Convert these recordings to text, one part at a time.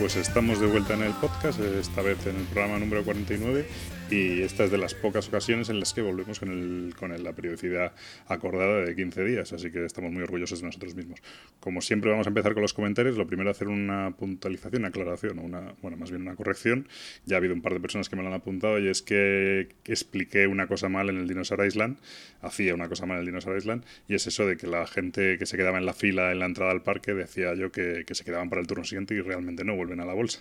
Pues estamos de vuelta en el podcast, esta vez en el programa número 49 y esta es de las pocas ocasiones en las que volvemos con, el, con la periodicidad acordada de 15 días, así que estamos muy orgullosos de nosotros mismos. Como siempre vamos a empezar con los comentarios, lo primero hacer una puntualización, una aclaración, una, bueno, más bien una corrección. Ya ha habido un par de personas que me lo han apuntado y es que expliqué una cosa mal en el Dinosaur Island, hacía una cosa mal en el Dinosaur Island y es eso de que la gente que se quedaba en la fila en la entrada al parque decía yo que, que se quedaban para el turno siguiente y realmente no vuelven a la bolsa.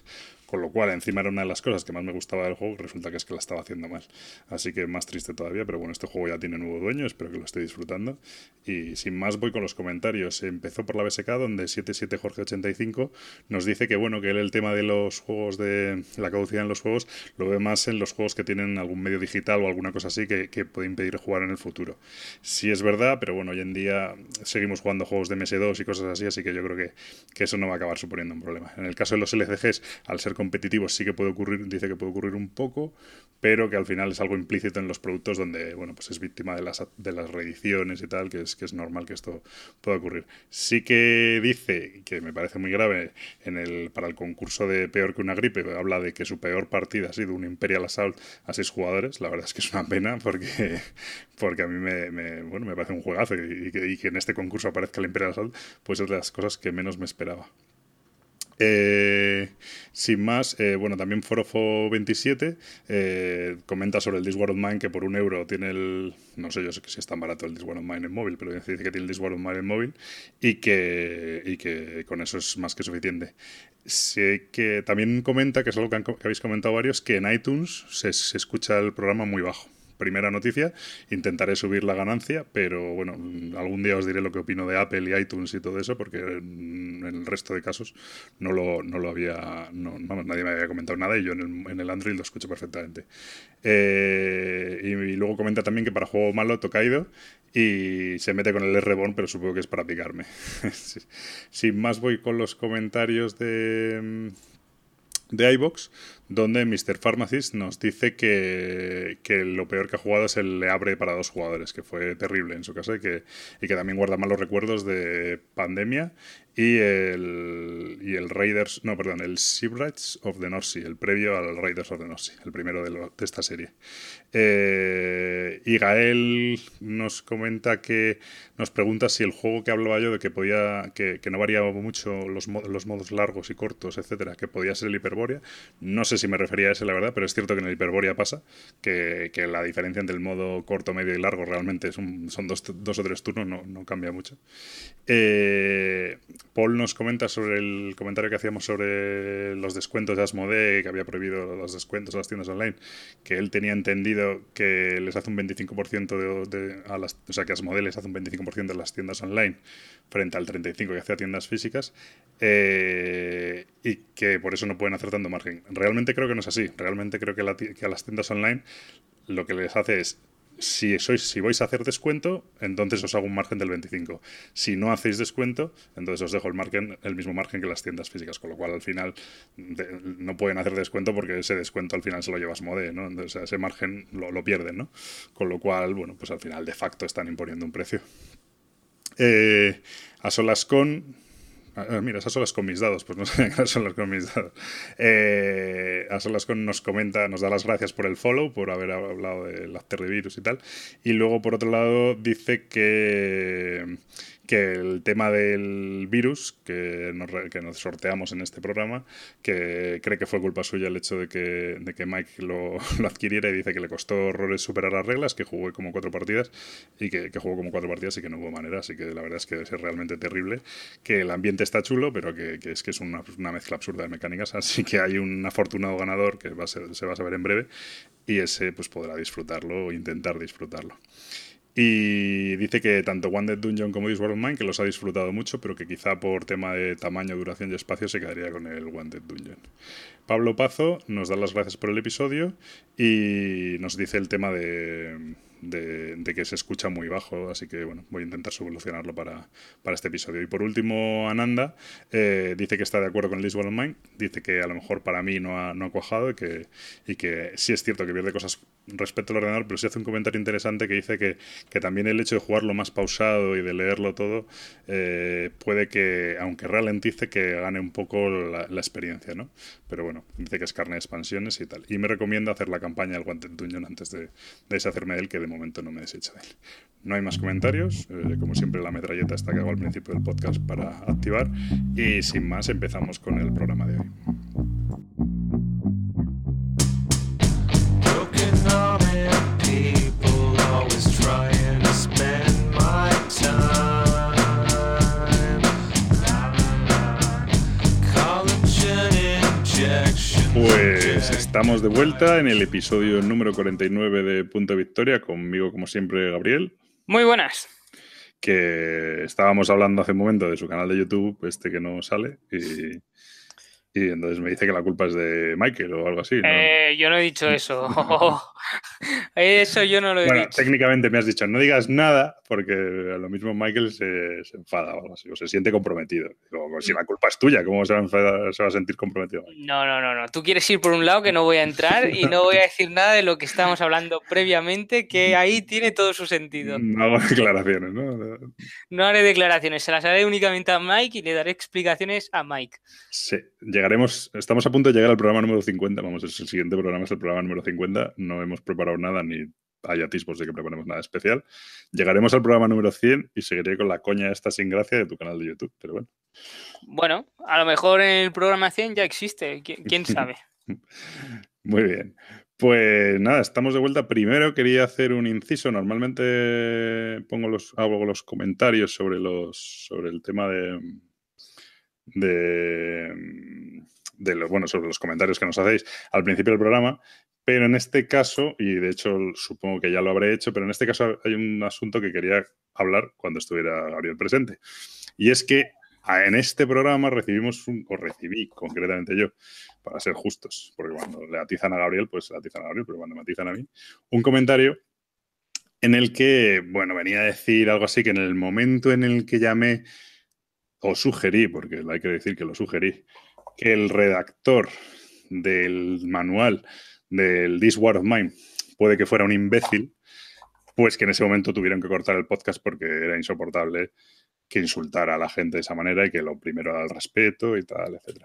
Con lo cual, encima era una de las cosas que más me gustaba del juego, resulta que es que la estaba haciendo mal. Así que más triste todavía, pero bueno, este juego ya tiene nuevo dueño, espero que lo esté disfrutando. Y sin más voy con los comentarios. Empezó por la Donde 77Jorge85 nos dice que bueno, que el tema de los juegos de la caducidad en los juegos lo ve más en los juegos que tienen algún medio digital o alguna cosa así que, que puede impedir jugar en el futuro. Sí es verdad, pero bueno, hoy en día seguimos jugando juegos de MS2 y cosas así, así que yo creo que, que eso no va a acabar suponiendo un problema. En el caso de los LCGs, al ser competitivos sí que puede ocurrir, dice que puede ocurrir un poco, pero que al final es algo implícito en los productos donde, bueno, pues es víctima de las, de las reediciones y tal, que es, que es normal que esto pueda ocurrir. Sí que dice, que me parece muy grave, en el, para el concurso de Peor que una gripe, habla de que su peor partida ha sido un Imperial Assault a seis jugadores, la verdad es que es una pena porque, porque a mí me, bueno, me parece un juegazo y, que, y que en este concurso aparezca el Imperial Assault, pues es de las cosas que menos me esperaba. Eh, sin más, eh, bueno, también Forofo27 eh, comenta sobre el Discworld Mine que por un euro tiene el. No sé yo sé si es tan barato el Discworld Mine en móvil, pero dice que tiene el Discworld Mine en móvil y que, y que con eso es más que suficiente. Sé que también comenta, que es algo que, habéis comentado varios, que en iTunes se escucha el programa muy bajo primera noticia. Intentaré subir la ganancia, pero bueno, algún día os diré lo que opino de Apple y iTunes y todo eso, porque en el resto de casos no lo, no lo había, no, nadie me había comentado nada y yo en el, en el Android lo escucho perfectamente. Eh, y, luego comenta también que para juego malo Tokaido y se mete con el R-Born, pero supongo que es para picarme. Sin más voy con los comentarios de de iBox, donde Mr. Pharmacist nos dice que, lo peor que ha jugado es el Le Abre para dos jugadores, que fue terrible en su caso y que, y que también guarda malos recuerdos de pandemia y el, y el Raiders, no, perdón, el Shipwrights of the North Sea, el previo al Raiders of the North Sea, el primero de, de esta serie. Eh, y Gael nos comenta que nos pregunta si el juego que hablaba yo de que podía que, no variaba mucho los, los modos largos y cortos, etcétera, que podía ser el Hyperborea. No sé si me refería a ese, la verdad, pero es cierto que en el Hyperborea pasa que, que la diferencia entre el modo corto, medio y largo realmente son, son dos, dos o tres turnos, no, no cambia mucho. Eh, Paul nos comenta sobre el comentario que hacíamos sobre los descuentos de Asmodee, que había prohibido los descuentos a las tiendas online, que él tenía entendido que les hace un 25% de, a las, o sea, que Asmodee les hace un 25% de las tiendas online frente al 35% que hacía tiendas físicas, eh, y que por eso no pueden hacer tanto margen. Realmente creo que no es así. Realmente creo que, a las tiendas online lo que les hace es si, sois, si vais a hacer descuento, entonces os hago un margen del 25. Si no hacéis descuento, entonces os dejo el, margen, el mismo margen que las tiendas físicas, con lo cual al final no pueden hacer descuento porque ese descuento al final se lo llevas mode, ¿no? Entonces ese margen lo, lo, pierden, ¿no? Con lo cual, bueno, pues al final de facto están imponiendo un precio. Eh, a solas con Ah, ah, mira, esas son las con mis dados, pues no sé qué son las con mis dados. Eh, a solas nos comenta, nos da las gracias por el follow, por haber hablado del after y tal. Y luego, por otro lado, dice que que el tema del virus que nos, sorteamos en este programa, que cree que fue culpa suya el hecho de que, de que Mike lo, lo, adquiriera y dice que le costó horrores superar las reglas, que jugó como cuatro partidas y que, que, jugó como cuatro partidas y que no hubo manera, así que la verdad es que es realmente terrible, que el ambiente está chulo, pero que, que es que es una, una, mezcla absurda de mecánicas, así que hay un afortunado ganador que va a ser, se va a saber en breve y ese pues podrá disfrutarlo o intentar disfrutarlo. Y dice que tanto One Dead Dungeon como This Mine que los ha disfrutado mucho, pero que quizá por tema de tamaño, duración y espacio se quedaría con el One Dead Dungeon. Pablo Pazo nos da las gracias por el episodio y nos dice el tema de, de, que se escucha muy bajo, así que bueno, voy a intentar solucionarlo para, para este episodio. Y por último, Ananda eh, dice que está de acuerdo con Liz Mind, dice que a lo mejor para mí no ha, no ha cuajado y que, y que sí es cierto que pierde cosas respecto al ordenador, pero sí hace un comentario interesante que dice que, que también el hecho de jugarlo más pausado y de leerlo todo eh, puede que, aunque ralentice, que gane un poco la, experiencia, ¿no? Pero bueno, dice que es carne de expansiones y tal. Y me recomienda hacer la campaña del guante tuñón antes de, de deshacerme de él, que momento no me desecha de él. No hay más comentarios, eh, como siempre la metralleta está que hago al principio del podcast para activar y sin más empezamos con el programa de hoy. Pues estamos de vuelta en el episodio número 49 de Punto Victoria, conmigo como siempre Gabriel. Muy buenas. Que estábamos hablando hace un momento de su canal de YouTube, este que no sale, y, y entonces me dice que la culpa es de Michael o algo así. ¿no? Eh, yo no he dicho eso. eso yo no lo he bueno, dicho. Técnicamente me has dicho, no digas nada, porque a lo mismo Michael se, se enfada o algo así, o se siente comprometido. Digo, si la culpa es tuya, ¿cómo se va, a enfadar, se va a sentir comprometido? No, no, no, no. Tú quieres ir por un lado que no voy a entrar y no voy a decir nada de lo que estábamos hablando previamente, que ahí tiene todo su sentido. No hago declaraciones, ¿no? No haré declaraciones, se las haré únicamente a Mike y le daré explicaciones a Mike. Sí, llegaremos, estamos a punto de llegar al programa número 50, vamos, el siguiente programa es el programa número 50, no hemos preparado nada ni hay atisbos de que preparemos nada especial. Llegaremos al programa número 100 y seguiré con la coña esta sin gracia de tu canal de YouTube, pero bueno. Bueno, a lo mejor en el programa 100 ya existe, quién sabe. Muy bien. Pues nada, estamos de vuelta. Primero quería hacer un inciso. Normalmente pongo los, hago los comentarios sobre los sobre el tema de, de, de los, bueno, sobre los comentarios que nos hacéis al principio del programa, pero en este caso, y de hecho supongo que ya lo habré hecho, pero en este caso hay un asunto que quería hablar cuando estuviera Gabriel presente. Y es que en este programa recibimos, un, o recibí concretamente yo, para ser justos, porque cuando le atizan a Gabriel, pues le atizan a Gabriel, pero cuando me atizan a mí, un comentario en el que, bueno, venía a decir algo así, que en el momento en el que llamé o sugerí, porque hay que decir que lo sugerí, que el redactor del manual del This War of Mine puede que fuera un imbécil, pues que en ese momento tuvieron que cortar el podcast porque era insoportable que insultara a la gente de esa manera y que lo primero era el respeto y tal, etc.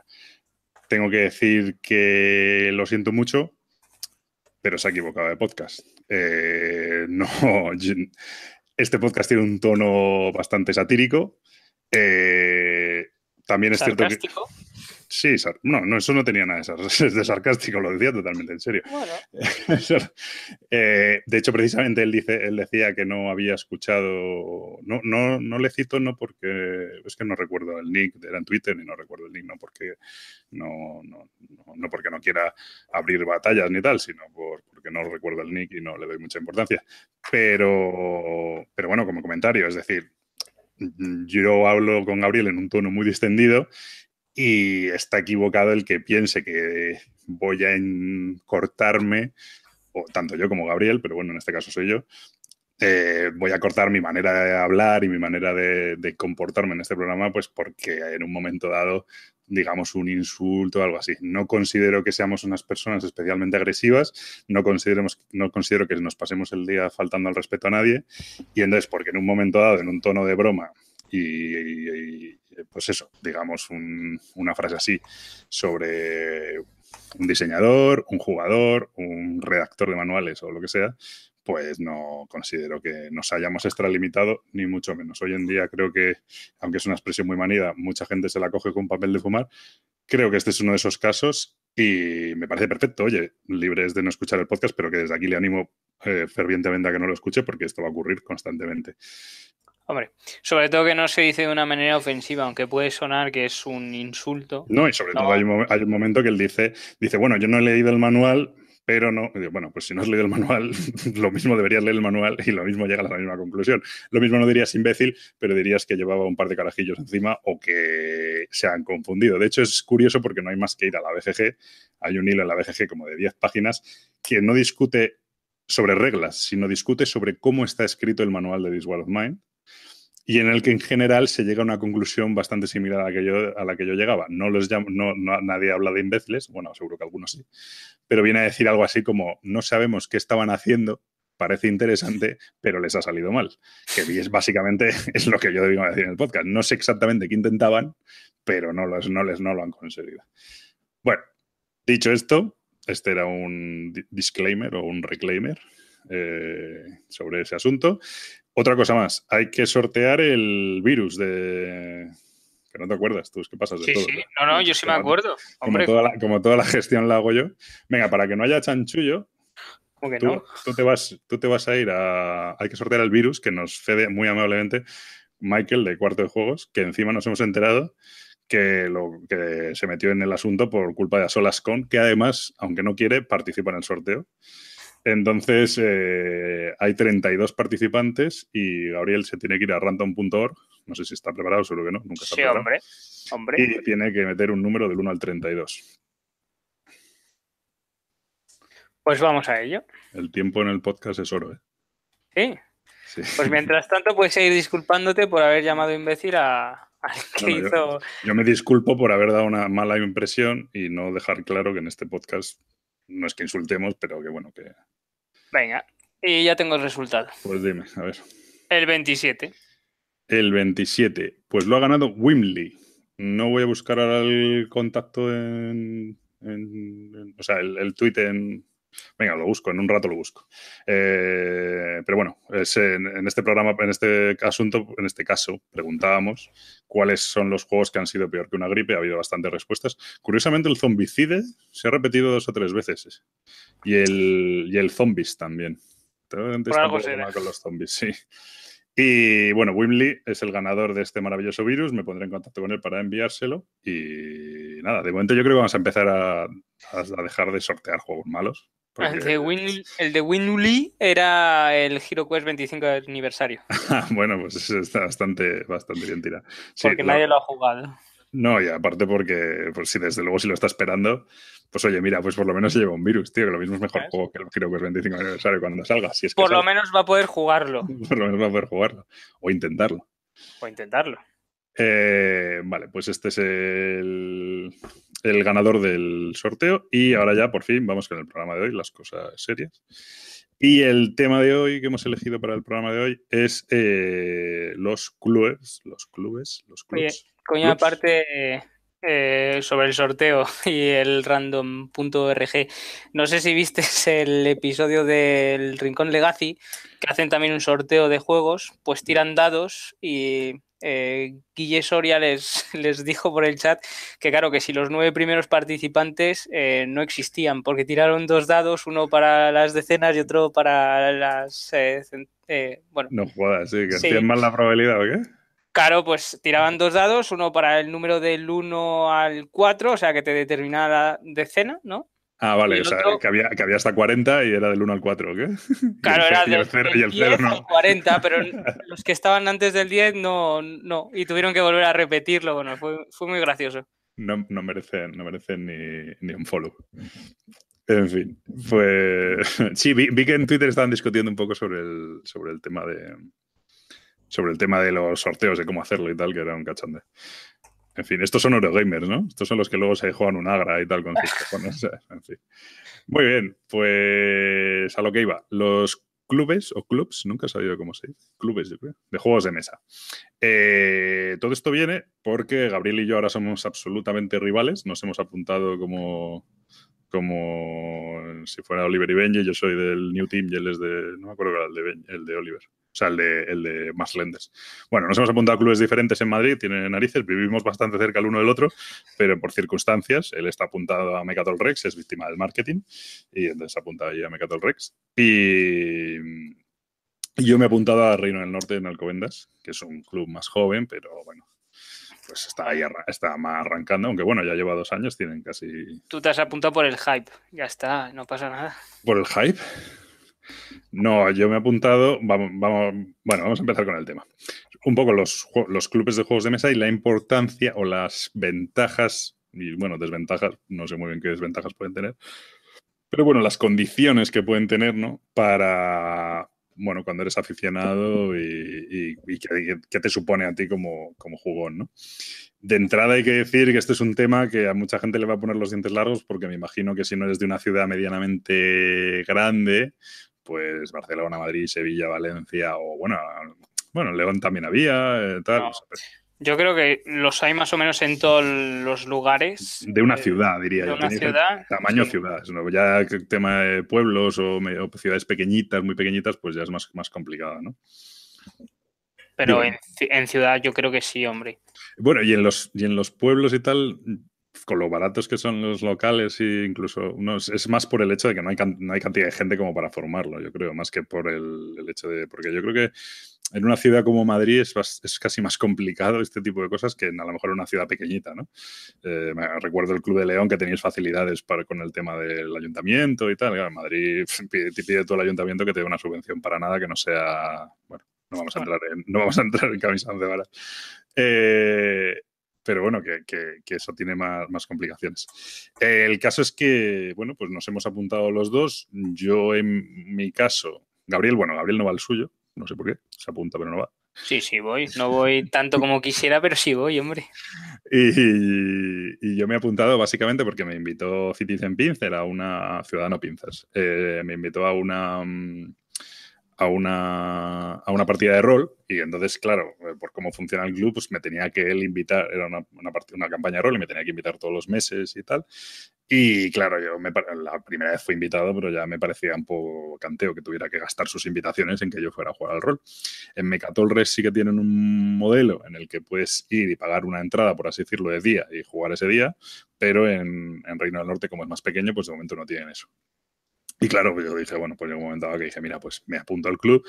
Tengo que decir que lo siento mucho, pero se ha equivocado de podcast. Eh, no, este podcast tiene un tono bastante satírico Eh, también es cierto que. Sí, no, no, eso no tenía nada de, sarcástico, lo decía totalmente en serio. Bueno. eh, de hecho, precisamente él, dice, él decía que no había escuchado, no, no, no le cito, no porque, es que no recuerdo el nick, era en Twitter y no recuerdo el nick, no porque no, no, no, no porque no quiera abrir batallas ni tal, sino por, porque no recuerdo el nick y no le doy mucha importancia. Pero, pero bueno, como comentario, es decir, yo hablo con Gabriel en un tono muy distendido y está equivocado el que piense que voy a cortarme, o tanto yo como Gabriel, pero bueno, en este caso soy yo, eh, voy a cortar mi manera de hablar y mi manera de, comportarme en este programa, pues porque en un momento dado, digamos, un insulto o algo así. No considero que seamos unas personas especialmente agresivas, no, consideremos, no considero que nos pasemos el día faltando al respeto a nadie, y entonces, porque en un momento dado, en un tono de broma, y, pues eso, digamos, un, una frase así sobre un diseñador, un jugador, un redactor de manuales o lo que sea, pues no considero que nos hayamos extralimitado, ni mucho menos. Hoy en día creo que, aunque es una expresión muy manida, mucha gente se la coge con papel de fumar. Creo que este es uno de esos casos y me parece perfecto. Oye, libres de no escuchar el podcast, pero que desde aquí le animo eh, fervientemente a que no lo escuche porque esto va a ocurrir constantemente. Hombre, sobre todo que no se dice de una manera ofensiva, aunque puede sonar que es un insulto. No, y sobre todo hay un, momento que él dice, dice, bueno, yo no he leído el manual, pero no, bueno, pues si no has leído el manual, lo mismo deberías leer el manual y lo mismo llega a la misma conclusión. Lo mismo no dirías imbécil, pero dirías que llevaba un par de carajillos encima o que se han confundido. De hecho, es curioso porque no hay más que ir a la BGG. Hay un hilo en la BGG como de 10 páginas que no discute sobre reglas, sino discute sobre cómo está escrito el manual de This War of Mine y en el que en general se llega a una conclusión bastante similar a la que yo, a la que yo llegaba. No los llamo, no, nadie habla de imbéciles, bueno, seguro que algunos sí, pero viene a decir algo así como, no sabemos qué estaban haciendo, parece interesante, pero les ha salido mal. Que es básicamente es lo que yo debía decir en el podcast. No sé exactamente qué intentaban, pero no, los, no, les, no lo han conseguido. Bueno, dicho esto, este era un disclaimer o un reclaimer eh, sobre ese asunto. Otra cosa más, hay que sortear el virus de... Que no te acuerdas, tú es que pasas de sí, todo. Sí, no, no, yo sí me acuerdo. Como toda, la, como toda, la, gestión la hago yo. Venga, para que no haya chanchullo, que tú, no? tú, te vas, tú te vas a ir a... Hay que sortear el virus que nos cede muy amablemente Michael de Cuarto de Juegos, que encima nos hemos enterado que, lo, que se metió en el asunto por culpa de Asolascon, que además, aunque no quiere, participa en el sorteo. Entonces, eh, hay 32 participantes y Gabriel se tiene que ir a random.org. No sé si está preparado, seguro que no. Nunca está sí, hombre, hombre. Y tiene que meter un número del 1 al 32. Pues vamos a ello. El tiempo en el podcast es oro, ¿eh? Sí. sí. Pues mientras tanto, puedes seguir disculpándote por haber llamado imbécil a, al que hizo. yo, yo me disculpo por haber dado una mala impresión y no dejar claro que en este podcast no es que insultemos, pero que bueno, que Venga, y ya tengo el resultado. pues dime, a ver. El 27. El 27, pues lo ha ganado Wimley. No voy a buscar ahora el contacto en, en- en- o sea, el, el tweet en... Venga, lo busco, en un rato lo busco. Eh, pero bueno, es en, en este programa, en este asunto, en este caso, preguntábamos cuáles son los juegos que han sido peor que una gripe. Ha habido bastantes respuestas. Curiosamente, el Zombicide se ha repetido dos o tres veces. Y el, y el Zombies también. Un algo será. con los zombies, sí. Y bueno, Wimley es el ganador de este maravilloso virus. Me pondré en contacto con él para enviárselo. Y nada, de momento yo creo que vamos a empezar a, a dejar de sortear juegos malos. Porque- El de, Win, el de Winuli era el Hero Quest 25 de aniversario. bueno, pues eso está bastante, bastante bien tirado. Sí, Porque nadie lo ha jugado. No, y aparte porque, pues si desde luego si lo está esperando, pues oye, mira, pues por lo menos se lleva un virus, tío, que lo mismo es mejor juego que el Hero Quest 25 aniversario cuando salga. Si es que Por lo menos va a poder jugarlo. por lo menos va a poder jugarlo. O intentarlo. O intentarlo. Eh, vale, pues este es el, el ganador del sorteo. Y ahora ya, por fin, vamos con el programa de hoy, las cosas serias. Y el tema de hoy que hemos elegido para el programa de hoy es eh, los clubes, los clubes, los Oye, clubs. Coño, Clubs. aparte eh, sobre el sorteo y el random.org, no sé si viste el episodio del Rincón Legacy, que hacen también un sorteo de juegos, pues tiran dados y eh, Guille Soria les, les dijo por el chat que claro, que si los nueve primeros participantes eh, no existían, porque tiraron dos dados, uno para las decenas y otro para las... eh, eh, bueno, No jodas, sí, que Sí. hacían mal la probabilidad, ¿o qué? Claro, pues tiraban dos dados, uno para el número del 1 al 4, o sea que te determinaba la decena, ¿no? Ah, vale, o sea, otro- que había, que había hasta 40 y era del 1 al 4, ¿o qué? Claro, y el, era del, cero, del y el 10 cero al no. 40, pero los que estaban antes del 10 no, no, y tuvieron que volver a repetirlo, bueno, fue, fue muy gracioso. No, no merecen, no merecen ni, ni un follow. En fin, pues sí, vi, vi que en Twitter estaban discutiendo un poco sobre el, sobre el tema de sobre el tema de los sorteos, de cómo hacerlo y tal, que era un cachonde. En fin, estos son Eurogamers, ¿no? Estos son los que luego se juegan un agra y tal con sus cojones. En fin. Muy bien, pues a lo que iba. Los clubes o clubs, nunca he sabido cómo se dice, clubes yo creo, de juegos de mesa. Eh, todo esto viene porque Gabriel y yo ahora somos absolutamente rivales, nos hemos apuntado como, como si fuera Oliver y Benji, yo soy del New Team y él es de, no me acuerdo que era el de, Ben- el de Oliver, o sea, el de, el de Max Lendes. Bueno, nos hemos apuntado a clubes diferentes en Madrid, tiene narices, vivimos bastante cerca el uno del otro, pero por circunstancias, él está apuntado a Mecatol Rex, es víctima del marketing, y entonces apunta ahí a Mecatol Rex. Y, yo me he apuntado a Reino del Norte en Alcobendas, que es un club más joven, pero bueno, pues está ahí está más arrancando, aunque bueno, ya lleva dos años, tienen casi... Tú te has apuntado por el hype, ya está, no pasa nada. ¿Por el hype? No, yo me he apuntado, vamos, bueno, vamos a empezar con el tema. Un poco los, los clubes de juegos de mesa y la importancia o las ventajas, y bueno, desventajas, no sé muy bien qué desventajas pueden tener, Pero bueno, las condiciones que pueden tener, ¿no? Para, bueno, cuando eres aficionado y, qué, te supone a ti como, como jugón, ¿no? De entrada hay que decir que este es un tema que a mucha gente le va a poner los dientes largos porque me imagino que si no eres de una ciudad medianamente grande, pues Barcelona, Madrid, Sevilla, Valencia o bueno, bueno, León también había, eh, tal. Yo creo que los hay más o menos en todos los lugares. De una ciudad, diría de yo. Una ciudad, tamaño ciudad. Ya el tema de pueblos o, ciudades pequeñitas, muy pequeñitas, pues ya es más, más complicado, ¿no? Pero en, ciudad yo creo que sí, hombre. Bueno, y en los, y en los pueblos y tal, con lo baratos que son los locales e incluso es más por el hecho de que no hay, no hay cantidad de gente como para formarlo, yo creo, más que por el, el hecho de... Porque yo creo que en una ciudad como Madrid es, es, casi más complicado este tipo de cosas que en, a lo mejor en una ciudad pequeñita, ¿no? Eh, me recuerdo el Club de León que tenéis facilidades para, con el tema del ayuntamiento y tal. en Madrid te pide todo el ayuntamiento que te dé una subvención para nada que no sea... Bueno, no vamos a entrar en, no vamos a entrar en camisa de varas. Eh, pero bueno, que, que, eso tiene más, más complicaciones. el caso es que, bueno, pues nos hemos apuntado los dos. Yo en mi caso, Gabriel, bueno, Gabriel no va al suyo, no sé por qué, se apunta pero no va. Sí, sí, voy. No voy tanto como quisiera, pero sí voy, hombre. Y, yo me he apuntado básicamente porque me invitó Citizen Pincer a una Ciudadano Pinzas. Eh, me invitó a una, mm, a una, a una partida de rol y entonces, claro, eh, por cómo funciona el club, pues me tenía que él invitar, era una, una, campaña de rol y me tenía que invitar todos los meses y tal. Y claro, yo me, la primera vez fui invitado, pero ya me parecía un poco canteo que tuviera que gastar sus invitaciones en que yo fuera a jugar al rol. En Mecatol sí que tienen un modelo en el que puedes ir y pagar una entrada, por así decirlo, de día y jugar ese día, pero en, en Reino del Norte, como es más pequeño, pues de momento no tienen eso. Y claro, yo dije, bueno, pues en un momento que dije, mira, pues me apunto al club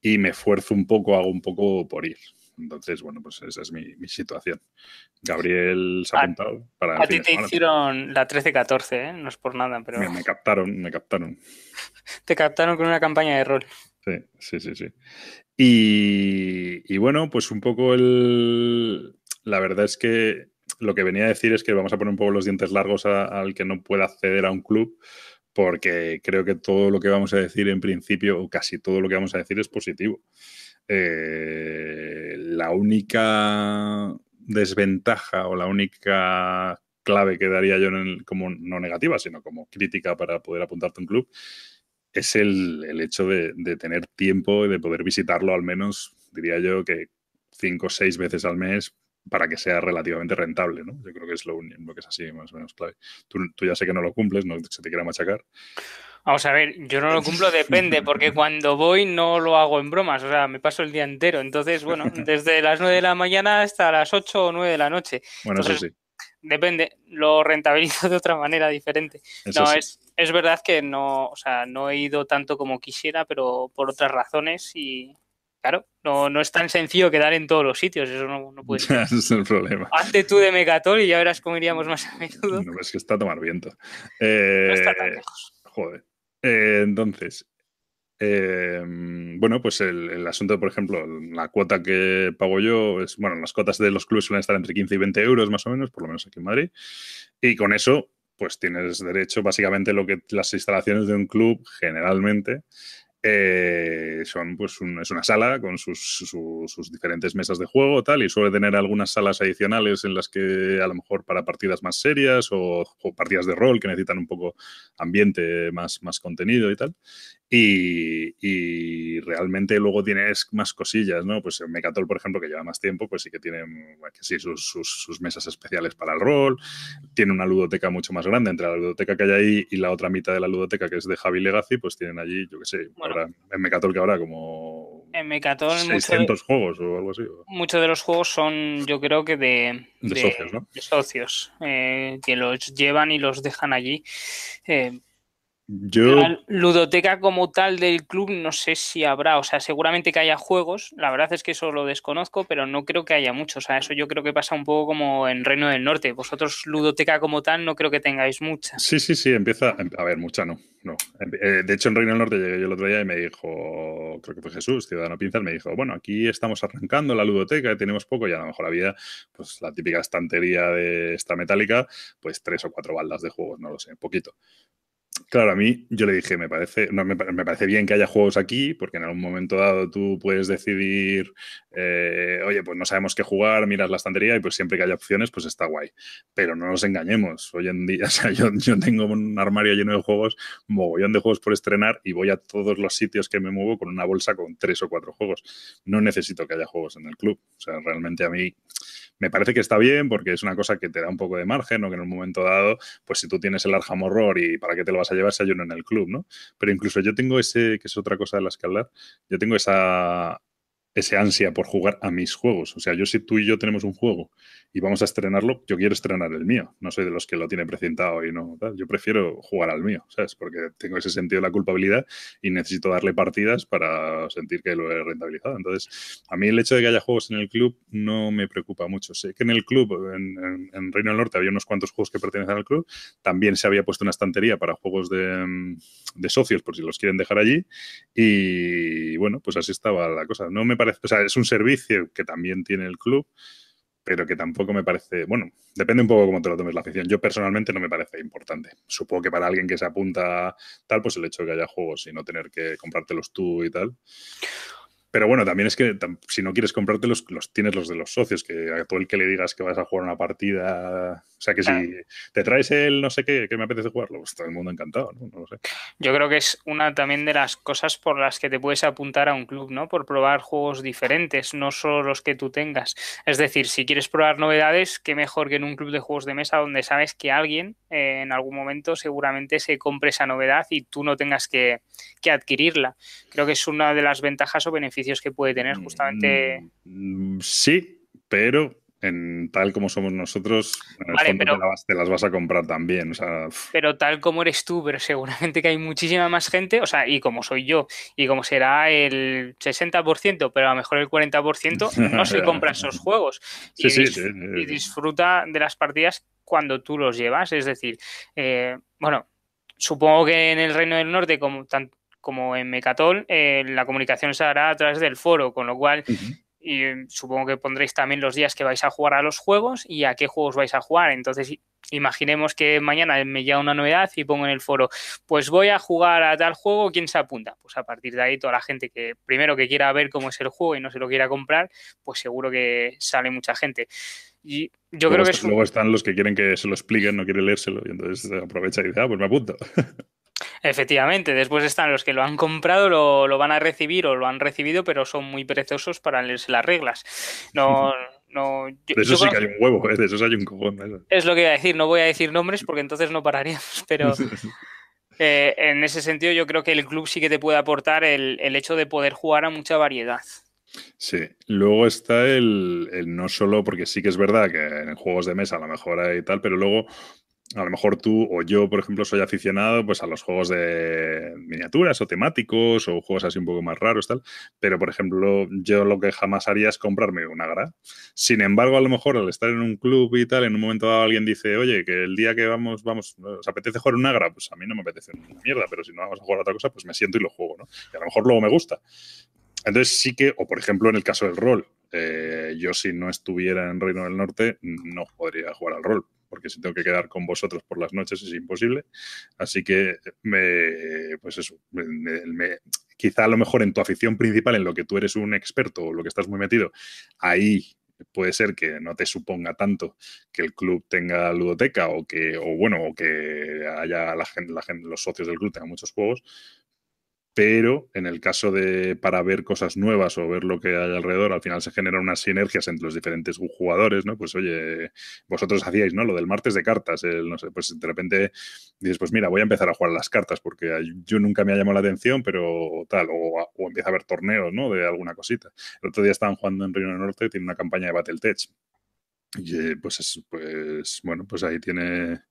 y me esfuerzo un poco, hago un poco por ir. Entonces, bueno, pues esa es mi, situación. Gabriel se ha apuntado para... A ti te hicieron la 13-14, ¿eh? No es por nada, pero... Me, captaron, me captaron. te captaron con una campaña de rol. Sí, sí, sí, sí. Y, bueno, pues un poco el... La verdad es que lo que venía a decir es que vamos a poner un poco los dientes largos al que no pueda acceder a un club porque creo que todo lo que vamos a decir en principio, o casi todo lo que vamos a decir es positivo. Eh, la única desventaja o la única clave que daría yo como no negativa, sino como crítica para poder apuntarte a un club, es el, hecho de, de, tener tiempo y de poder visitarlo al menos, diría yo, que cinco o seis veces al mes para que sea relativamente rentable, ¿no? Yo creo que es lo, lo que es así más o menos clave. Tú, ya sé que no lo cumples, no se te quiera machacar. Vamos a ver, yo no lo cumplo, depende, porque cuando voy no lo hago en bromas, o sea, me paso el día entero. Entonces, bueno, desde las 9 de la mañana hasta las 8 o 9 de la noche. Bueno, eso sí. Depende, lo rentabilizo de otra manera diferente. no, es, es verdad que no, o sea, no he ido tanto como quisiera, pero por otras razones y, Claro, no, no es tan sencillo quedar en todos los sitios, eso no, no puede ser. Ese es el problema. Hazte tú de Megatol y ya verás cómo iríamos más a menudo. No, es que está a tomar viento. no está tan eh, lejos. Joder. Eh, entonces, eh, bueno, pues el, el, asunto, por ejemplo, la cuota que pago yo es, bueno, las cuotas de los clubes suelen estar entre 15 y 20 euros más o menos, por lo menos aquí en Madrid. Y con eso, pues tienes derecho básicamente lo que las instalaciones de un club generalmente eh, son, pues, es una sala con sus, diferentes mesas de juego tal, y suele tener algunas salas adicionales en las que a lo mejor para partidas más serias o, partidas de rol que necesitan un poco ambiente, más, más contenido y tal. Y, realmente luego tienes más cosillas, ¿no? Pues Mecatol, por ejemplo, que lleva más tiempo, pues sí que tiene que sí, sus, sus, mesas especiales para el rol, tiene una ludoteca mucho más grande, entre la ludoteca que hay ahí y la otra mitad de la ludoteca que es de Javi Legacy, pues tienen allí, yo qué sé, en Mecatol que habrá como en Mecatol 600 juegos o algo así. Muchos de los juegos son, yo creo que de, de, socios, ¿no? De socios, eh, que los llevan y los dejan allí. Eh, la ludoteca como tal del club no sé si habrá, o sea, seguramente que haya juegos, la verdad es que eso lo desconozco, pero no creo que haya muchos, o sea, eso yo creo que pasa un poco como en Reino del Norte, vosotros ludoteca como tal no creo que tengáis mucha. Sí, sí, sí, empieza, em, a ver, mucha no, no. Em, eh, de hecho en Reino del Norte llegué yo el otro día y me dijo, creo que fue Jesús, Ciudadano Pinzas, me dijo, bueno, aquí estamos arrancando la ludoteca, tenemos poco y a lo mejor había pues la típica estantería de esta metálica, pues tres o cuatro baldas de juegos, no lo sé, poquito Claro, a mí yo le dije, me parece, no, me, parece bien que haya juegos aquí, porque en algún momento dado tú puedes decidir, eh, oye, pues no sabemos qué jugar, miras la estantería y pues siempre que haya opciones, pues está guay. Pero no nos engañemos, hoy en día, o sea, yo, yo tengo un armario lleno de juegos, mogollón de juegos por estrenar y voy a todos los sitios que me muevo con una bolsa con tres o cuatro juegos. No necesito que haya juegos en el club. O sea, realmente a mí me parece que está bien porque es una cosa que te da un poco de margen o que en un momento dado, pues si tú tienes el Arkham Horror y para qué te lo vas a llevar si hay uno en el club, ¿no? Pero incluso yo tengo ese, que es otra cosa de la que hablar, yo tengo esa, ese ansia por jugar a mis juegos. O sea, yo si tú y yo tenemos un juego y vamos a estrenarlo, yo quiero estrenar el mío. No soy de los que lo tiene precintado y no tal. Yo prefiero jugar al mío, ¿sabes? Porque tengo ese sentido de la culpabilidad y necesito darle partidas para sentir que lo he rentabilizado. Entonces, a mí el hecho de que haya juegos en el club no me preocupa mucho. Sé que en el club, en, Reino del Norte, había unos cuantos juegos que pertenecen al club. También se había puesto una estantería para juegos de, de socios, por si los quieren dejar allí. Y bueno, pues así estaba la cosa. No me es un servicio que también tiene el club pero que tampoco me parece, bueno, depende un poco cómo te lo tomes la afición. Yo personalmente no me parece importante. Supongo que para alguien que se apunta tal, pues el hecho de que haya juegos y no tener que comprártelos tú y tal. Pero bueno, también es que si no quieres comprártelos, los tienes los de los socios, que a todo el que le digas que vas a jugar una partida o sea que si te traes el no sé qué, que me apetece jugarlo, pues todo el mundo encantado, ¿no? ¿no? lo sé. Yo creo que es una también de las cosas por las que te puedes apuntar a un club, ¿no? Por probar juegos diferentes, no solo los que tú tengas. Es decir, si quieres probar novedades, qué mejor que en un club de juegos de mesa donde sabes que alguien eh, en algún momento seguramente se compre esa novedad y tú no tengas que, que, adquirirla. Creo que es una de las ventajas o beneficios que puede tener justamente. Mm, sí, pero en tal como somos nosotros, en te, las, vas a comprar también. Pero tal como eres tú, pero seguramente que hay muchísima más gente, o sea, y como soy yo, y como será el 60%, pero a lo mejor el 40%, no se compra esos juegos. y, y, disfruta de las partidas cuando tú los llevas. Es decir, eh, bueno, supongo que en el Reino del Norte, como, como en Mecatol, eh, la comunicación se hará a través del foro, con lo cual y supongo que pondréis también los días que vais a jugar a los juegos y a qué juegos vais a jugar. Entonces, imaginemos que mañana me llega una novedad y pongo en el foro, pues voy a jugar a tal juego, ¿quién se apunta? Pues a partir de ahí toda la gente que primero que quiera ver cómo es el juego y no se lo quiera comprar, pues seguro que sale mucha gente. Y yo creo que Luego están los que quieren que se lo expliquen, no quieren leérselo y entonces aprovecha y dice, ah, pues me apunto. Efectivamente, después están los que lo han comprado, lo, van a recibir o lo han recibido, pero son muy perezosos para leerse las reglas. No, no, de eso sí que hay un huevo, ¿eh? de eso hay un cojón. Es lo que iba a decir, no voy a decir nombres porque entonces no pararíamos, pero eh, en ese sentido yo creo que el club sí que te puede aportar el, hecho de poder jugar a mucha variedad. Sí, luego está el, el, no solo, porque sí que es verdad que en juegos de mesa a lo mejor hay tal, pero luego a lo mejor tú o yo, por ejemplo, soy aficionado pues, a los juegos de miniaturas o temáticos o juegos así un poco más raros, tal. Pero, por ejemplo, yo lo que jamás haría es comprarme un Agra. Sin embargo, a lo mejor al estar en un club y tal, en un momento dado alguien dice, oye, que el día que vamos, vamos, ¿os apetece jugar un Agra? Pues a mí no me apetece una mierda, pero si no vamos a jugar a otra cosa, pues me siento y lo juego, ¿no? Y a lo mejor luego me gusta. Entonces sí que, o por ejemplo en el caso del rol, eh, yo si no estuviera en Reino del Norte no podría jugar al rol, porque si tengo que quedar con vosotros por las noches es imposible. Así que, me, pues eso, quizá a lo mejor en tu afición principal, en lo que tú eres un experto o lo que estás muy metido, ahí puede ser que no te suponga tanto que el club tenga ludoteca o que, o bueno, o que haya la gente, la gente, los socios del club tengan muchos juegos, pero en el caso de para ver cosas nuevas o ver lo que hay alrededor, al final se generan unas sinergias entre los diferentes jugadores, ¿no? Pues oye, vosotros hacíais, ¿no? Lo del martes de cartas, no sé, pues de repente dices, pues mira, voy a empezar a jugar las cartas porque yo nunca me ha llamado la atención, pero tal, o, o empieza a haber torneos, ¿no? De alguna cosita. El otro día estaban jugando en del Norte, tiene una campaña de Battletech. Y eh, pues, pues bueno, pues ahí tiene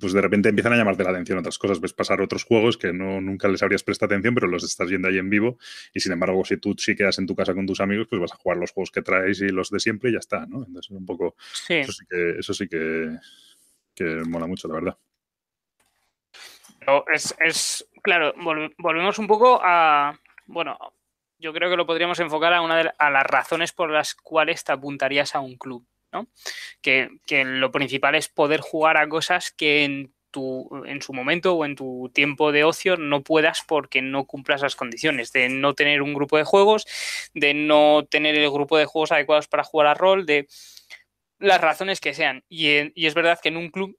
pues de repente empiezan a llamarte la atención otras cosas. Ves pasar otros juegos que no, nunca les habrías prestado atención, pero los estás viendo ahí en vivo. Y sin embargo, si tú sí quedas en tu casa con tus amigos, pues vas a jugar los juegos que traes y los de siempre y ya está, ¿no? Entonces, un poco. Eso sí que, eso sí que, mola mucho, la verdad. es, es, claro, volvemos un poco a. Bueno, yo creo que lo podríamos enfocar a una de a las razones por las cuales te apuntarías a un club. Que, lo principal es poder jugar a cosas que en tu, en su momento o en tu tiempo de ocio no puedas porque no cumplas las condiciones. De no tener un grupo de juegos, de no tener el grupo de juegos adecuados para jugar a rol, de las razones que sean. Y, y es verdad que en un club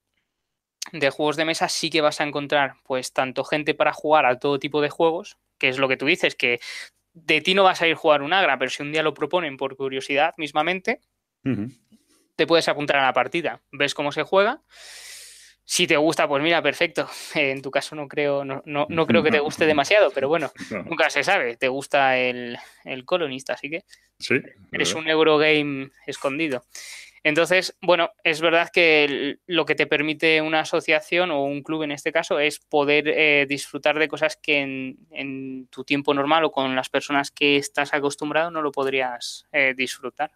de juegos de mesa sí que vas a encontrar pues tanto gente para jugar a todo tipo de juegos, que es lo que tú dices, que de ti no vas a ir a jugar un agra, pero si un día lo proponen por curiosidad mismamente, te puedes apuntar a la partida, ves cómo se juega. Si te gusta, pues mira, perfecto. En tu caso no creo, no, no, creo que te guste demasiado, pero bueno, nunca se sabe. Te gusta el, el colonista, así que sí, eres un Eurogame escondido. Entonces, bueno, es verdad que lo que te permite una asociación o un club en este caso es poder eh, disfrutar de cosas que en, tu tiempo normal o con las personas que estás acostumbrado no lo podrías eh, disfrutar.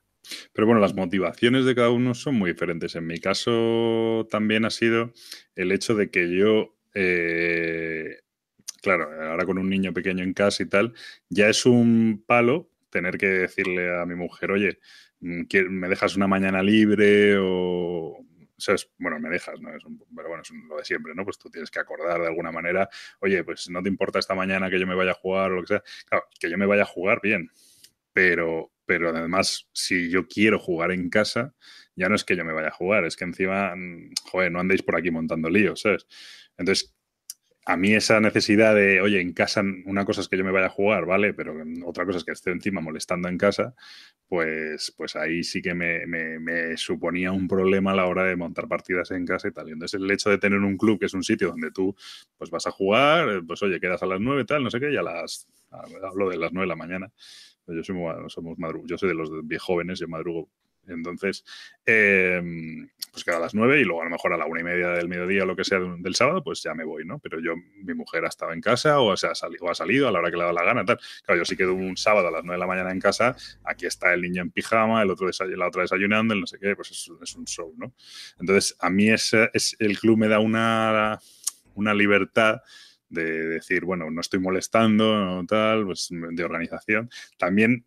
Pero bueno, las motivaciones de cada uno son muy diferentes. En mi caso también ha sido el hecho de que yo, eh, claro, ahora con un niño pequeño en casa y tal, ya es un palo tener que decirle a mi mujer, oye, Mm, me dejas una mañana libre o, bueno, me dejas, ¿no? Es pero bueno, es lo de siempre, ¿no? Pues tú tienes que acordar de alguna manera, oye, pues no te importa esta mañana que yo me vaya a jugar o lo que sea. Claro, que yo me vaya a jugar, bien, pero, pero además, si yo quiero jugar en casa, ya no es que yo me vaya a jugar, es que encima, mm, joder, no andéis por aquí montando líos, ¿sabes? Entonces, a mí esa necesidad de, oye, en casa una cosa es que yo me vaya a jugar, ¿vale? Pero otra cosa es que esté encima molestando en casa, pues, pues ahí sí que me, me, suponía un problema a la hora de montar partidas en casa y tal. Y entonces el hecho de tener un club que es un sitio donde tú pues vas a jugar, pues oye, quedas a las nueve tal, no sé qué, y a las, hablo de las nueve de la mañana. Yo soy, de los viejos jóvenes, yo madrugo entonces, em, pues queda a las nueve y luego a lo mejor a la una y media del mediodía o lo que sea del sábado, pues ya me voy, ¿no? Pero yo, mi mujer ha estado en casa o, se ha, salido, ha salido a la hora que le da la gana, tal. Claro, yo sí quedo un sábado a las nueve de la mañana en casa, aquí está el niño en pijama, el otro la otra desayunando, el no sé qué, pues es, es un show, ¿no? Entonces, a mí es, es, el club me da una, una libertad de decir, bueno, no estoy molestando, tal, pues de organización. También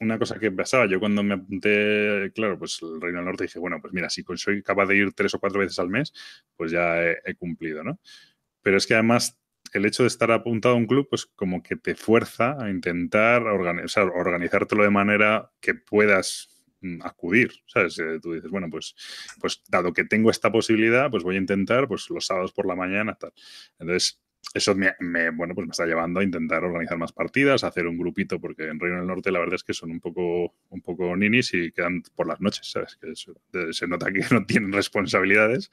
una cosa que pasaba, yo cuando me apunté, claro, pues el Reino del Norte dije, bueno, pues mira, si soy capaz de ir tres o cuatro veces al mes, pues ya he, cumplido, ¿no? Pero es que además el hecho de estar apuntado a un club, pues como que te fuerza a intentar organizar, organizártelo de manera que puedas mm, acudir, ¿sabes? Eh, tú dices, bueno, pues, pues dado que tengo esta posibilidad, pues voy a intentar, pues los sábados por la mañana, tal. Entonces, eso me, bueno, pues me está llevando a intentar organizar más partidas, hacer un grupito, porque en Reino del Norte la verdad es que son un poco, un poco ninis y quedan por las noches, ¿sabes? Que se nota que no tienen responsabilidades.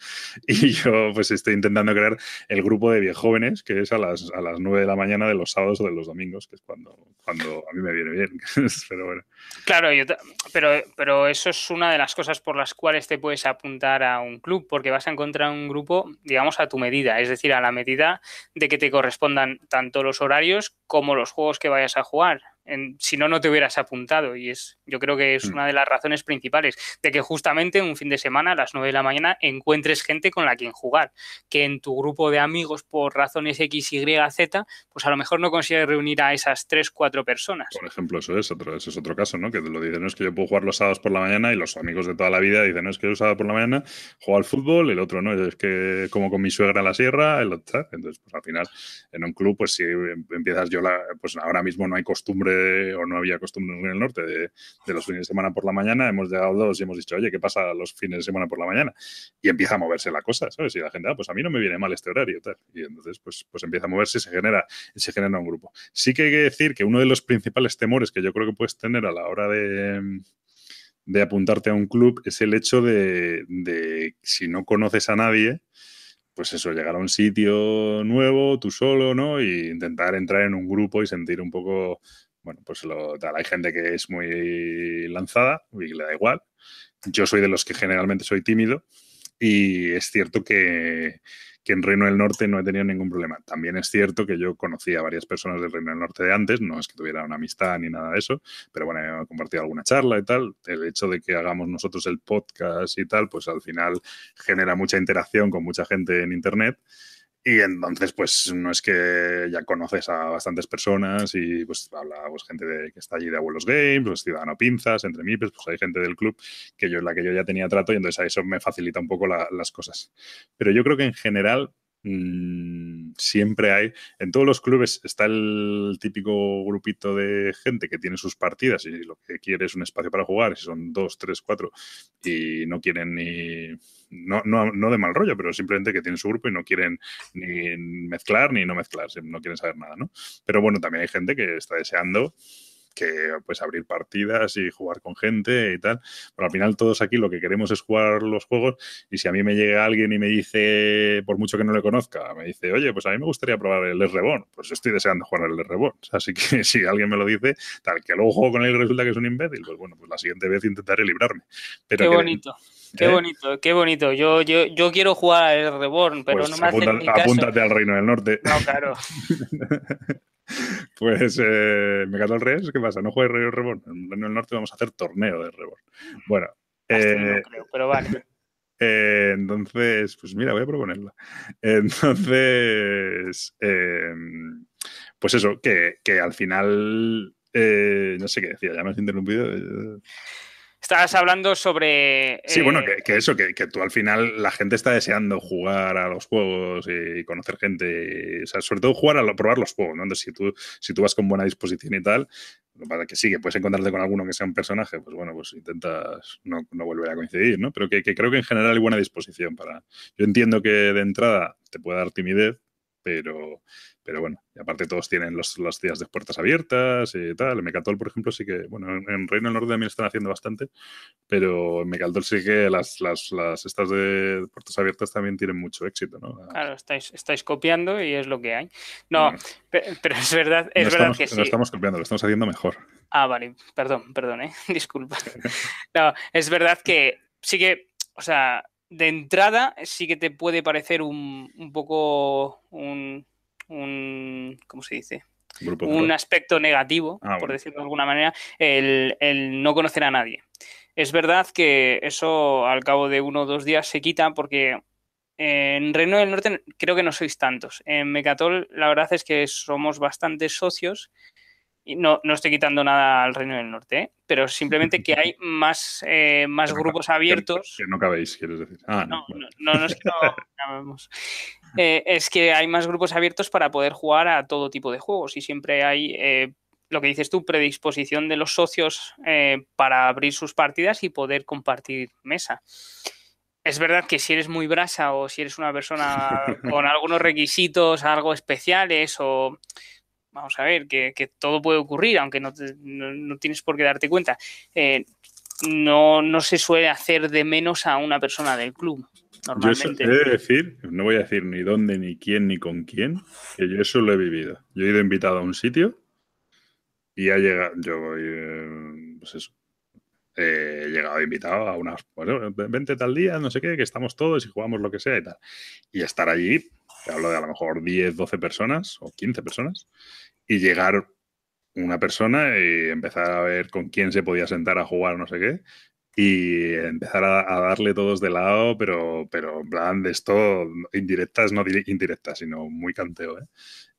Y yo pues estoy intentando crear el grupo de viejóvenes, que es a las, a las 9 de la mañana de los sábados o de los domingos, que es cuando, cuando a mí me viene bien. pero bueno. Claro, pero, pero eso es una de las cosas por las cuales te puedes apuntar a un club, porque vas a encontrar un grupo, digamos, a tu medida, es decir, a la medida que te correspondan tanto los horarios como los juegos que vayas a jugar si no, no te hubieras apuntado. Y es, yo creo que es mm. una de las razones principales de que justamente un fin de semana a las 9 de la mañana encuentres gente con la quien jugar. Que en tu grupo de amigos, por razones X, Y, Z, pues a lo mejor no consigues reunir a esas 3, 4 personas. Por ejemplo, eso es otro, eso es otro caso, ¿no? Que te lo dicen, no es que yo puedo jugar los sábados por la mañana y los amigos de toda la vida dicen, no es que yo sábado por la mañana juego al fútbol, el otro no, es que como con mi suegra en la sierra, el otro, entonces pues al final en un club, pues si empiezas yo, la, pues ahora mismo no hay costumbre o no había costumbre en el norte de, los fines de semana por la mañana, hemos llegado dos y hemos dicho, oye, ¿qué pasa los fines de semana por la mañana? Y empieza a moverse la cosa, ¿sabes? Y la gente, ah, pues a mí no me viene mal este horario, tal. Y entonces, pues, pues empieza a moverse y se genera, se genera un grupo. Sí que hay que decir que uno de los principales temores que yo creo que puedes tener a la hora de de apuntarte a un club es el hecho de, de, si no conoces a nadie, pues eso, llegar a un sitio nuevo, tú solo, ¿no? Y intentar entrar en un grupo y sentir un poco bueno, pues lo, tal, hay gente que es muy lanzada y le da igual. Yo soy de los que generalmente soy tímido y es cierto que, que, en Reino del Norte no he tenido ningún problema. También es cierto que yo conocí a varias personas del Reino del Norte de antes, no es que tuviera una amistad ni nada de eso, pero bueno, he compartido alguna charla y tal. El hecho de que hagamos nosotros el podcast y tal, pues al final genera mucha interacción con mucha gente en Internet Y entonces, pues no es que ya conoces a bastantes personas y pues habla pues, gente de, que está allí de Abuelos Games, pues Ciudadano Pinzas, entre mí, pues, pues hay gente del club que yo la que yo ya tenía trato y entonces a eso me facilita un poco las cosas. Pero yo creo que en general Mm, siempre hay, en todos los clubes está el típico grupito de gente que tiene sus partidas y lo que quiere es un espacio para jugar, si son dos, tres, cuatro, y no quieren ni, no, no, no de mal rollo, pero simplemente que tienen su grupo y no quieren ni mezclar ni no mezclar, no quieren saber nada, ¿no? Pero bueno, también hay gente que está deseando que pues abrir partidas y jugar con gente y tal. Pero al final todos aquí lo que queremos es jugar los juegos y si a mí me llega alguien y me dice, por mucho que no le conozca, me dice, oye, pues a mí me gustaría probar el Reborn, pues estoy deseando jugar el Reborn. Así que si alguien me lo dice, tal que luego juego con él y resulta que es un imbécil, pues bueno, pues la siguiente vez intentaré librarme. Pero qué bonito. Qué ¿Eh? bonito, qué bonito. Yo, yo, yo quiero jugar al Reborn, pero pues no me hace Apúntate al Reino del Norte. No, claro. Pues eh, me el Reyes, ¿qué pasa? No juegue Rey Reborn. En el Norte vamos a hacer torneo de Reborn. Bueno. Eh, creo, pero vale. Eh, entonces, pues mira, voy a proponerla. Entonces, em, pues eso, que, que al final, eh, no sé qué decía, ya me has interrumpido. Estabas hablando sobre. Sí, bueno, eh, que, eso, que, tú al final la gente está deseando jugar a los juegos y conocer gente. o sea, sobre todo jugar a probar los juegos, ¿no? Entonces, si tú, si tú vas con buena disposición y tal, para que sí, que puedes encontrarte con alguno que sea un personaje, pues bueno, pues intentas no, no volver a coincidir, ¿no? Pero que, que creo que en general hay buena disposición para. Yo entiendo que de entrada te puede dar timidez, pero pero bueno, y aparte todos tienen los, días de puertas abiertas y tal. En Mecatol, por ejemplo, sí que, bueno, en, Reino del Norte también están haciendo bastante, pero en Mecatol sí que las, las, las, estas de puertas abiertas también tienen mucho éxito, ¿no? Claro, estáis, estáis copiando y es lo que hay. No, pero es verdad, es verdad que sí. No estamos copiando, lo estamos haciendo mejor. Ah, vale, perdón, perdón, ¿eh? disculpa. No, es verdad que sí que, o sea, de entrada sí que te puede parecer un, un poco un un, ¿cómo se dice? un aspecto negativo, ah, por decirlo de alguna manera, el, no conocer a nadie. Es verdad que eso al cabo de uno o dos días se quita porque en Reino del Norte creo que no sois tantos. En Mecatol la verdad es que somos bastantes socios no, no estoy quitando nada al Reino del Norte, ¿eh? pero simplemente que hay más, eh, más grupos abiertos. Que, no cabéis, quieres decir. Ah, no, no, es que no eh, es que hay más grupos abiertos para poder jugar a todo tipo de juegos y siempre hay lo que dices tú, predisposición de los socios para abrir sus partidas y poder compartir mesa. Es verdad que si eres muy brasa o si eres una persona con algunos requisitos, algo especiales o vamos a ver, que, todo puede ocurrir, aunque no, tienes por qué darte cuenta. Eh, no, no se suele hacer de menos a una persona del club. Normalmente. Yo he de decir, no voy a decir ni dónde, ni quién, ni con quién, que yo eso lo he vivido. Yo he ido invitado a un sitio y ha llegado, yo eh, pues eso, he llegado invitado a unas, bueno, vente tal día, no sé qué, que estamos todos y jugamos lo que sea y tal. Y estar allí, te hablo de a lo mejor 10, 12 personas o 15 personas, y llegar una persona y empezar a ver con quién se podía sentar a jugar no sé qué y empezar a, darle todos de lado, pero, pero en plan de esto, indirectas, no indirectas, sino muy canteo, ¿eh?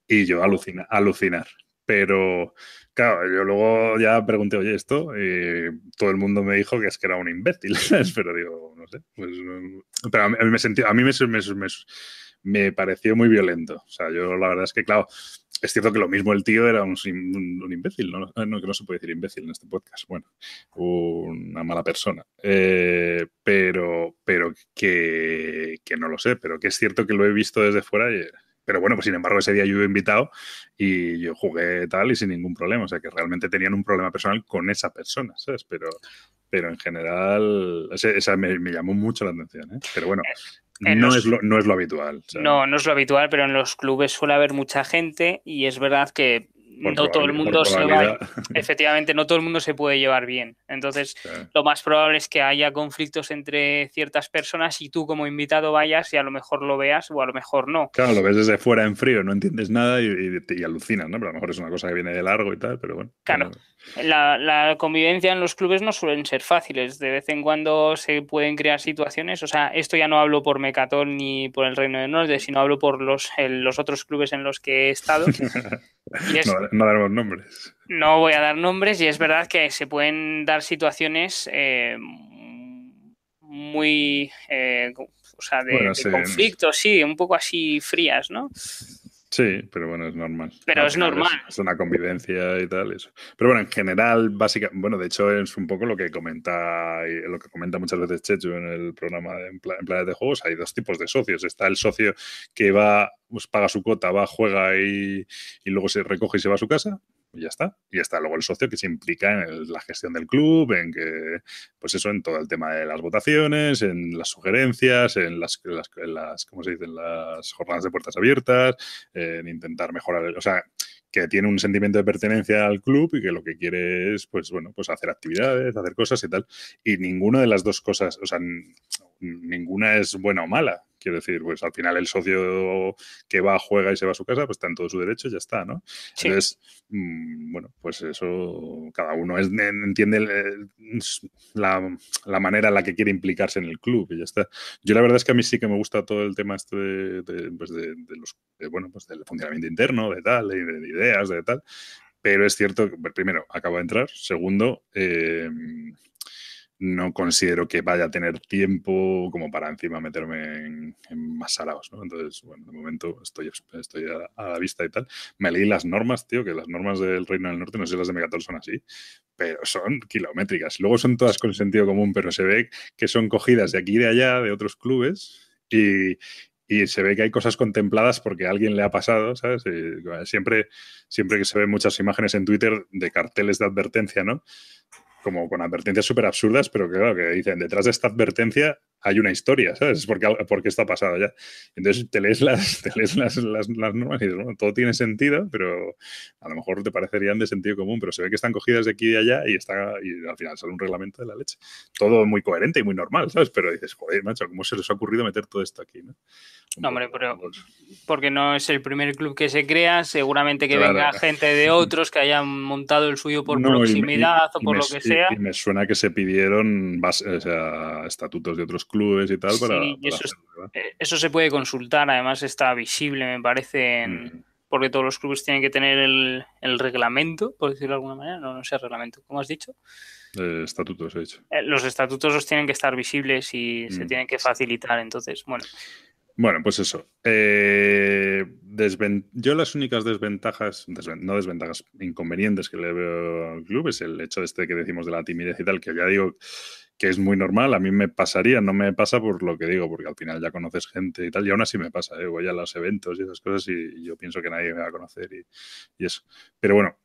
Y yo alucina, alucinar. Pero, claro, yo luego ya pregunté, oye, esto, y todo el mundo me dijo que es que era un imbécil, pero digo, no sé, pues, pero a mí me, sentí, a mí me, me, me pareció muy violento. O sea, yo la verdad es que, claro, es cierto que lo mismo el tío era un, imbécil, ¿no? ¿no? que no se puede decir imbécil en este podcast. Bueno, una mala persona. Eh, pero pero que, no lo sé, pero que es cierto que lo he visto desde fuera. pero bueno, pues sin embargo, ese día yo he invitado y yo jugué tal y sin ningún problema. O sea, que realmente tenían un problema personal con esa persona, ¿sabes? Pero, pero en general, esa me, me, llamó mucho la atención. ¿eh? Pero bueno, no, es lo, habitual. No, no es lo habitual, pero en los clubes suele haber mucha gente y es verdad que no todo el mundo se va, efectivamente, no todo el mundo se puede llevar bien. Entonces, lo más probable es que haya conflictos entre ciertas personas y tú como invitado vayas y a lo mejor lo veas o a lo mejor no. Claro, lo ves desde fuera en frío, no entiendes nada y, y, alucinas, ¿no? Pero a lo mejor es una cosa que viene de largo y tal, pero bueno. Claro. La, la, convivencia en los clubes no suelen ser fáciles. De vez en cuando se pueden crear situaciones. O sea, esto ya no hablo por Mecatón ni por el Reino del Norte, sino hablo por los, los otros clubes en los que he estado. no, daremos nombres. No voy a dar nombres y es verdad que se pueden dar situaciones eh, muy... Eh, o sea, de, conflicto, sí, un poco así frías, ¿no? Sí, pero bueno, es normal. Pero es normal. Es, una convivencia y tal. Eso. Pero bueno, en general, básicamente, bueno, de hecho es un poco lo que comenta lo que comenta muchas veces Chechu en el programa de, en, Planes de Juegos. Hay dos tipos de socios. Está el socio que va, pues paga su cuota, va, juega y, y luego se recoge y se va a su casa y ya está. Y está luego el socio que se implica en la gestión del club, en que, pues eso, en todo el tema de las votaciones, en las sugerencias, en las, en las, ¿cómo se dice? En las jornadas de puertas abiertas, en intentar mejorar, o sea, que tiene un sentimiento de pertenencia al club y que lo que quiere es, pues bueno, pues hacer actividades, hacer cosas y tal. Y ninguna de las dos cosas, o sea, ninguna es buena o mala. Quiero decir, pues al final el socio que va, juega y se va a su casa, pues está en todo su derecho y ya está, ¿no? Entonces, mm, bueno, pues eso, cada uno es, entiende la, la, manera en la que quiere implicarse en el club y ya está. Yo la verdad es que a mí sí que me gusta todo el tema este de, pues de, los, bueno, pues del funcionamiento interno, de tal, de, de ideas, de tal. Pero es cierto que, primero, acabo de entrar. Segundo, eh, no considero que vaya a tener tiempo como para encima meterme en, más saraos, ¿no? Entonces, bueno, de momento estoy, estoy a, la vista y tal. Me leí las normas, tío, que las normas del Reino del Norte, no sé si las de Megatol son así, pero son kilométricas. Luego son todas con sentido común, pero se ve que son cogidas de aquí y de allá, de otros clubes, y, y se ve que hay cosas contempladas porque alguien le ha pasado, ¿sabes? siempre, siempre que se ven muchas imágenes en Twitter de carteles de advertencia, ¿no? Como con advertencias súper absurdas, pero que claro, que dicen, detrás de esta advertencia hay una historia, ¿sabes? Porque, porque está pasado ya. Entonces te lees las, te lees las, las, normas y dices, bueno, todo tiene sentido, pero a lo mejor te parecerían de sentido común, pero se ve que están cogidas de aquí y de allá y, está, y al final sale un reglamento de la leche. Todo muy coherente y muy normal, ¿sabes? Pero dices, joder, macho, ¿cómo se les ha ocurrido meter todo esto aquí, no? no, hombre, pero porque no es el primer club que se crea, seguramente que venga gente de otros que hayan montado el suyo por proximidad o por lo que sea. Y, me suena que se pidieron estatutos de otros clubes clubes y tal para, eh, eso, se puede consultar, además está visible, me parece, mm. porque todos los clubes tienen que tener el, reglamento, por decirlo de alguna manera, no, no sé, reglamento, ¿cómo has dicho? estatutos, he dicho. Eh, los estatutos los tienen que estar visibles y se mm. tienen que facilitar, entonces, bueno. Bueno, pues eso. Eh, yo las únicas desventajas, no desventajas, inconvenientes que le veo al club es el hecho de este que decimos de la timidez y tal, que ya digo que es muy normal, a mí me pasaría, no me pasa por lo que digo, porque al final ya conoces gente y tal, y aún así me pasa, ¿eh? voy a los eventos y esas cosas y yo pienso que nadie me va a conocer y, eso. Pero bueno,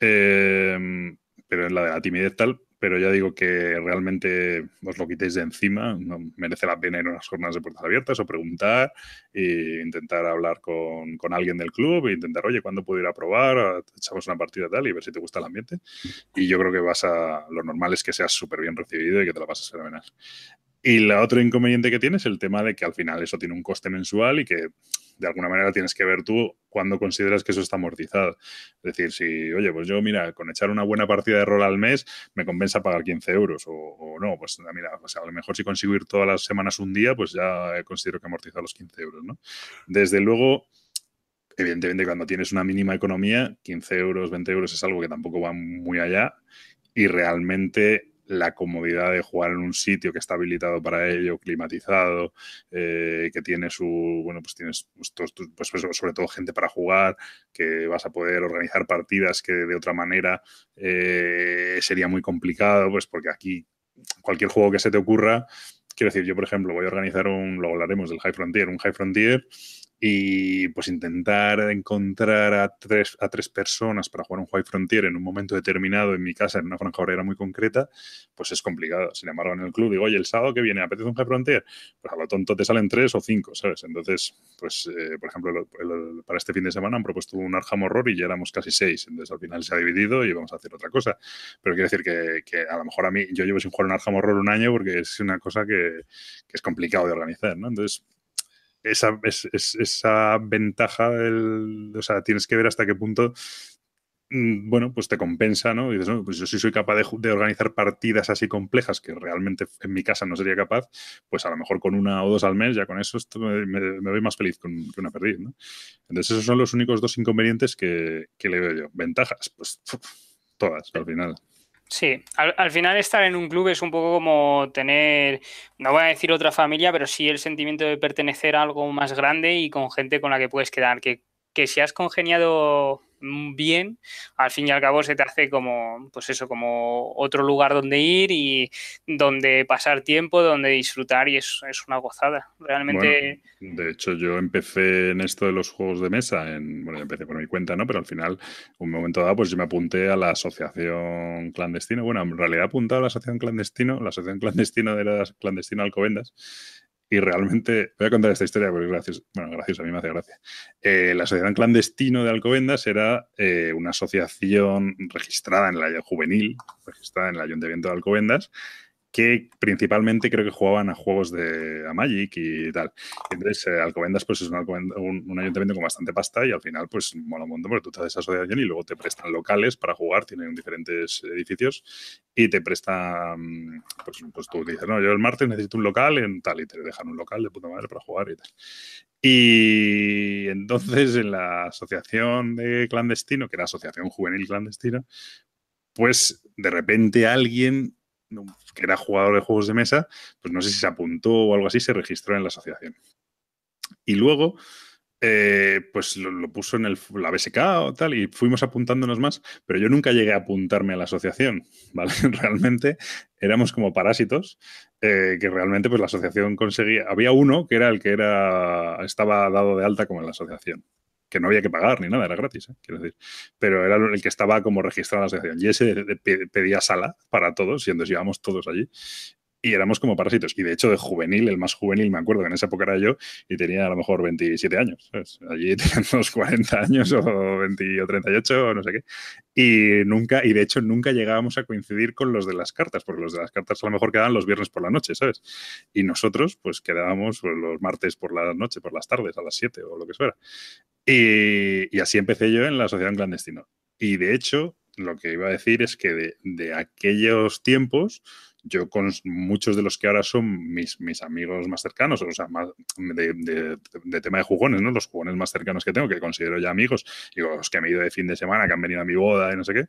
eh, pero en la de la timidez tal, pero ya digo que realmente os lo quitéis de encima, no merece la pena ir a unas jornadas de puertas abiertas o preguntar e intentar hablar con, con alguien del club e intentar, oye, ¿cuándo puedo ir a probar? Echamos una partida tal y ver si te gusta el ambiente. Y yo creo que vas a, lo normal es que seas súper bien recibido y que te la pases fenomenal. Y la otro inconveniente que tiene es el tema de que al final eso tiene un coste mensual y que de alguna manera tienes que ver tú cuando consideras que eso está amortizado. Es decir, si, oye, pues yo, mira, con echar una buena partida de rol al mes me compensa pagar 15 euros o, no, pues mira, pues a lo mejor si consigo ir todas las semanas un día, pues ya considero que he amortizado los 15 euros, ¿no? Desde luego, evidentemente cuando tienes una mínima economía, 15 euros, 20 euros es algo que tampoco va muy allá y realmente la comodidad de jugar en un sitio que está habilitado para ello, climatizado, eh, que tiene su, bueno, pues tienes pues, pues, sobre todo gente para jugar, que vas a poder organizar partidas que de otra manera eh, sería muy complicado, pues porque aquí cualquier juego que se te ocurra, quiero decir, yo por ejemplo voy a organizar un, lo hablaremos del High Frontier, un High Frontier y pues intentar encontrar a tres, a tres personas para jugar un White Frontier en un momento determinado en mi casa, en una franja horaria muy concreta, pues es complicado. Sin embargo, en el club digo, oye, el sábado que viene, ¿apetece un White Frontier? Pues a lo tonto te salen tres o cinco, ¿sabes? Entonces, pues, eh, por ejemplo, para este fin de semana han propuesto un Arkham Horror y ya éramos casi seis. Entonces, al final se ha dividido y vamos a hacer otra cosa. Pero quiero decir que, que a lo mejor a mí, yo llevo sin jugar un Arkham Horror un año porque es una cosa que, que es complicado de organizar, ¿no? Entonces, esa, es, esa ventaja, o sea, tienes que ver hasta qué punto, mm, bueno, pues te compensa, ¿no? Y dices, no, pues yo sí soy capaz de, organizar partidas así complejas que realmente en mi casa no sería capaz, pues a lo mejor con una o dos al mes, ya con eso me, me, voy más feliz con, que una perdiz, ¿no? Entonces esos son los únicos dos inconvenientes que, que le veo yo. Ventajas, pues todas al final. Sí, al, final estar en un club es un poco como tener, no voy a decir otra familia, pero sí el sentimiento de pertenecer a algo más grande y con gente con la que puedes quedar, que, que si has congeniado bien, al fin y al cabo se te hace como, pues eso, como otro lugar donde ir y donde pasar tiempo, donde disfrutar y es, una gozada. Realmente. de hecho, yo empecé en esto de los juegos de mesa, en, bueno, empecé por mi cuenta, ¿no? Pero al final, un momento dado, pues yo me apunté a la asociación clandestina. Bueno, en realidad apuntado a la asociación clandestino, la asociación clandestina de la clandestina Alcobendas y realmente, voy a contar esta historia porque gracias, bueno, gracias, a mí me hace gracia. Eh, la Sociedad Clandestino de Alcobendas era eh, una asociación registrada en la juvenil, registrada en el Ayuntamiento de Alcobendas, que principalmente creo que jugaban a juegos de Magic y tal. Entonces, eh, Alcobendas pues es un, ayuntamiento con bastante pasta y al final pues mola un montón porque tú te haces asociación y luego te prestan locales para jugar, tienen diferentes edificios y te prestan, pues, pues tú dices, no, yo el martes necesito un local en tal y te dejan un local de puta madre para jugar y tal. Y entonces en la asociación de clandestino, que era Asociación Juvenil Clandestina, pues de repente alguien que era jugador de juegos de mesa, pues no sé si se apuntó o algo así, se registró en la asociación. Y luego, eh, pues lo, puso en el, la BSK o tal, y fuimos apuntándonos más, pero yo nunca llegué a apuntarme a la asociación, ¿vale? Realmente éramos como parásitos, eh, que realmente pues la asociación conseguía, había uno que era el que era, estaba dado de alta como en la asociación, que no había que pagar ni nada, era gratis, ¿eh? quiero decir. Pero era el que estaba como registrado en la asociación. Y ese pedía sala para todos, y entonces íbamos todos allí y éramos como parásitos. Y de hecho, de juvenil, el más juvenil, me acuerdo que en esa época era yo y tenía a lo mejor 27 años. Allí teníamos 40 años o 20 o 38 o no sé qué. Y nunca, y de hecho, nunca llegábamos a coincidir con los de las cartas, porque los de las cartas a lo mejor quedaban los viernes por la noche, ¿sabes? Y nosotros, pues quedábamos los martes por la noche, por las tardes, a las 7 o lo que fuera. Y, así empecé yo en la asociación clandestina. Y de hecho, lo que iba a decir es que de, de aquellos tiempos, yo con muchos de los que ahora son mis, amigos más cercanos, o sea, más de, tema de jugones, ¿no? Los jugones más cercanos que tengo, que considero ya amigos, y los que me ido de fin de semana, que han venido a mi boda y no sé qué,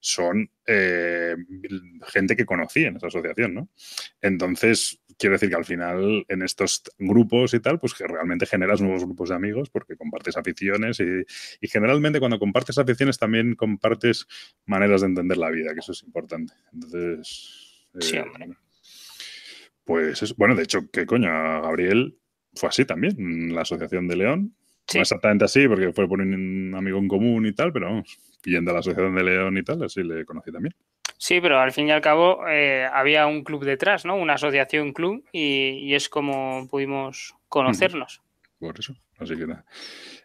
son eh, gente que conocí en esa asociación, ¿no? Entonces, quiero decir que al final en estos grupos y tal, pues que realmente generas nuevos grupos de amigos porque compartes aficiones y, y generalmente cuando compartes aficiones también compartes maneras de entender la vida, que eso es importante. Entonces, Sí, eh, hombre. Pues es, bueno, de hecho, ¿qué coño? Gabriel fue así también, la Asociación de León. No exactamente así, porque fue por un amigo en común y tal, pero vamos, yendo a la Asociación de León y tal, así le conocí también. Sí, pero al fin y al cabo eh, había un club detrás, ¿no? Una asociación club y, es como pudimos conocernos. Por eso, así que nada.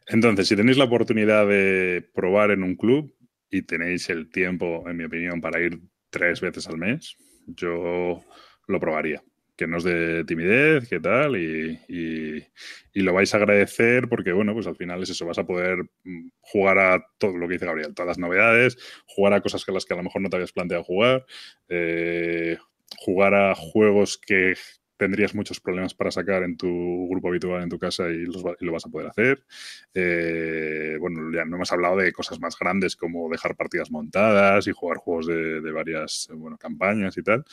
Entonces, si tenéis la oportunidad de probar en un club y tenéis el tiempo, en mi opinión, para ir tres veces al mes, yo lo probaría. Que no es de timidez, qué tal, y, y, lo vais a agradecer porque, bueno, pues al final es eso, vas a poder mm, jugar a todo lo que dice Gabriel, todas las novedades, jugar a cosas que las que a lo mejor no te habías planteado jugar, eh, jugar a juegos que tendrías muchos problemas para sacar en tu grupo habitual en tu casa y, lo vas a poder hacer. Eh, bueno, ya no hemos hablado de cosas más grandes como dejar partidas montadas y jugar juegos de, varias bueno, campañas y tal.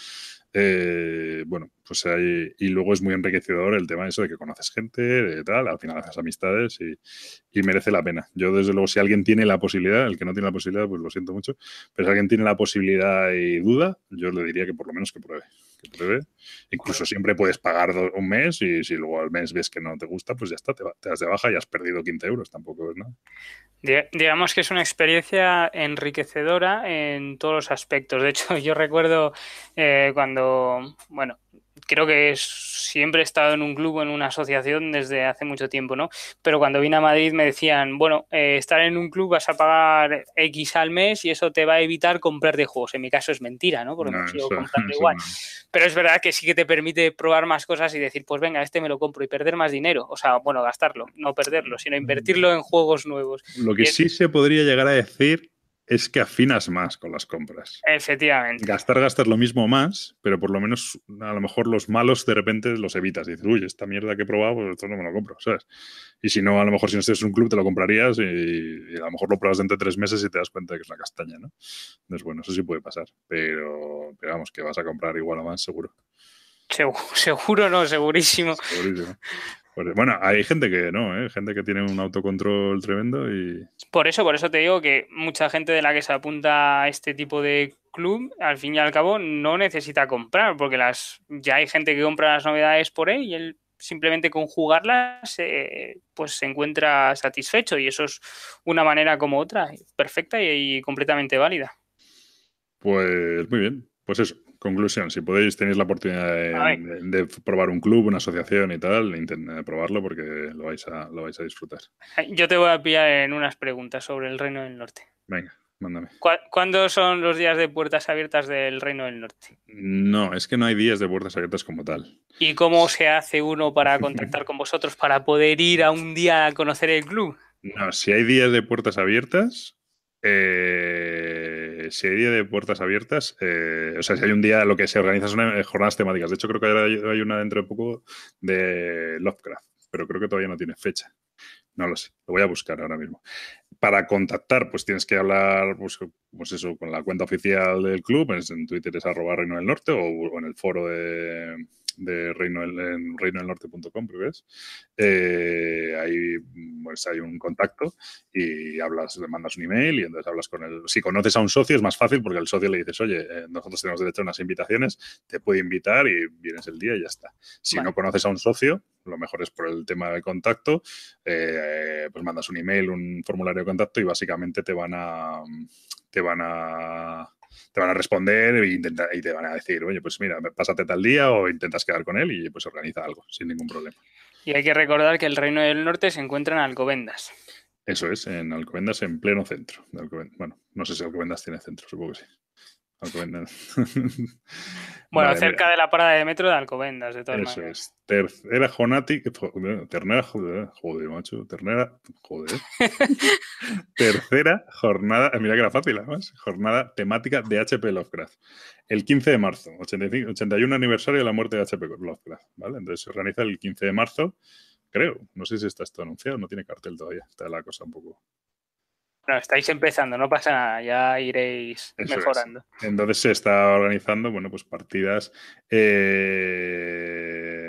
eh, bueno, pues hay, y luego es muy enriquecedor el tema de eso de que conoces gente, de tal, al final haces amistades y, y, merece la pena. Yo, desde luego, si alguien tiene la posibilidad, el que no tiene la posibilidad, pues lo siento mucho, pero si alguien tiene la posibilidad y duda, yo le diría que por lo menos que pruebe. Que pruebe. Incluso siempre puedes pagar un mes y si luego al mes ves que no te gusta, pues ya está, te, te das de baja y has perdido 15 euros, tampoco es nada. Digamos que es una experiencia enriquecedora en todos los aspectos. De hecho, yo recuerdo eh, cuando, bueno, creo que siempre he estado en un club o en una asociación desde hace mucho tiempo, ¿no? Pero cuando vine a Madrid me decían, bueno, eh, estar en un club vas a pagar X al mes y eso te va a evitar comprar de juegos. En mi caso es mentira, ¿no? Porque no, sigo comprando igual. Pero es verdad que sí que te permite probar más cosas y decir, pues venga, este me lo compro y perder más dinero. O sea, bueno, gastarlo, no perderlo, sino invertirlo en juegos nuevos. Lo que sí se podría llegar a decir es que afinas más con las compras. Efectivamente. Gastar, gastar lo mismo más, pero por lo menos a lo mejor los malos de repente los evitas. Y dices, uy, esta mierda que he probado, pues esto no me lo compro, ¿sabes? Y si no, a lo mejor si no estés en un club te lo comprarías y, a lo mejor lo pruebas dentro de tres meses y te das cuenta de que es una castaña, ¿no? Entonces, bueno, eso sí puede pasar. Pero, pero vamos, que vas a comprar igual o más, seguro. Seguro, seguro no, segurísimo. Segurísimo. Pues, bueno, hay gente que no, ¿eh? gente que tiene un autocontrol tremendo y... Por eso, por eso te digo que mucha gente de la que se apunta a este tipo de club, al fin y al cabo, no necesita comprar, porque las ya hay gente que compra las novedades por él y él simplemente con jugarlas eh, pues se encuentra satisfecho y eso es una manera como otra, perfecta y completamente válida. Pues muy bien, pues eso, Conclusión, si podéis, tenéis la oportunidad de, probar un club, una asociación y tal, intentad probarlo porque lo vais, a, lo vais a disfrutar. Yo te voy a pillar en unas preguntas sobre el Reino del Norte. Venga, mándame. ¿Cuándo son los días de puertas abiertas del Reino del Norte? No, es que no hay días de puertas abiertas como tal. ¿Y cómo se hace uno para contactar con vosotros para poder ir a un día a conocer el club? No, si hay días de puertas abiertas, eh, día de puertas abiertas, eh, o sea, si hay un día lo que se organiza son eh, jornadas temáticas. De hecho, creo que hay una dentro de poco de Lovecraft, pero creo que todavía no tiene fecha. No lo sé, lo voy a buscar ahora mismo. Para contactar, pues tienes que hablar, pues, pues eso, con la cuenta oficial del club, en Twitter es arroba Reino del Norte o en el foro de, de Reino en reinodelnorte.com, creo que es. Eh, ahí pues, hay un contacto y hablas, le mandas un email y entonces hablas con él. Si conoces a un socio es más fácil porque al socio le dices, oye, eh, nosotros tenemos derecho a unas invitaciones, te puede invitar y vienes el día y ya está. Si no conoces a un socio, lo mejor es por el tema de contacto, eh, pues mandas un email, un formulario de contacto y básicamente te van a te van a te van a responder e y te van a decir, oye, pues mira, pásate tal día o intentas quedar con él y pues organiza algo sin ningún problema. Y hay que recordar que el Reino del Norte se encuentra en Alcobendas. Eso es, en Alcobendas, en pleno centro. Bueno, no sé si Alcobendas tiene centro, supongo que sí. bueno, cerca de la parada de metro de Alcobendas, de todas Eso es. Tercera jornada. Ternera, joder, joder, macho. Ternera, joder. Tercera jornada. Eh, mira que era fácil, además. Jornada temática de HP Lovecraft. El 15 de marzo, 85, 81 aniversario de la muerte de HP Lovecraft. ¿vale? Entonces se organiza el 15 de marzo, creo. No sé si está esto anunciado, no tiene cartel todavía. Está la cosa un poco. No, estáis empezando, no pasa nada, ya iréis mejorando. Entonces se está organizando, bueno, pues partidas eh,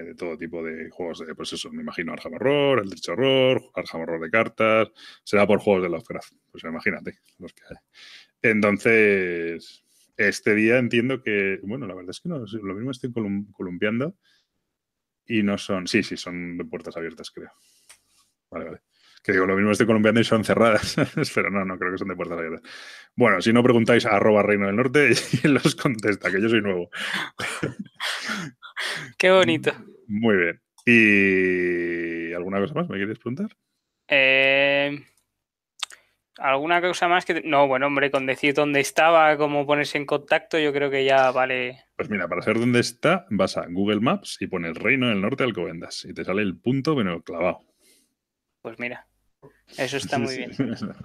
de todo tipo de juegos, de, pues eso, me imagino Arkham Horror, el Derecho Horror, Arkham Horror de cartas, será por juegos de Lovecraft, pues imagínate los que hay. Entonces, este día entiendo que, bueno, la verdad es que no, lo mismo estoy columpiando y no son, sí, sí, son de puertas abiertas, creo. Vale, vale. Que digo, lo mismo estoy colombiano y son cerradas. Pero no, no creo que son de puertas abiertas. Bueno, si no preguntáis arroba Reino del Norte y los contesta, que yo soy nuevo. Qué bonito. Muy bien. ¿Y alguna cosa más me quieres preguntar? Eh, ¿Alguna cosa más que.? No, bueno, hombre, con decir dónde estaba, cómo ponerse en contacto, yo creo que ya vale. Pues mira, para saber dónde está, vas a Google Maps y pones Reino del Norte Alcobendas y te sale el punto, bueno, clavado. Pues mira. Eso está muy bien.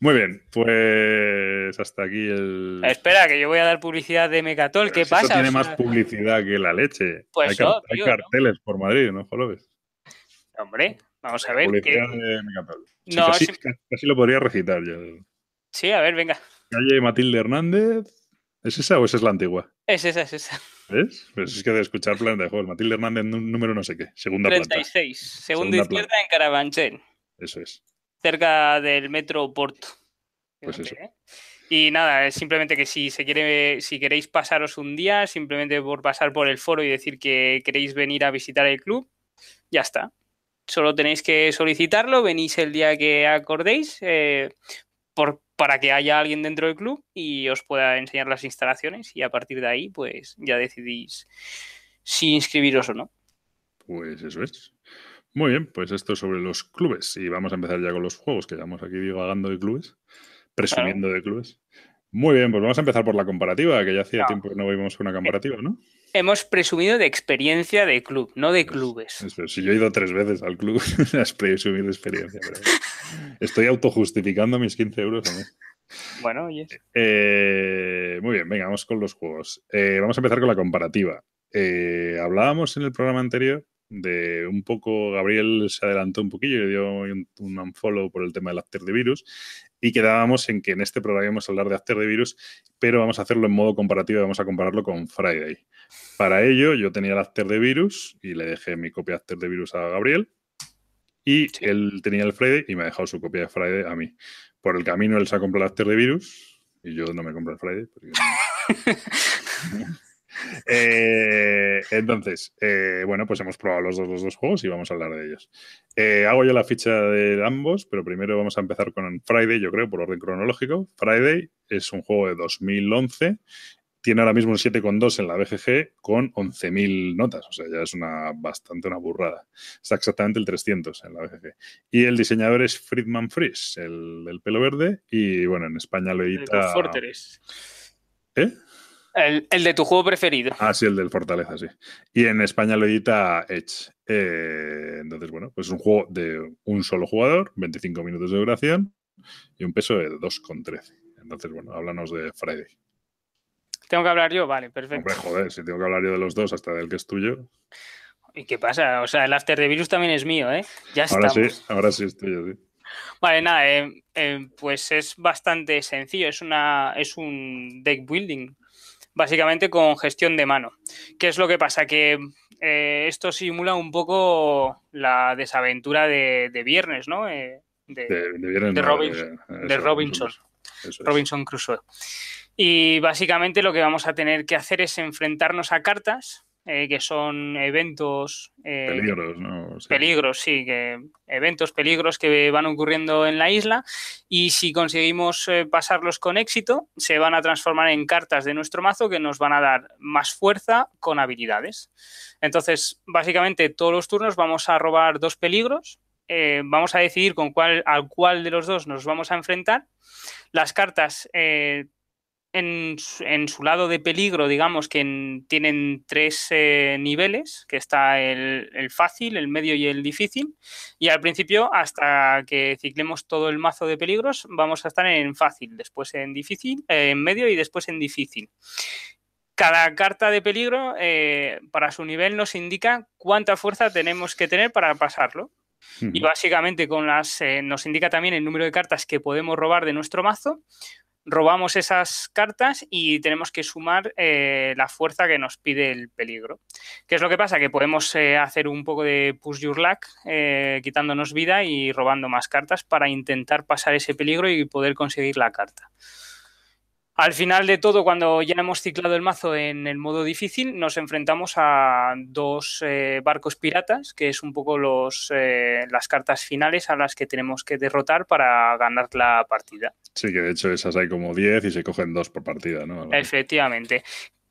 Muy bien, pues hasta aquí el. Espera, que yo voy a dar publicidad de Mecatol. ¿Qué pasa? Eso tiene más publicidad que la leche. Pues hay, carteles por Madrid, ¿no, Joloves? Hombre, vamos a ver. Publicidad de Mecatol. no, casi, lo podría recitar yo. Sí, a ver, venga. Calle Matilde Hernández, ¿Es esa o esa es la antigua? Es esa, es esa. ¿Ves? Pues es que de escuchar plan de juegos. Matilde Hernández, número no sé qué. Segunda 36. planta. Segunda, izquierda en Carabanchel. Eso es. Cerca del metro Porto. Pues eso. ¿eh? Y nada, es simplemente que si se quiere, si queréis pasaros un día, simplemente por pasar por el foro y decir que queréis venir a visitar el club, ya está. Solo tenéis que solicitarlo, venís el día que acordéis eh, por, para que haya alguien dentro del club y os pueda enseñar las instalaciones y a partir de ahí pues ya decidís si inscribiros o no. Pues eso es. Muy bien, pues esto sobre los clubes y vamos a empezar ya con los juegos, que llevamos aquí divagando de clubes, presumiendo de clubes. Muy bien, pues vamos a empezar por la comparativa, que ya hacía tiempo que no vimos una comparativa, ¿no? Hemos presumido de experiencia de club, no de clubes. si yo he ido tres veces al club, has presumido de experiencia. estoy autojustificando mis 15 euros. Bueno, oye. Eh, muy bien, venga, vamos con los juegos. Eh, vamos a empezar con la comparativa. Eh, hablábamos en el programa anterior de un poco, Gabriel se adelantó un poquillo, le dio un, un unfollow por el tema del After de Virus y quedábamos en que en este programa íbamos a hablar de After the Virus, pero vamos a hacerlo en modo comparativo y vamos a compararlo con Friday. Para ello, yo tenía el After the Virus y le dejé mi copia de After the Virus a Gabriel. Y él tenía el Friday y me ha dejado su copia de Friday a mí. Por el camino él se ha comprado el After the Virus y yo no me compro el Friday. Eh, entonces, eh, bueno, pues hemos probado los dos, los dos juegos y vamos a hablar de ellos. Eh, hago yo la ficha de ambos, pero primero vamos a empezar con Friday, yo creo, por orden cronológico. Friday es un juego de 2011. Tiene ahora mismo un 7,2 en la BGG con 11.000 notas, o sea, ya es una bastante una burrada. Está exactamente el 300 en la BGG. Y el diseñador es Friedman Fries, el del pelo verde, y bueno, en España lo edita... ¿Eh? El, de tu juego preferido. Ah, sí, el del Fortaleza, sí. Y en España lo edita Edge. Eh, entonces, bueno, pues es un juego de un solo jugador, 25 minutos de duración y un peso de 2,13. Entonces, bueno, háblanos de Friday. ¿Tengo que hablar yo? Vale, perfecto. Hombre, joder, si tengo que hablar yo de los dos hasta del que es tuyo. ¿Y qué pasa? O sea, el After the Virus también es mío, ¿eh? Ya ahora sí, ahora sí es tuyo, sí. Vale, nada, eh, eh, pues es bastante sencillo. Es, una, es un deck building básicamente con gestión de mano. ¿Qué es lo que pasa? Que eh, esto simula un poco la desaventura de, viernes, ¿no? Eh, de, de, Robinson. de Robinson. Robinson Crusoe. Y básicamente lo que vamos a tener que hacer es enfrentarnos a cartas eh, que son eventos. Eh, peligros, ¿no? Peligros, sí, que, eventos, peligros que van ocurriendo en la isla y si conseguimos eh, pasarlos con éxito, se van a transformar en cartas de nuestro mazo que nos van a dar más fuerza con habilidades. Entonces, básicamente, todos los turnos vamos a robar dos peligros. vamos a decidir con cuál, al cuál de los dos nos vamos a enfrentar. Las cartas en, su lado de peligro, digamos que tienen tres eh, niveles, que está el, fácil, el medio y el difícil. Y al principio, hasta que ciclemos todo el mazo de peligros, vamos a estar en fácil, después en difícil, eh, en medio y después en difícil. Cada carta de peligro, eh, para su nivel, nos indica cuánta fuerza tenemos que tener para pasarlo. Y básicamente con las nos indica también el número de cartas que podemos robar de nuestro mazo, robamos esas cartas y tenemos que sumar eh, la fuerza que nos pide el peligro. ¿Qué es lo que pasa? Que podemos eh, hacer un poco de push your luck, eh, quitándonos vida y robando más cartas para intentar pasar ese peligro y poder conseguir la carta. Al final de todo, cuando ya hemos ciclado el mazo en el modo difícil, nos enfrentamos a dos eh, barcos piratas, que es un poco los, eh, las cartas finales a las que tenemos que derrotar para ganar la partida. Sí, que de hecho esas hay como 10 y se cogen dos por partida, ¿no? Efectivamente.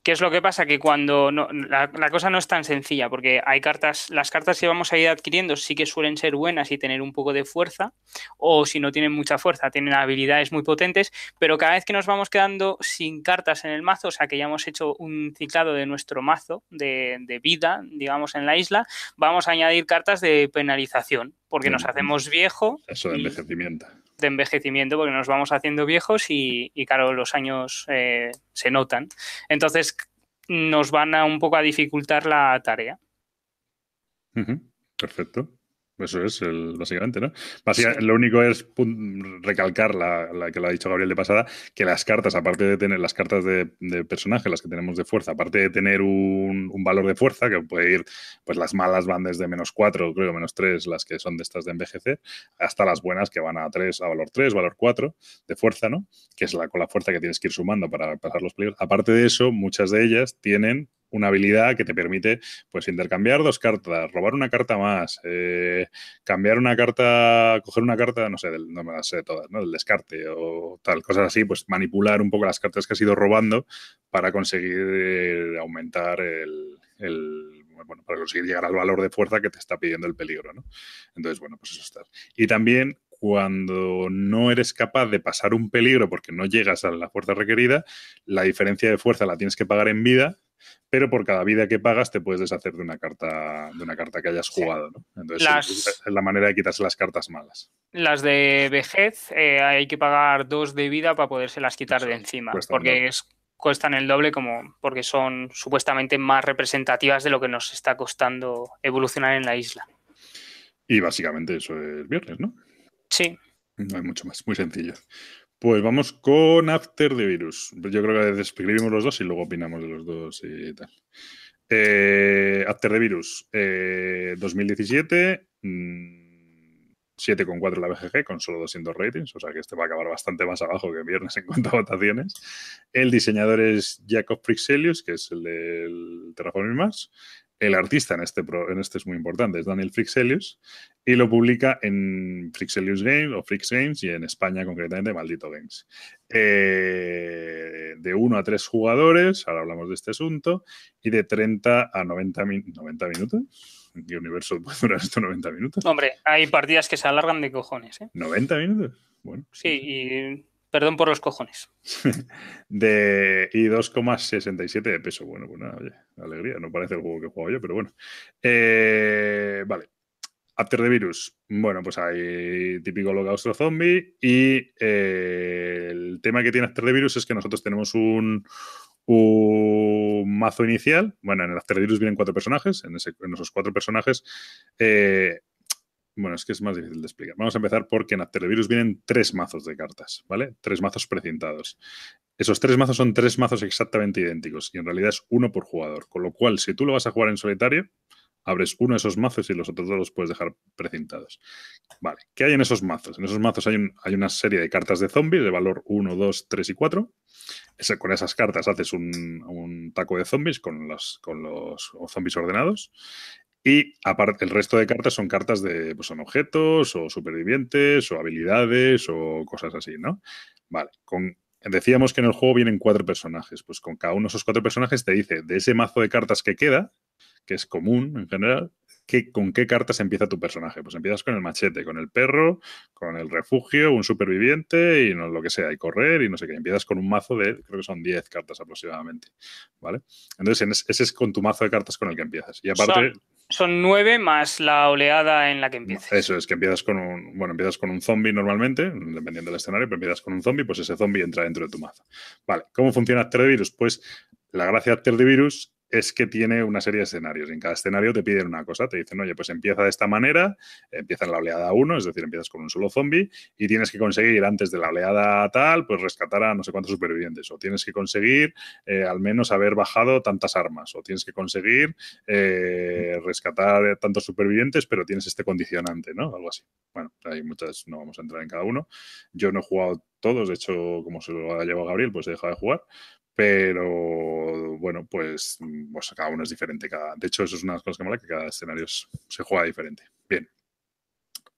¿Qué es lo que pasa? Que cuando la, cosa no es tan sencilla, porque hay cartas, las cartas que vamos a ir adquiriendo sí que suelen ser buenas y tener un poco de fuerza, o si no tienen mucha fuerza, tienen habilidades muy potentes, pero cada vez que nos vamos quedando sin cartas en el mazo, o sea que ya hemos hecho un ciclado de nuestro mazo de, de vida, digamos, en la isla, vamos a añadir cartas de penalización, porque nos hacemos viejo. Eso de envejecimiento de envejecimiento porque nos vamos haciendo viejos y, claro, los años eh, se notan. Entonces nos van a un poco a dificultar la tarea. Perfecto. Eso es, básicamente, ¿no? Básicamente, Lo único es recalcar la, que lo ha dicho Gabriel de pasada, que las cartas, aparte de tener las cartas de, personaje, las que tenemos de fuerza, aparte de tener un, valor de fuerza, que puede ir, pues las malas van desde menos 4, creo, menos 3, las que son de estas de envejecer, hasta las buenas que van a 3, a valor 3, valor 4 de fuerza, ¿no? Que es la, con la fuerza que tienes que ir sumando para pasar los peligros. Aparte de eso, muchas de ellas tienen una habilidad que te permite pues intercambiar dos cartas, robar una carta más, eh, cambiar una carta, coger una carta, no sé, del, no me las sé todas, ¿no? Del descarte o tal, cosas así, pues manipular un poco las cartas que has ido robando para conseguir aumentar el, bueno, para conseguir llegar al valor de fuerza que te está pidiendo el peligro, ¿no? Entonces, bueno, pues eso está. Y también cuando no eres capaz de pasar un peligro porque no llegas a la fuerza requerida, la diferencia de fuerza la tienes que pagar en vida pero por cada vida que pagas te puedes deshacer de una carta, de una carta que hayas jugado. ¿no? Entonces es la manera de quitarse las cartas malas. Las de vejez eh, hay que pagar dos de vida para podérselas quitar de encima, porque cuestan el doble como porque son supuestamente más representativas de lo que nos está costando evolucionar en la isla. Y básicamente eso es viernes, ¿no? Sí. No hay mucho más, muy sencillo. Pues vamos con After the Virus. Yo creo que describimos los dos y luego opinamos de los dos y tal. Eh, After the Virus, 2017, 7,4 la BGG con solo 200 ratings, o sea que este va a acabar bastante más abajo que viernes en cuanto a votaciones. El diseñador es Jacob Frixelius, que es el del Terraforming Mars. El artista en este, en este es muy importante, es Daniel Frixelius, y lo publica en Frixelius Games o Frix Games y en España concretamente Maldito Games. Eh, de 1 a 3 jugadores, ahora hablamos de este asunto, y de 30 a 90, 90 minutos. ¿En qué universo puede durar esto 90 minutos? Hombre, hay partidas que se alargan de cojones. ¿eh? ¿90 minutos? Bueno. Sí, y Perdón por los cojones. de, y 2,67 de peso. Bueno, pues nada, oye, alegría. No parece el juego que he jugado yo, pero bueno. Eh, vale. After the Virus. Bueno, pues hay típico Holocausto Zombie. Y eh, el tema que tiene After the Virus es que nosotros tenemos un, un mazo inicial. Bueno, en After the Virus vienen cuatro personajes. En, esos cuatro personajes eh, bueno, es que es más difícil de explicar. Vamos a empezar porque en After Virus vienen tres mazos de cartas, ¿vale? Tres mazos precintados. Esos tres mazos son tres mazos exactamente idénticos y en realidad es uno por jugador. Con lo cual, si tú lo vas a jugar en solitario, abres uno de esos mazos y los otros dos los puedes dejar precintados. Vale, ¿qué hay en esos mazos? En esos mazos hay, hay una serie de cartas de zombies de valor 1, 2, 3 y 4. con esas cartas haces un, taco de zombies con los, con los zombies ordenados. Y aparte, el resto de cartas son cartas de, pues son objetos o supervivientes o habilidades o cosas así, ¿no? Vale, con, decíamos que en el juego vienen cuatro personajes, pues con cada uno de esos cuatro personajes te dice de ese mazo de cartas que queda, que es común en general, ¿con qué cartas empieza tu personaje? Pues empiezas con el machete, con el perro, con el refugio, un superviviente y no, lo que sea, y correr y no sé qué. Empiezas con un mazo de, creo que son 10 cartas aproximadamente, ¿vale? Entonces, ese es con tu mazo de cartas con el que empiezas. Y aparte... Son, nueve más la oleada en la que empiezas. Eso es, que empiezas con un, bueno, empiezas con un zombie normalmente, dependiendo del escenario, pero empiezas con un zombie, pues ese zombie entra dentro de tu mazo. Vale, ¿cómo funciona After the Virus? Pues la gracia de After the Virus es que tiene una serie de escenarios. En cada escenario te piden una cosa. Te dicen, oye, pues empieza de esta manera, empieza en la oleada 1, es decir, empiezas con un solo zombie y tienes que conseguir antes de la oleada tal, pues rescatar a no sé cuántos supervivientes. O tienes que conseguir eh, al menos haber bajado tantas armas. O tienes que conseguir eh, rescatar tantos supervivientes, pero tienes este condicionante, ¿no? Algo así. Bueno, hay muchas, no vamos a entrar en cada uno. Yo no he jugado todos, de hecho, como se lo ha llevado Gabriel, pues he dejado de jugar. Pero bueno, pues, pues, cada uno es diferente. Cada, de hecho, eso es una de las cosas que mola, que cada escenario se juega diferente. Bien.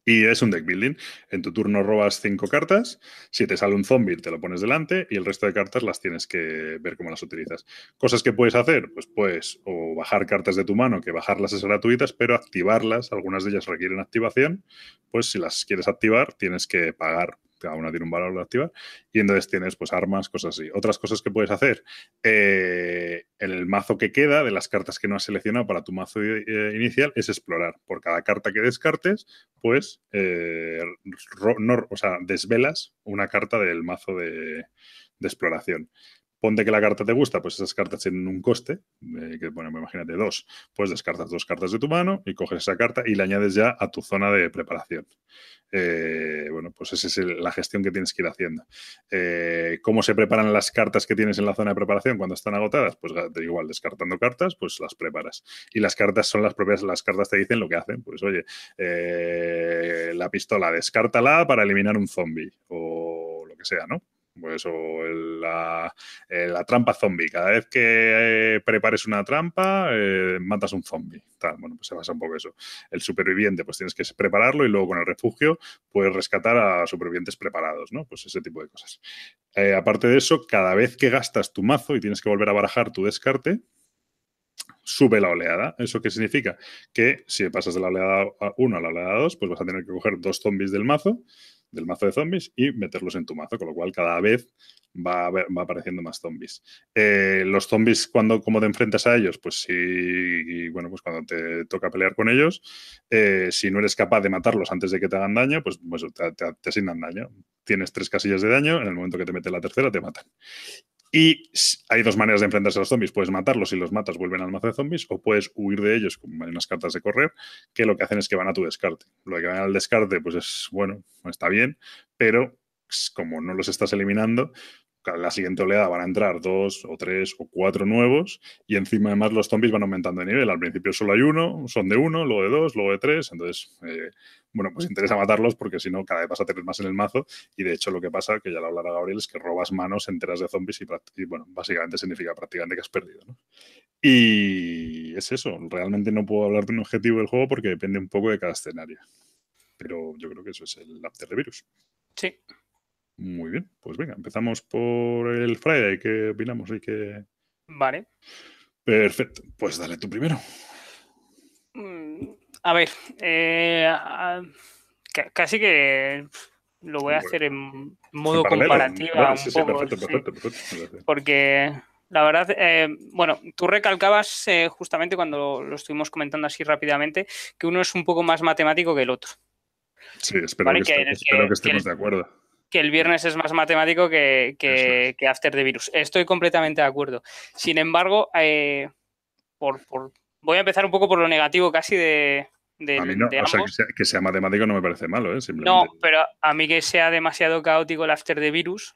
Y es un deck building. En tu turno robas cinco cartas. Si te sale un zombie, te lo pones delante y el resto de cartas las tienes que ver cómo las utilizas. Cosas que puedes hacer, pues puedes o bajar cartas de tu mano, que bajarlas es gratuitas, pero activarlas, algunas de ellas requieren activación. Pues si las quieres activar, tienes que pagar cada una tiene un valor de activar, y entonces tienes pues armas, cosas así. Otras cosas que puedes hacer, eh, el mazo que queda de las cartas que no has seleccionado para tu mazo eh, inicial es explorar. Por cada carta que descartes, pues, eh, o sea, desvelas una carta del mazo de exploración. Ponte que la carta te gusta, pues esas cartas tienen un coste, que bueno, imagínate dos, pues descartas dos cartas de tu mano y coges esa carta y la añades ya a tu zona de preparación. Eh, bueno, pues esa es la gestión que tienes que ir haciendo. Eh, ¿Cómo se preparan las cartas que tienes en la zona de preparación cuando están agotadas? Pues igual, descartando cartas, pues las preparas. Y las cartas son las propias, las cartas te dicen lo que hacen. Pues oye, eh, la pistola, descártala para eliminar un zombie o lo que sea, ¿no? Pues, o la, eh, la, trampa zombie. Cada vez que eh, prepares una trampa, eh, matas un zombie. bueno, pues se basa un poco eso. El superviviente, pues tienes que prepararlo y luego con el refugio puedes rescatar a supervivientes preparados, ¿no? Pues ese tipo de cosas. aparte de eso, cada vez que gastas tu mazo y tienes que volver a barajar tu descarte, sube la oleada. ¿Eso qué significa? Que si pasas de la oleada 1 a la oleada 2, pues vas a tener que coger dos zombies del mazo del mazo de zombies y meterlos en tu mazo, con lo cual cada vez va, apareciendo más zombies. Eh, los zombies, cuando como te enfrentas a ellos, pues sí, bueno, pues cuando te toca pelear con ellos, eh, si no eres capaz de matarlos antes de que te hagan daño, pues, pues te, asignan daño. Tienes tres casillas de daño, en el momento que te mete la tercera te matan. Y hay dos maneras de enfrentarse a los zombies. Puedes matarlos y los matas, vuelven al mazo de zombies, o puedes huir de ellos, como hay unas cartas de correr, que lo que hacen es que van a tu descarte. Lo que van al descarte, pues es, bueno, está bien, pero como no los estás eliminando, la siguiente oleada van a entrar dos o tres o cuatro nuevos y encima además los zombies van aumentando de nivel. Al principio solo hay uno, son de uno, luego de dos, luego de tres. Entonces, eh, bueno, pues interesa matarlos porque si no, cada vez vas a tener más en el mazo. Y de hecho, lo que pasa, que ya lo hablará Gabriel, es que robas manos enteras de zombies y, bueno, básicamente significa prácticamente que has perdido. Y es eso. Realmente no puedo hablar de un objetivo del juego porque depende un poco de cada escenario. Pero yo creo que eso es el After the Virus. Sí. Muy bien, pues venga, empezamos por el Friday. ¿Qué opinamos? Y qué... Vale. Perfecto, pues dale tú primero. Mm, a ver, eh, casi que lo voy a hacer en modo comparativa un poco. porque la verdad, eh, bueno, tú recalcabas eh, justamente cuando lo, estuvimos comentando así rápidamente que uno es un poco más matemático que el otro. Sí, espero, que, estemos de acuerdo que el viernes es más matemático que, After the Virus. Estoy completamente de acuerdo. Sin embargo, eh, por, voy a empezar un poco por lo negativo casi de, a mí no, o sea, que sea, matemático no me parece malo, ¿eh? No, pero a mí que sea demasiado caótico el After the Virus,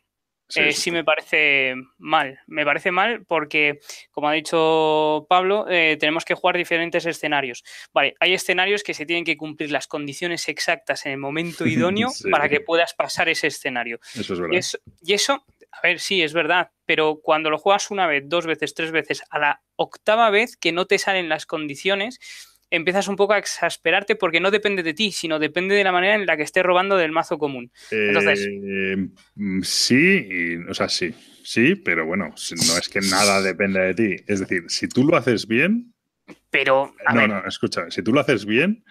eh, sí, me parece mal. Me parece mal porque, como ha dicho Pablo, eh, tenemos que jugar diferentes escenarios. Vale, hay escenarios que se tienen que cumplir las condiciones exactas en el momento idóneo para que puedas pasar ese escenario. Eso es verdad. y eso, a ver, sí, es verdad, pero cuando lo juegas una vez, dos veces, tres veces, a la octava vez que no te salen las condiciones, empiezas un poco a exasperarte porque no depende de ti, sino depende de la manera en la que estés robando del mazo común. Entonces. Eh, mm, sí, o sea, sí. Sí, pero bueno, no es que nada dependa de ti. Es decir, si tú lo haces bien. Pero. no, no, escucha, si tú lo haces bien.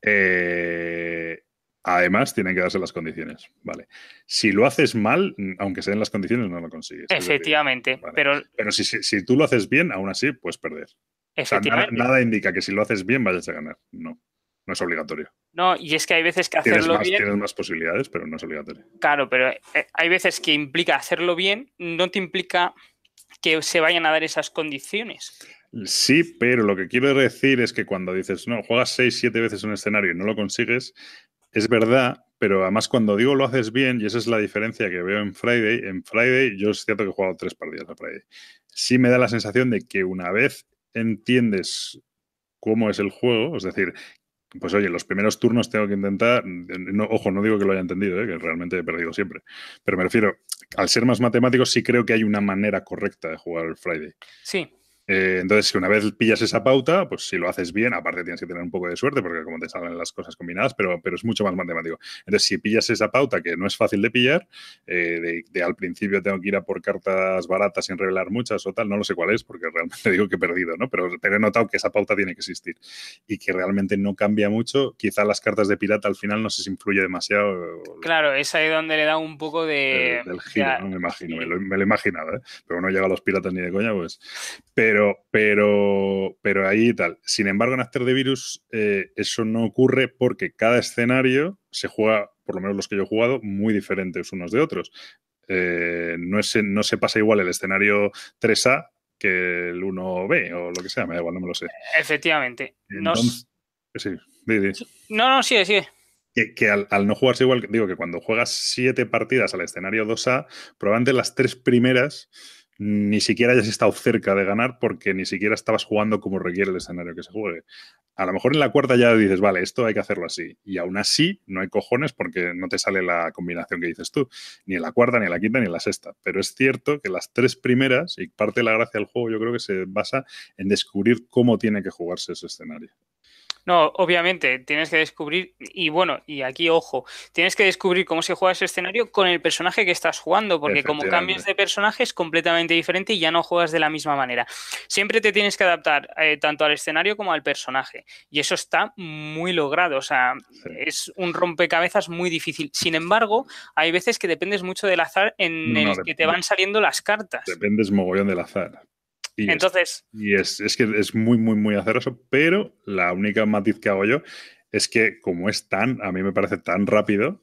Eh, además, tienen que darse las condiciones. Vale. Si lo haces mal, aunque se den las condiciones, no lo consigues. Efectivamente. Pero, pero si, si, tú lo haces bien, aún así puedes perder nada, indica que si lo haces bien vayas a ganar. No, no es obligatorio. No, y es que hay veces que hacerlo bien. Tienes más posibilidades, pero no es obligatorio. Claro, pero eh, hay veces que implica hacerlo bien, no te implica que se vayan a dar esas condiciones. Sí, pero lo que quiero decir es que cuando dices, no, juegas 6, 7 veces un escenario y no lo consigues, es verdad, pero además cuando digo lo haces bien, y esa es la diferencia que veo en Friday, en Friday yo es cierto que he jugado tres partidas a Friday. Sí me da la sensación de que una vez entiendes cómo es el juego, es decir, pues oye, los primeros turnos tengo que intentar, ojo, no digo que lo haya entendido, ¿eh? que realmente he perdido siempre, pero me refiero, al ser más matemático sí creo que hay una manera correcta de jugar el Friday. Sí. Eh, entonces, si una vez pillas esa pauta, pues si lo haces bien, aparte tienes que tener un poco de suerte, porque como te salen las cosas combinadas, pero, pero es mucho más matemático. Entonces, si pillas esa pauta que no es fácil de pillar, eh, de, al principio tengo que ir a por cartas baratas sin revelar muchas o tal, no lo sé cuál es, porque realmente digo que he perdido, ¿no? Pero, he notado que esa pauta tiene que existir y que realmente no cambia mucho. Quizá las cartas de pirata al final no sé si influye demasiado. Claro, es ahí donde le da un poco de. del giro, ¿no? Me imagino, me, lo, he imaginado, ¿eh? Pero no llega a los piratas ni de coña, pues. Pero pero, pero, ahí tal. Sin embargo, en After the Virus eh, eso no ocurre porque cada escenario se juega, por lo menos los que yo he jugado, muy diferentes unos de otros. eh, no, es, no se pasa igual el escenario 3A que el 1B o lo que sea, me da igual, no me lo sé. Efectivamente. sí, No, no, sigue, sigue. Que, al, al, no jugarse igual, digo que cuando juegas siete partidas al escenario 2A, probablemente las tres primeras ni siquiera hayas estado cerca de ganar porque ni siquiera estabas jugando como requiere el escenario que se juegue. A lo mejor en la cuarta ya dices, vale, esto hay que hacerlo así. Y aún así no hay cojones porque no te sale la combinación que dices tú, ni en la cuarta, ni en la quinta, ni en la sexta. Pero es cierto que las tres primeras, y parte de la gracia del juego yo creo que se basa en descubrir cómo tiene que jugarse ese escenario. No, obviamente, tienes que descubrir, y bueno, y aquí ojo, tienes que descubrir cómo se juega ese escenario con el personaje que estás jugando, porque como cambias de personaje es completamente diferente y ya no juegas de la misma manera. Siempre te tienes que adaptar eh, tanto al escenario como al personaje, y eso está muy logrado, o sea, es un rompecabezas muy difícil. Sin embargo, hay veces que dependes mucho del azar en el que te van saliendo las cartas. Dependes mogollón del azar. Y Entonces. Es, y es, que es muy, muy, muy aceroso, pero la única matiz que hago yo es que, como es tan, a mí me parece tan rápido.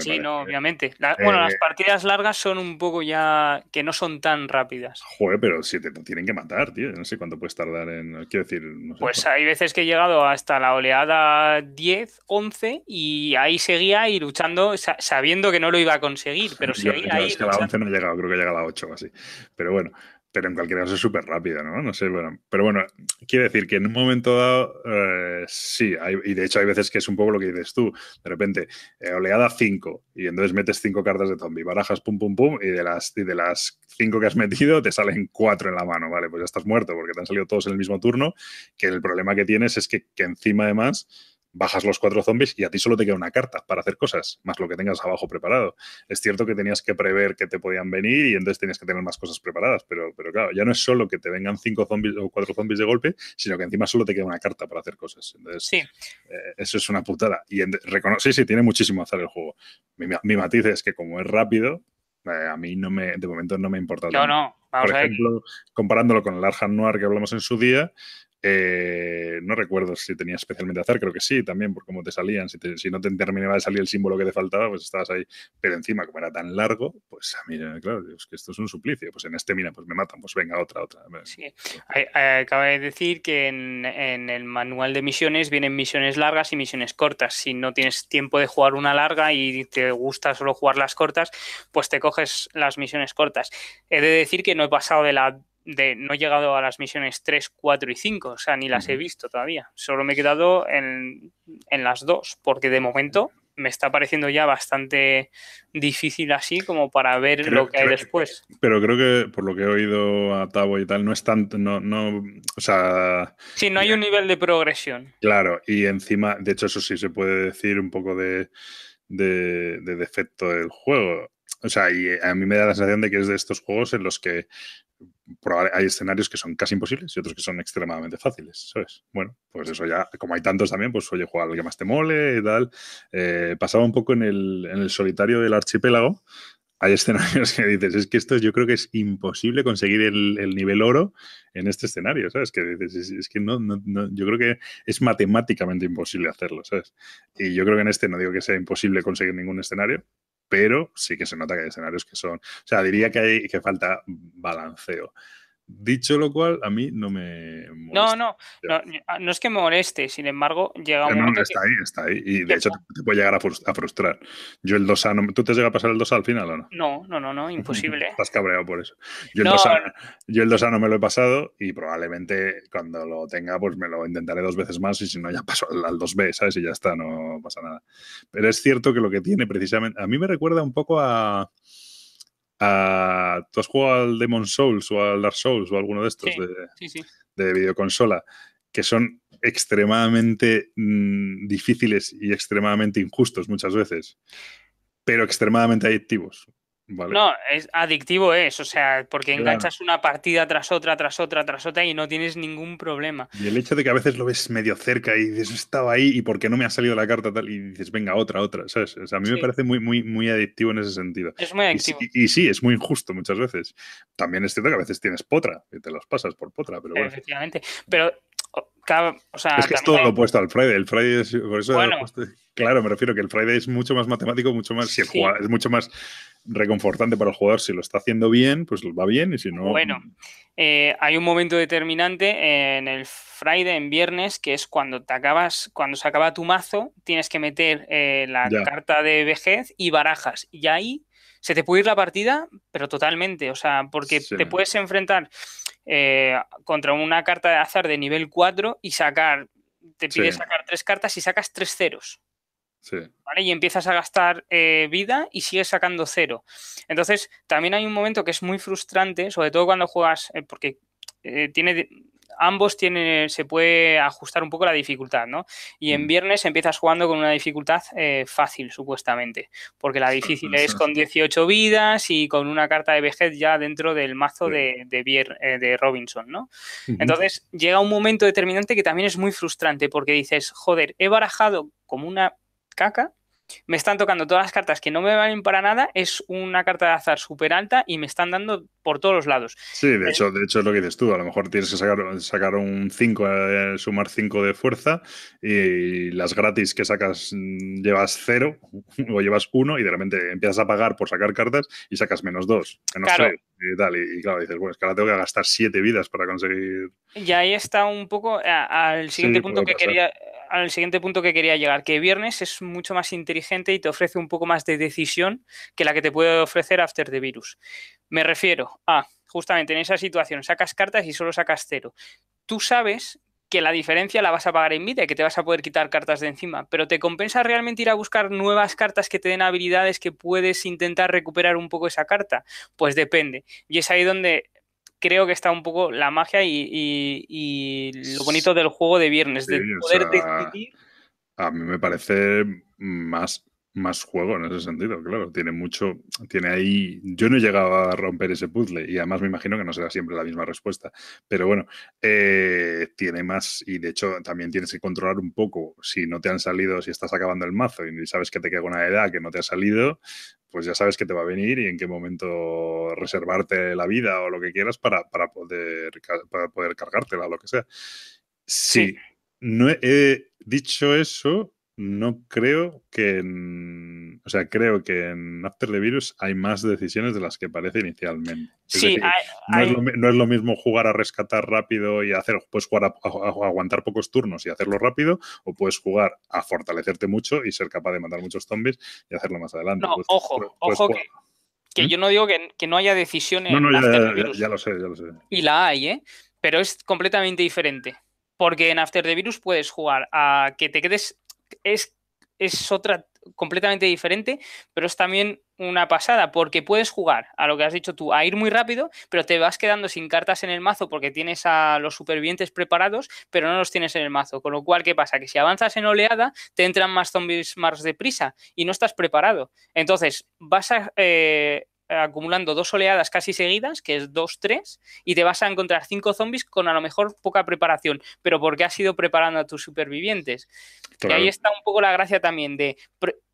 sí, no, obviamente. bueno, las eh, partidas largas son un poco ya que no son tan rápidas. Joder, pero si te, tienen que matar, tío. No sé cuánto puedes tardar en. Quiero decir. pues hay veces que he llegado hasta la oleada 10, 11 y ahí seguía y luchando sabiendo que no lo iba a conseguir, pero seguía ahí. Es que a la 11 no he llegado, creo que llega a la 8 o así. Pero bueno, pero en cualquier caso es súper rápido, ¿no? No sé, bueno. Pero bueno, quiere decir que en un momento dado, eh, sí, y de hecho hay veces que es un poco lo que dices tú. De repente, eh, oleada 5, y entonces metes 5 cartas de zombie, barajas pum, pum, pum, y de las y de las 5 que has metido te salen 4 en la mano, ¿vale? Pues ya estás muerto porque te han salido todos en el mismo turno, que el problema que tienes es que, que encima además bajas los cuatro zombies y a ti solo te queda una carta para hacer cosas, más lo que tengas abajo preparado. Es cierto que tenías que prever que te podían venir y entonces tenías que tener más cosas preparadas, pero, pero claro, ya no es solo que te vengan cinco zombies o cuatro zombies de golpe, sino que encima solo te queda una carta para hacer cosas. Entonces, sí. Eh, eso es una putada. Y sí, sí, tiene muchísimo azar el juego. Mi, matiz es que como es rápido, eh, a mí no me, de momento no me importa. No, no. Por ejemplo, comparándolo con el Arjan Noir que hablamos en su día, eh, no recuerdo si tenía especialmente hacer, creo que sí, también, por cómo te salían. Si, no te terminaba de salir el símbolo que te faltaba, pues estabas ahí. Pero encima, como era tan largo, pues a mí, claro, es que esto es un suplicio. Pues en este, mira, pues me matan, pues venga, otra, otra. Sí. Acaba de decir que en, el manual de misiones vienen misiones largas y misiones cortas. Si no tienes tiempo de jugar una larga y te gusta solo jugar las cortas, pues te coges las misiones cortas. He de decir que no he pasado de la de no he llegado a las misiones 3, 4 y 5, o sea, ni las he visto todavía. Solo me he quedado en, las dos, porque de momento me está pareciendo ya bastante difícil así como para ver lo que hay después. Pero creo que por lo que he oído a Tavo y tal, no es tanto, no, no, o sea... Sí, no hay un nivel de progresión. Claro, y encima, de hecho eso sí se puede decir un poco de, de, de defecto del juego. O sea, y a mí me da la sensación de que es de estos juegos en los que hay escenarios que son casi imposibles y otros que son extremadamente fáciles, ¿sabes? Bueno, pues eso ya, como hay tantos también, pues oye, juega al que más te mole y tal. Eh, pasaba un poco en el, en el solitario del archipiélago. Hay escenarios que dices, es que esto yo creo que es imposible conseguir el, el nivel oro en este escenario, ¿sabes? Que dices, es, que no, no, no, yo creo que es matemáticamente imposible hacerlo, ¿sabes? Y yo creo que en este no digo que sea imposible conseguir ningún escenario, pero sí que se nota que hay escenarios que son. O sea, diría que hay que falta balanceo. Dicho lo cual, a mí no me molesta. No, no, no, no, es que me moleste, sin embargo, llega un momento. No, está ahí, está ahí. Y de hecho te, puede llegar a frustrar. Yo el 2A, no, ¿tú te llega a pasar el 2A al final o no? No, no, no, no imposible. Estás cabreado por eso. Yo el, 2A, yo el 2A no me lo he pasado y probablemente cuando lo tenga, pues me lo intentaré dos veces más y si no, ya paso al, al 2B, ¿sabes? Y ya está, no pasa nada. Pero es cierto que lo que tiene precisamente. A mí me recuerda un poco a. ¿Tú has jugado al Demon Souls o al Dark Souls o alguno de estos de, videoconsola? Que son extremadamente mm, difíciles y extremadamente injustos muchas veces, pero extremadamente adictivos. No, es adictivo es, o sea, porque enganchas una partida tras otra, tras otra, tras otra y no tienes ningún problema. Y el hecho de que a veces lo ves medio cerca y dices, estaba ahí y por qué no me ha salido la carta tal y dices, venga, otra, otra, ¿sabes? O sea, a mí me parece muy, muy, muy adictivo en ese sentido. Es muy adictivo. Y, sí, es muy injusto muchas veces. También es cierto que a veces tienes potra y te los pasas por potra, pero bueno. Efectivamente, pero es que es todo lo opuesto al Friday. El Friday es. Por eso claro, me refiero que el Friday es mucho más matemático, mucho más. Si es mucho más reconfortante para el jugador. Si lo está haciendo bien, pues va bien. Y si no. Bueno, eh, hay un momento determinante en el Friday, en viernes, que es cuando te acabas, cuando se acaba tu mazo, tienes que meter eh, la carta de vejez y barajas. Y ahí se te puede ir la partida, pero totalmente. O sea, porque te puedes enfrentar eh, contra una carta de azar de nivel 4 y sacar, te pide sacar tres cartas y sacas tres ceros. ¿vale? Y empiezas a gastar eh, vida y sigues sacando cero. Entonces, también hay un momento que es muy frustrante, sobre todo cuando juegas, eh, porque tiene ambos tienen, se puede ajustar un poco la dificultad, ¿no? Y en mm. viernes empiezas jugando con una dificultad eh, fácil, supuestamente, porque la difícil es con 18 vidas y con una carta de vejez ya dentro del mazo de, eh, de, Robinson, ¿no? Entonces llega un momento determinante que también es muy frustrante porque dices, joder, he barajado como una caca me están tocando todas las cartas que no me valen para nada, es una carta de azar súper alta y me están dando por todos los lados. Sí, de eh, hecho, de hecho es lo que dices tú, a lo mejor tienes que sacar, sacar un 5, eh, sumar 5 de fuerza y las gratis que sacas mm, llevas 0 o llevas 1 y de repente empiezas a pagar por sacar cartas y sacas menos 2, y tal, y, claro, dices, bueno, es que ahora tengo que gastar 7 vidas para conseguir... Y ahí está un poco al siguiente punto que quería al siguiente punto que quería llegar, que viernes es mucho más inteligente y te ofrece un poco más de decisión que la que te puede ofrecer After the Virus. Me refiero a, justamente en esa situación, sacas cartas y solo sacas cero. Tú sabes que la diferencia la vas a pagar en vida y que te vas a poder quitar cartas de encima, pero ¿te compensa realmente ir a buscar nuevas cartas que te den habilidades que puedes intentar recuperar un poco esa carta? Pues depende. Y es ahí donde creo que está un poco la magia y, lo bonito del juego de viernes, de poder decidir. A mí me parece más, más juego en ese sentido, claro. Tiene mucho, tiene ahí. Yo no he llegado a romper ese puzzle y además me imagino que no será siempre la misma respuesta. Pero bueno, eh, tiene más y de hecho también tienes que controlar un poco si no te han salido, si estás acabando el mazo y sabes que te queda una edad que no te ha salido, pues ya sabes que te va a venir y en qué momento reservarte la vida o lo que quieras para, poder, para poder cargártela o lo que sea. Sí, no he, dicho eso, no creo que en, o sea, creo que en After the Virus hay más decisiones de las que parece inicialmente. sí, no, Es lo, mismo jugar a rescatar rápido y hacer, puedes jugar a, aguantar pocos turnos y hacerlo rápido, o puedes jugar a fortalecerte mucho y ser capaz de matar muchos zombies y hacerlo más adelante. No, ojo, ojo que, ¿Mm? yo no digo que, no haya decisiones. No, no, ya, ya, lo sé, ya lo sé. Y la hay, ¿eh? Pero es completamente diferente. Porque en After the Virus puedes jugar a que te quedes es, es otra completamente diferente, pero es también una pasada, porque puedes jugar a lo que has dicho tú, a ir muy rápido, pero te vas quedando sin cartas en el mazo porque tienes a los supervivientes preparados, pero no los tienes en el mazo. Con lo cual, ¿qué pasa? Que si avanzas en oleada, te entran más zombies más deprisa y no estás preparado. Entonces, vas a eh, acumulando dos oleadas casi seguidas, que es 2-3, y te vas a encontrar cinco zombies con a lo mejor poca preparación, pero porque has ido preparando a tus supervivientes. Y ahí está un poco la gracia también de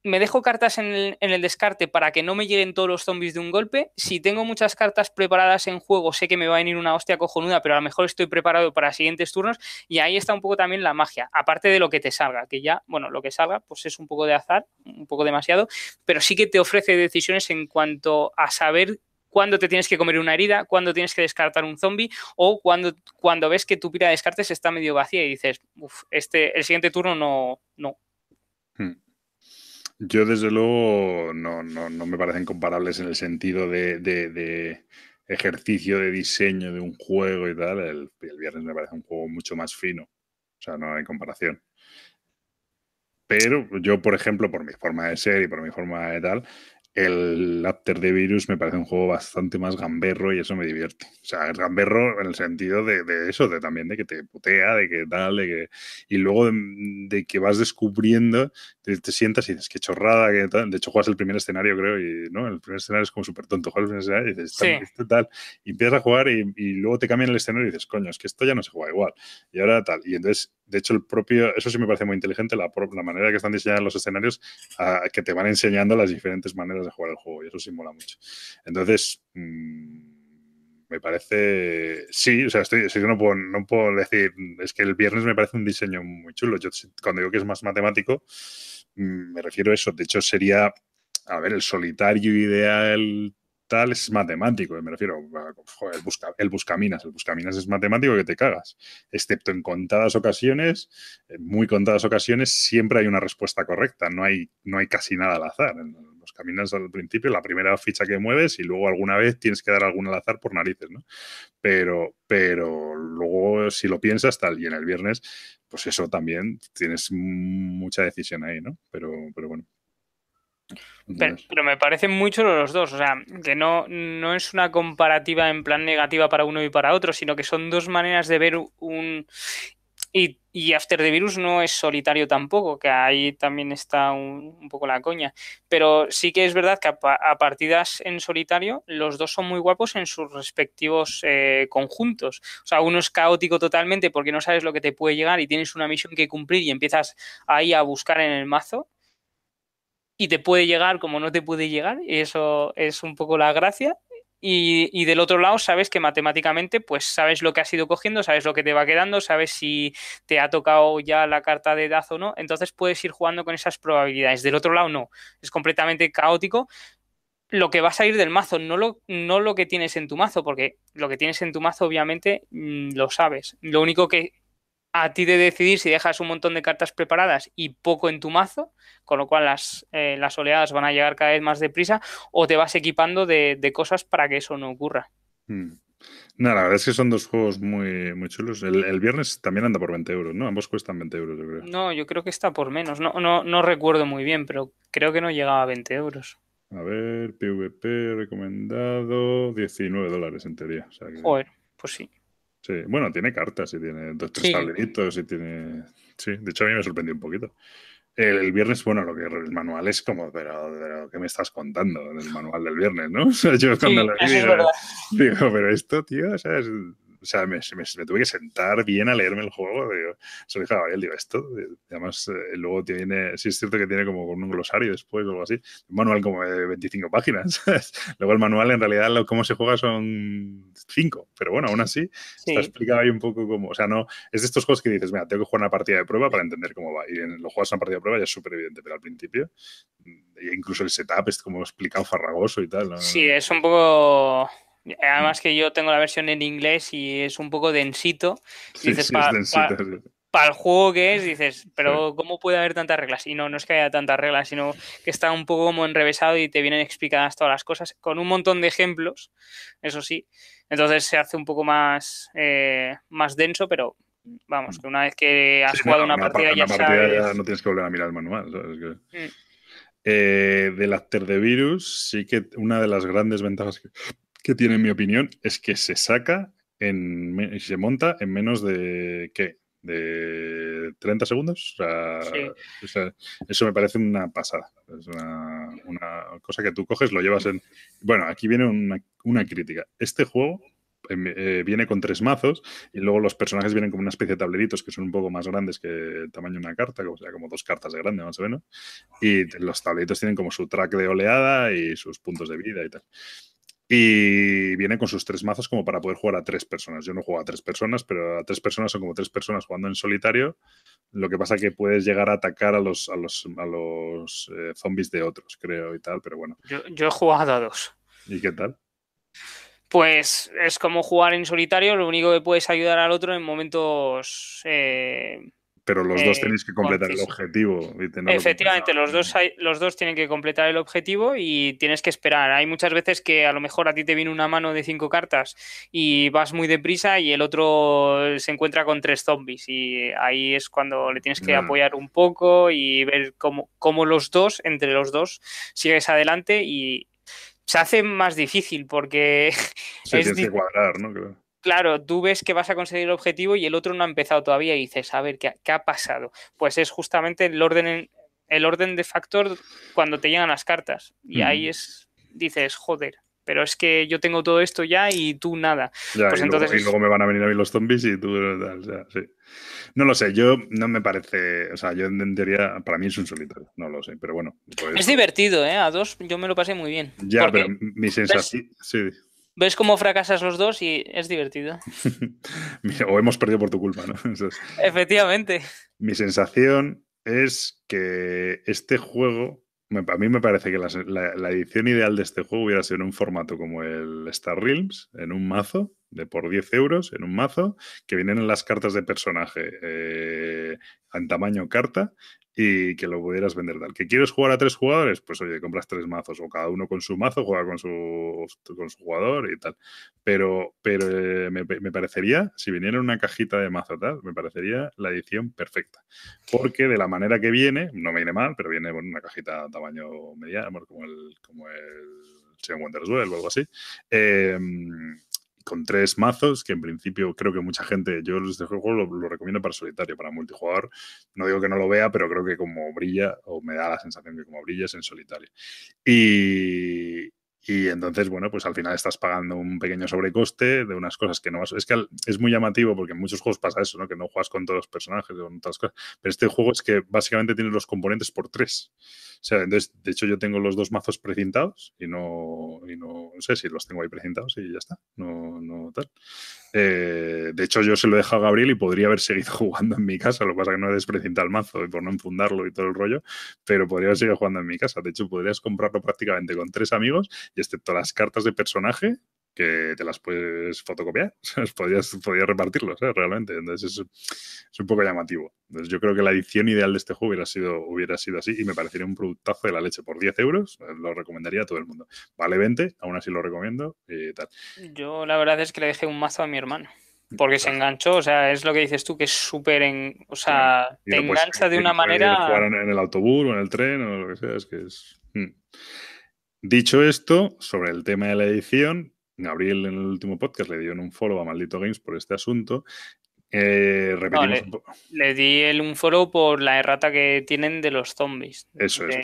me dejo cartas en el, descarte para que no me lleguen todos los zombies de un golpe. Si tengo muchas cartas preparadas en juego, sé que me va a venir una hostia cojonuda, pero a lo mejor estoy preparado para siguientes turnos. Y ahí está un poco también la magia, aparte de lo que te salga, que ya, bueno, lo que salga, pues es un poco de azar, un poco demasiado, pero sí que te ofrece decisiones en cuanto a saber cuándo te tienes que comer una herida, cuándo tienes que descartar un zombie o cuando, cuando ves que tu pila de descartes está medio vacía y dices, uff, este, el siguiente turno no, no, yo, desde luego, no, no, no, me parecen comparables en el sentido de, de, ejercicio de diseño de un juego y tal. El, el, viernes me parece un juego mucho más fino. O sea, no hay comparación. Pero yo, por ejemplo, por mi forma de ser y por mi forma de tal, el After the Virus me parece un juego bastante más gamberro y eso me divierte. O sea, es gamberro en el sentido de, eso, de también de que te putea, de que tal, de que. Y luego de, que vas descubriendo, te, sientas y dices, qué chorrada, que tal. De hecho, juegas el primer escenario, creo, y no, el primer escenario es como súper tonto. Juegas el primer escenario y dices, esto tal. Y empiezas a jugar y, y, luego te cambian el escenario y dices, coño, es que esto ya no se juega igual. Y ahora tal. Y entonces de hecho, el propio, eso sí me parece muy inteligente, la, manera que están diseñados los escenarios, que te van enseñando las diferentes maneras de jugar el juego, y eso sí mola mucho. Entonces, mm, me parece. Sí, o sea, estoy, no, puedo, no puedo decir. Es que el viernes me parece un diseño muy chulo. Yo cuando digo que es más matemático, mm, me refiero a eso. De hecho, sería. A ver, el solitario ideal tal es matemático, me refiero, el, busca, el buscaminas, el buscaminas es matemático que te cagas, excepto en contadas ocasiones, en muy contadas ocasiones, siempre hay una respuesta correcta, no hay, no hay casi nada al azar. Los caminas al principio, la primera ficha que mueves y luego alguna vez tienes que dar algún al azar por narices, ¿no? Pero, pero luego si lo piensas tal y en el viernes, pues eso también tienes mucha decisión ahí, ¿no? Pero, pero bueno. Pero, me parecen mucho los dos, o sea, que no, no es una comparativa en plan negativa para uno y para otro, sino que son dos maneras de ver un... Y, y After the Virus no es solitario tampoco, que ahí también está un, poco la coña. Pero sí que es verdad que a, partidas en solitario los dos son muy guapos en sus respectivos eh, conjuntos. O sea, uno es caótico totalmente porque no sabes lo que te puede llegar y tienes una misión que cumplir y empiezas ahí a buscar en el mazo y te puede llegar como no te puede llegar, y eso es un poco la gracia. Y, del otro lado sabes que matemáticamente pues sabes lo que has ido cogiendo, sabes lo que te va quedando, sabes si te ha tocado ya la carta de edad o no, entonces puedes ir jugando con esas probabilidades. Del otro lado no, es completamente caótico. Lo que va a salir del mazo, no lo, no lo que tienes en tu mazo, porque lo que tienes en tu mazo obviamente mm, lo sabes. Lo único que a ti de decidir si dejas un montón de cartas preparadas y poco en tu mazo, con lo cual las, eh, las oleadas van a llegar cada vez más deprisa, o te vas equipando de, cosas para que eso no ocurra. Hmm. No, la verdad es que son dos juegos muy, muy chulos. El, viernes también anda por 20 euros, ¿no? Ambos cuestan 20 euros, yo creo. No, yo creo que está por menos. No, no, no recuerdo muy bien, pero creo que no llegaba a 20 euros. A ver, PvP recomendado 19 dólares en teoría. Joder, pues sí. Sí, bueno, tiene cartas y tiene dos, tres tableritos y tiene. Sí, de hecho a mí me sorprendió un poquito. El, viernes, bueno, lo que el manual es como, pero, ¿qué me estás contando? El manual del viernes, ¿no? O sea, yo cuando lo vi, digo, pero esto, tío, o sea, es, o sea, me, tuve que sentar bien a leerme el juego. Digo, se lo dije a Gabriel, digo, esto, además, eh, luego tiene, sí es cierto que tiene como un glosario después o algo así, un manual como de 25 páginas. luego el manual, en realidad, lo, cómo se juega son 5, pero bueno, aún así, está explicado ahí un poco cómo, o sea, no, es de estos juegos que dices, mira, tengo que jugar una partida de prueba para entender cómo va. Y en, lo juegas una partida de prueba ya es súper evidente, pero al principio, mm, incluso el setup es como explicado farragoso y tal. Sí, es un poco Además que yo tengo la versión en inglés y es un poco densito. dices, para el juego que es, dices, pero ¿cómo puede haber tantas reglas? Y no, no es que haya tantas reglas, sino que está un poco como enrevesado y te vienen explicadas todas las cosas, con un montón de ejemplos, eso sí. Entonces se hace un poco más, eh, más denso, pero vamos, que una vez que has jugado una, partida, ya, sabes... no tienes que volver a mirar el manual. Mm. Eh, del After the Virus, sí que una de las grandes ventajas que, que tiene, en mi opinión, es que se saca en, se monta en menos de, ¿qué? De 30 segundos. O sea, eso me parece una pasada. Es una, cosa que tú coges, lo llevas en... Bueno, aquí viene una, crítica. Este juego em, eh, viene con tres mazos y luego los personajes vienen como una especie de tableritos que son un poco más grandes que el tamaño de una carta, o sea, como dos cartas de grande más o menos. Y los tableritos tienen como su track de oleada y sus puntos de vida y tal. Y viene con sus tres mazos como para poder jugar a tres personas. Yo no juego a tres personas, pero a tres personas son como tres personas jugando en solitario. Lo que pasa es que puedes llegar a atacar a los, a los, a los eh, zombies de otros, creo, y tal, pero bueno. Yo, yo he jugado a dos. ¿Y qué tal? Pues es como jugar en solitario, lo único que puedes ayudar al otro en momentos eh, pero los dos eh, tenéis que completar el objetivo. Efectivamente, los dos, los dos tienen que completar el objetivo y tienes que esperar. Hay muchas veces que a lo mejor a ti te viene una mano de cinco cartas y vas muy deprisa y el otro se encuentra con tres zombies y ahí es cuando le tienes que apoyar un poco y ver cómo, cómo los dos, entre los dos, sigues adelante y se hace más difícil porque... Se tienes que cuadrar, ¿no? claro, tú ves que vas a conseguir el objetivo y el otro no ha empezado todavía y dices, a ver, ¿qué, ha pasado? Pues es justamente el orden, el orden de factor cuando te llegan las cartas. Y ahí es, dices, joder, pero es que yo tengo todo esto ya y tú nada. pues y, entonces luego, y, luego, me van a venir a mí los zombies y tú... O sea, sí. No lo sé, yo no me parece, o sea, yo entendería, para mí es un solitario, no lo sé, pero bueno. Pues es divertido, ¿eh? A dos yo me lo pasé muy bien. Ya, pero mi sensación... Sí. Ves cómo fracasas los dos y es divertido. o hemos perdido por tu culpa, ¿no? Efectivamente. Mi sensación es que este juego, a mí me parece que la, edición ideal de este juego hubiera sido en un formato como el Star Realms, en un mazo de por 10 euros, en un mazo, que vienen en las cartas de personaje eh, en tamaño carta y que lo pudieras vender tal. ¿Que quieres jugar a tres jugadores? Pues oye, compras tres mazos o cada uno con su mazo juega con su, con su jugador y tal. Pero, pero eh, me, parecería, si viniera una cajita de mazo tal, me parecería la edición perfecta. Porque de la manera que viene, no me viene mal, pero viene con una cajita tamaño mediano, como el, como el Wonders Duel o algo así. Eh, con tres mazos, que en principio creo que mucha gente, yo este juego lo, recomiendo para solitario, para multijugador. No digo que no lo vea, pero creo que como brilla, o me da la sensación que como brilla es en solitario. Y, y entonces, bueno, pues al final estás pagando un pequeño sobrecoste de unas cosas que no vas. Es que es muy llamativo porque en muchos juegos pasa eso, ¿no? Que no juegas con todos los personajes, con todas cosas. Pero este juego es que básicamente tienes los componentes por tres. Sea, entonces, de hecho, yo tengo los dos mazos precintados y no, y no, sé si los tengo ahí precintados y ya está. No, no tal. Eh, de hecho, yo se lo he dejado a Gabriel y podría haber seguido jugando en mi casa. Lo que pasa es que no he desprecintado el mazo y por no enfundarlo y todo el rollo, pero podría haber seguido jugando en mi casa. De hecho, podrías comprarlo prácticamente con tres amigos y excepto las cartas de personaje, que te las puedes fotocopiar, podrías, podrías repartirlos, ¿eh? realmente. Entonces es, un poco llamativo. Entonces yo creo que la edición ideal de este juego hubiera sido, hubiera sido así y me parecería un productazo de la leche. Por 10 euros eh, lo recomendaría a todo el mundo. Vale 20, aún así lo recomiendo y tal. Yo la verdad es que le dejé un mazo a mi hermano. Porque se enganchó, o sea, es lo que dices tú, que es súper en. O sea, te engancha de una manera. Jugar en el autobús o en el tren o lo que sea, es que es. Hmm. Dicho esto, sobre el tema de la edición, Gabriel en el último podcast le dio un follow a Maldito Games por este asunto eh, le, di el, un foro por la errata que tienen de los zombies. Eso es.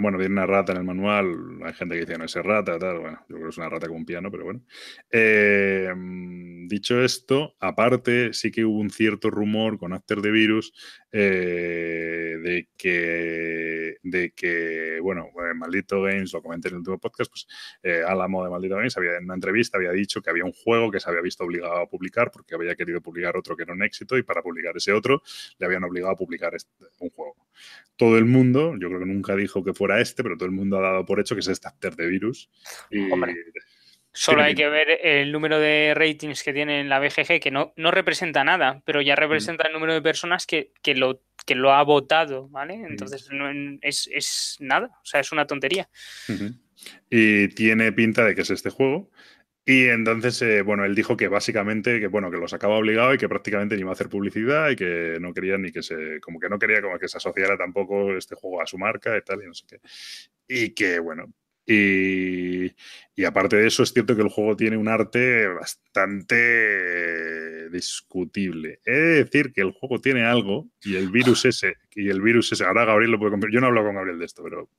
bueno, viene una rata en el manual. Hay gente que dice no es errata, tal. Bueno, yo creo que es una rata con un piano, pero bueno. Eh, dicho esto, aparte, sí que hubo un cierto rumor con After the Virus eh, de que, de que, bueno, Maldito Games, lo comenté en el último podcast, pues Álamo de Maldito Games había en una entrevista había dicho que había un juego que se había visto obligado a publicar porque había querido publicar otro que era un éxito y para publicar ese otro le habían obligado a publicar este, un juego. Todo el mundo, yo creo que nunca dijo que fuera este, pero todo el mundo ha dado por hecho que es este After de Virus. Y, Solo hay que ver el número de ratings que tiene en la BGG, que no, no representa nada, pero ya representa el número de personas que, lo, que lo ha votado, ¿vale? Entonces no, es, es, nada, o sea, es una tontería. Y tiene pinta de que es este juego. Y entonces, eh, bueno, él dijo que básicamente, que bueno, que lo sacaba obligado y que prácticamente ni iba a hacer publicidad y que no quería ni que se, como que no quería como que se asociara tampoco este juego a su marca y tal, y no sé qué. Y que, bueno, y, aparte de eso, es cierto que el juego tiene un arte bastante discutible. He de decir que el juego tiene algo y el virus ese, y el virus ese, ahora Gabriel lo puede yo no hablo con Gabriel de esto, pero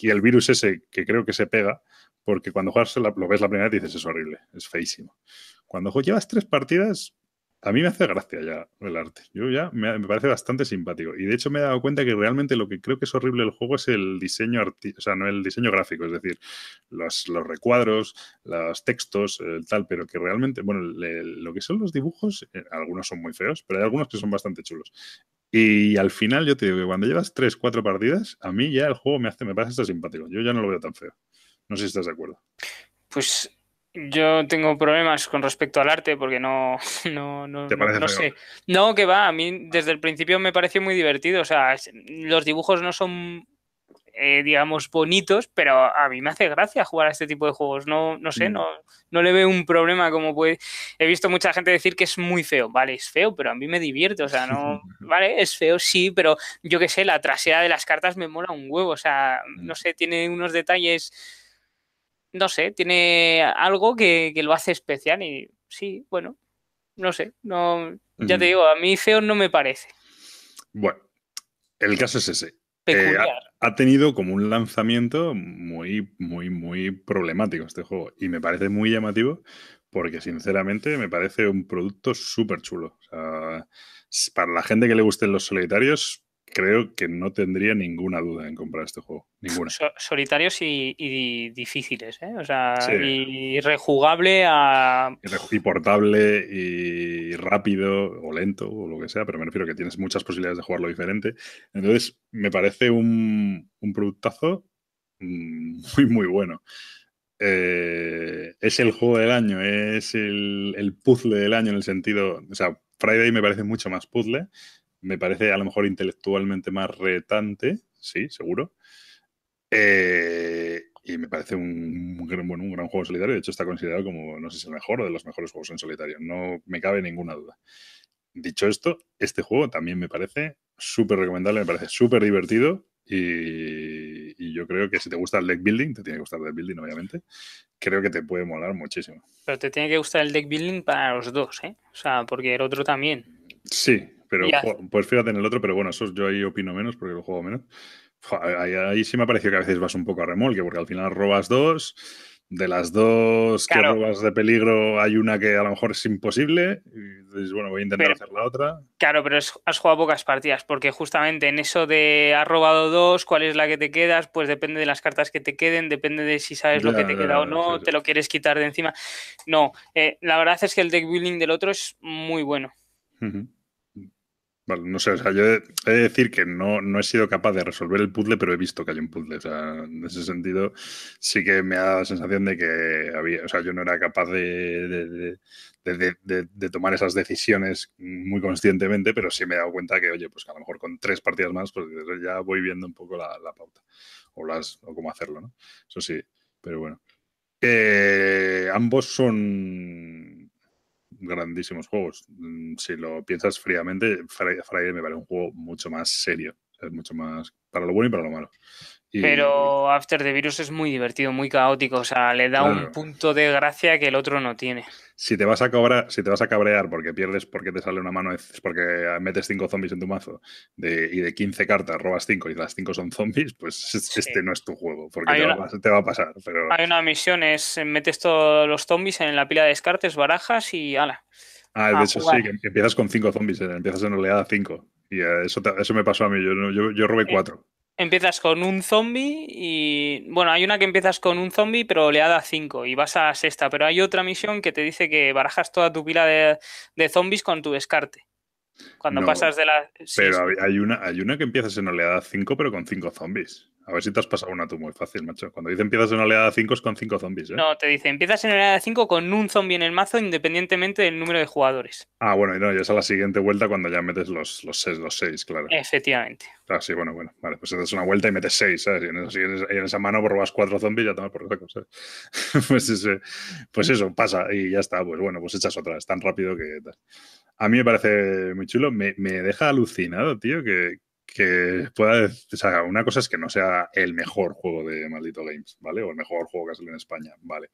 y el virus ese que creo que se pega, porque cuando juegas lo ves la primera y dices es horrible, es feísimo. Cuando llevas tres partidas, a mí me hace gracia ya el arte. Yo ya me, parece bastante simpático. Y de hecho me he dado cuenta que realmente lo que creo que es horrible del juego es el diseño o sea, no el diseño gráfico, es decir, los, recuadros, los textos, el tal, pero que realmente, bueno, lo que son los dibujos, eh, algunos son muy feos, pero hay algunos que son bastante chulos. Y al final yo te digo que cuando llevas tres, cuatro partidas, a mí ya el juego me hace, me parece simpático. Yo ya no lo veo tan feo. No sé si estás de acuerdo. Pues yo tengo problemas con respecto al arte porque no, no, no, no, sé. No, que va, a mí desde el principio me pareció muy divertido. O sea, los dibujos no son, eh, digamos, bonitos, pero a mí me hace gracia jugar a este tipo de juegos. No, no sé, mm. no, no le veo un problema como puede. He visto mucha gente decir que es muy feo. Vale, es feo, pero a mí me divierte. O sea, no. Vale, es feo, sí, pero yo qué sé, la trasera de las cartas me mola un huevo. O sea, no mm. sé, tiene unos detalles no sé, tiene algo que, lo hace especial y sí, bueno, no sé, no, ya te digo, a mí feo no me parece. Bueno, el caso es ese. Eh, ha, tenido como un lanzamiento muy, muy, muy problemático este juego y me parece muy llamativo porque sinceramente me parece un producto súper chulo. O sea, para la gente que le gusten los solitarios, creo que no tendría ninguna duda en comprar este juego. Ninguna. solitarios y, difíciles, ¿eh? O sea, y rejugable a. Y portable y rápido o lento o lo que sea, pero me refiero que tienes muchas posibilidades de jugarlo diferente. Entonces, me parece un, un productazo mm, muy, muy bueno. Eh, es el juego del año, es el, el puzzle del año en el sentido. O sea, Friday me parece mucho más puzzle me parece a lo mejor intelectualmente más retante, sí, seguro. Eh, y me parece un, bueno, un gran juego solitario. De hecho, está considerado como, no sé si el mejor o de los mejores juegos en solitario. No me cabe ninguna duda. Dicho esto, este juego también me parece súper recomendable, me parece súper divertido. Y, y, yo creo que si te gusta el deck building, te tiene que gustar el deck building, obviamente. Creo que te puede molar muchísimo. Pero te tiene que gustar el deck building para los dos, ¿eh? O sea, porque el otro también. Sí, pero pues fíjate en el otro, pero bueno, eso yo ahí opino menos porque lo juego menos. Ahí, sí me ha parecido que a veces vas un poco a remolque, porque al final robas dos. De las dos que robas de peligro, hay una que a lo mejor es imposible. Y dices, bueno, voy a intentar hacer la otra. Claro, pero has jugado pocas partidas, porque justamente en eso de has robado dos, cuál es la que te quedas, pues depende de las cartas que te queden, depende de si sabes lo que te queda o no, te lo quieres quitar de encima. No, eh, la verdad es que el deck building del otro es muy bueno no sé, o sea, yo he, de decir que no, no he sido capaz de resolver el puzzle, pero he visto que hay un puzzle. En ese sentido, sí que me ha dado la sensación de que había, o sea, yo no era capaz de, de, tomar esas decisiones muy conscientemente, pero sí me he dado cuenta que, oye, pues a lo mejor con tres partidas más, pues ya voy viendo un poco la, pauta o, las, o cómo hacerlo, ¿no? Eso sí, pero bueno. Eh, ambos son grandísimos juegos. Mm, si lo piensas fríamente, Friday, me parece un juego mucho más serio. Es mucho más para lo bueno y para lo malo. Pero After the Virus es muy divertido, muy caótico. O sea, le da un punto de gracia que el otro no tiene. Si te vas a cobrar, si te vas a cabrear porque pierdes porque te sale una mano, porque metes cinco zombies en tu mazo de, y de 15 cartas robas 5 y las 5 son zombies, pues este no es tu juego, porque te, va, a pasar. Pero... Hay una misión, es metes todos los zombies en la pila de descartes, barajas y ala. Ah, de hecho sí, que empiezas con 5 zombies, eh, empiezas en oleada 5. Y eh, eso, eso me pasó a mí, yo, yo, yo robé 4 empiezas con un zombie y. Bueno, hay una que empiezas con un zombie, pero oleada 5 y vas a sexta. Pero hay otra misión que te dice que barajas toda tu pila de, de zombies con tu descarte. Cuando pasas de la. pero Hay, una, hay una que empiezas en oleada 5, pero con 5 zombies. A ver si te has pasado una tú muy fácil, macho. Cuando dice empiezas en oleada 5 es con 5 zombies, ¿eh? No, te dice empiezas en oleada 5 con un zombie en el mazo independientemente del número de jugadores. Ah, bueno, y no, ya es a la siguiente vuelta cuando ya metes los 6, los, los seis, claro. Efectivamente. Ah, sí, bueno, bueno. Vale, pues das una vuelta y metes 6, ¿sabes? Y en, esa, mano robas 4 zombies y ya tomas por cosa. pues, ese, pues eso, pasa y ya está. Pues bueno, pues echas otra. Es tan rápido que... A mí me parece muy chulo. Me, me deja alucinado, tío, que, que pueda o sea, una cosa es que no sea el mejor juego de Maldito Games, ¿vale? O el mejor juego que ha salido en España, ¿vale?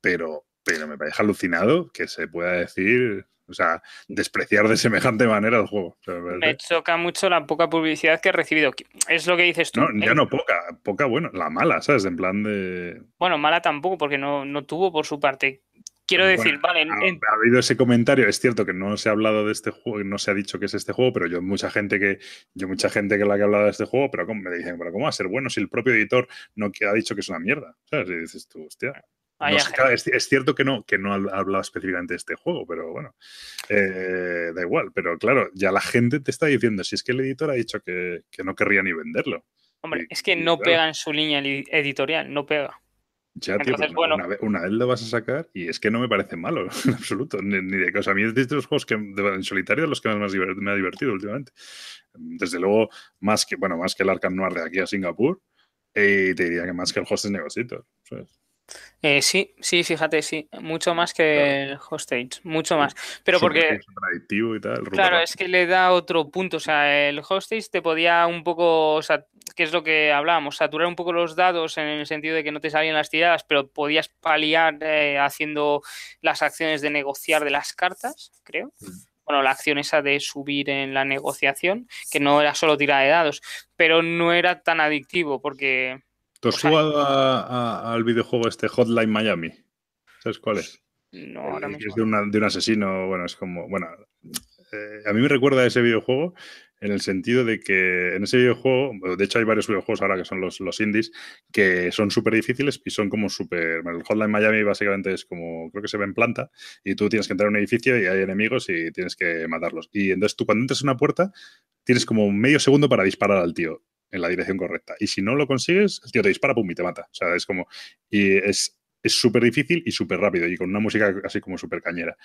Pero, pero me parece alucinado que se pueda decir, o sea, despreciar de semejante manera el juego. me, choca mucho la poca publicidad que he recibido. Es lo que dices tú. No, ya ¿eh? no poca, poca, bueno, la mala, ¿sabes? En plan de... Bueno, mala tampoco, porque no, no tuvo por su parte Quiero decir, vale. Ha, habido ese comentario. Es cierto que no se ha hablado de este juego, no se ha dicho que es este juego, pero yo mucha gente que yo mucha gente que la que ha hablado de este juego, pero me dicen, pero cómo va a ser bueno si el propio editor no ha dicho que es una mierda, ¿sabes? Y dices tú, hostia. es, cierto que no, que no ha hablado específicamente de este juego, pero bueno, eh, da igual. Pero claro, ya la gente te está diciendo, si es que el editor ha dicho que, no querría ni venderlo. Hombre, es que no pega en su línea editorial, no pega. Ya, tío, una, vez, una, lo vas a sacar y es que no me parece malo en absoluto. Ni, de cosa. A mí es de los juegos que en solitario los que más me ha divertido últimamente. Desde luego, más que, bueno, más que el Arkham Noir de aquí a Singapur, y te diría que más que el Hostage Negocitos. Eh, sí, sí, fíjate, sí, mucho más que el hostage, mucho más. Pero porque. claro, es que le da otro punto. O sea, el hostage te podía un poco. O sea, que es lo que hablábamos, saturar un poco los dados en el sentido de que no te salían las tiradas, pero podías paliar eh, haciendo las acciones de negociar de las cartas, creo. Mm. Bueno, la acción esa de subir en la negociación, que no era solo tirar de dados, pero no era tan adictivo porque ¿Tú has jugado al videojuego este Hotline Miami? ¿Sabes cuál es? No, ahora mismo. Es de, un asesino, bueno, es como, bueno, eh, a mí me recuerda a ese videojuego en el sentido de que en ese videojuego, de hecho hay varios videojuegos ahora que son los, los indies, que son súper difíciles y son como súper... El Hotline Miami básicamente es como, creo que se ve en planta, y tú tienes que entrar a un edificio y hay enemigos y tienes que matarlos. Y entonces tú cuando entras en una puerta, tienes como medio segundo para disparar al tío en la dirección correcta. Y si no lo consigues, el tío te dispara, pum, y te mata. O sea, es como... Y es es súper difícil y súper rápido y con una música así como súper cañera.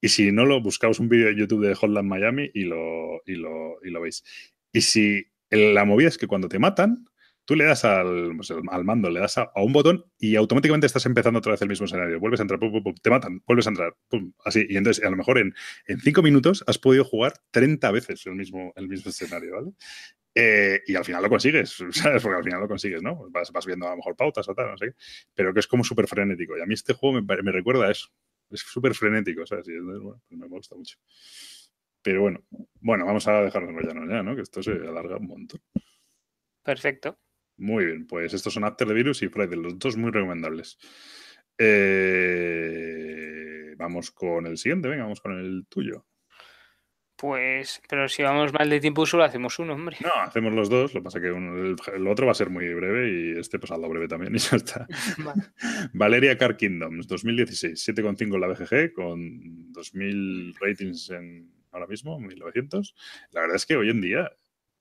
Y si no lo, buscaos un vídeo de YouTube de Hotline Miami y lo, y lo, y lo veis. Y si la movida es que cuando te matan, tú le das al, pues, al mando, le das a, un botón y automáticamente estás empezando otra vez el mismo escenario. Vuelves a entrar, te matan, vuelves a entrar, así. Y entonces, a lo mejor en, en, cinco minutos has podido jugar 30 veces el mismo, el mismo escenario, ¿vale? Eh, y al final lo consigues, ¿sabes? Porque al final lo consigues, ¿no? Vas, vas, viendo a lo mejor pautas o tal, no sé qué. Pero que es como súper frenético. Y a mí este juego me, me recuerda a eso. Es súper frenético, ¿sabes? Y bueno, pues me gusta mucho. Pero bueno, bueno, vamos a dejarlo en ya, ¿no? Que esto se alarga un montón. Perfecto. Muy bien, pues estos son After the Virus y Friday, los dos muy recomendables. Eh, vamos con el siguiente, venga, vamos con el tuyo. Pues, pero si vamos mal de tiempo, solo hacemos uno, hombre. No, hacemos los dos. Lo que pasa es que el, otro va a ser muy breve y este, pues, algo breve también. Y ya está. Valeria Car Kingdoms, 2016, 7,5 en la BGG, con 2000 ratings en ahora mismo, 1900. La verdad es que hoy en día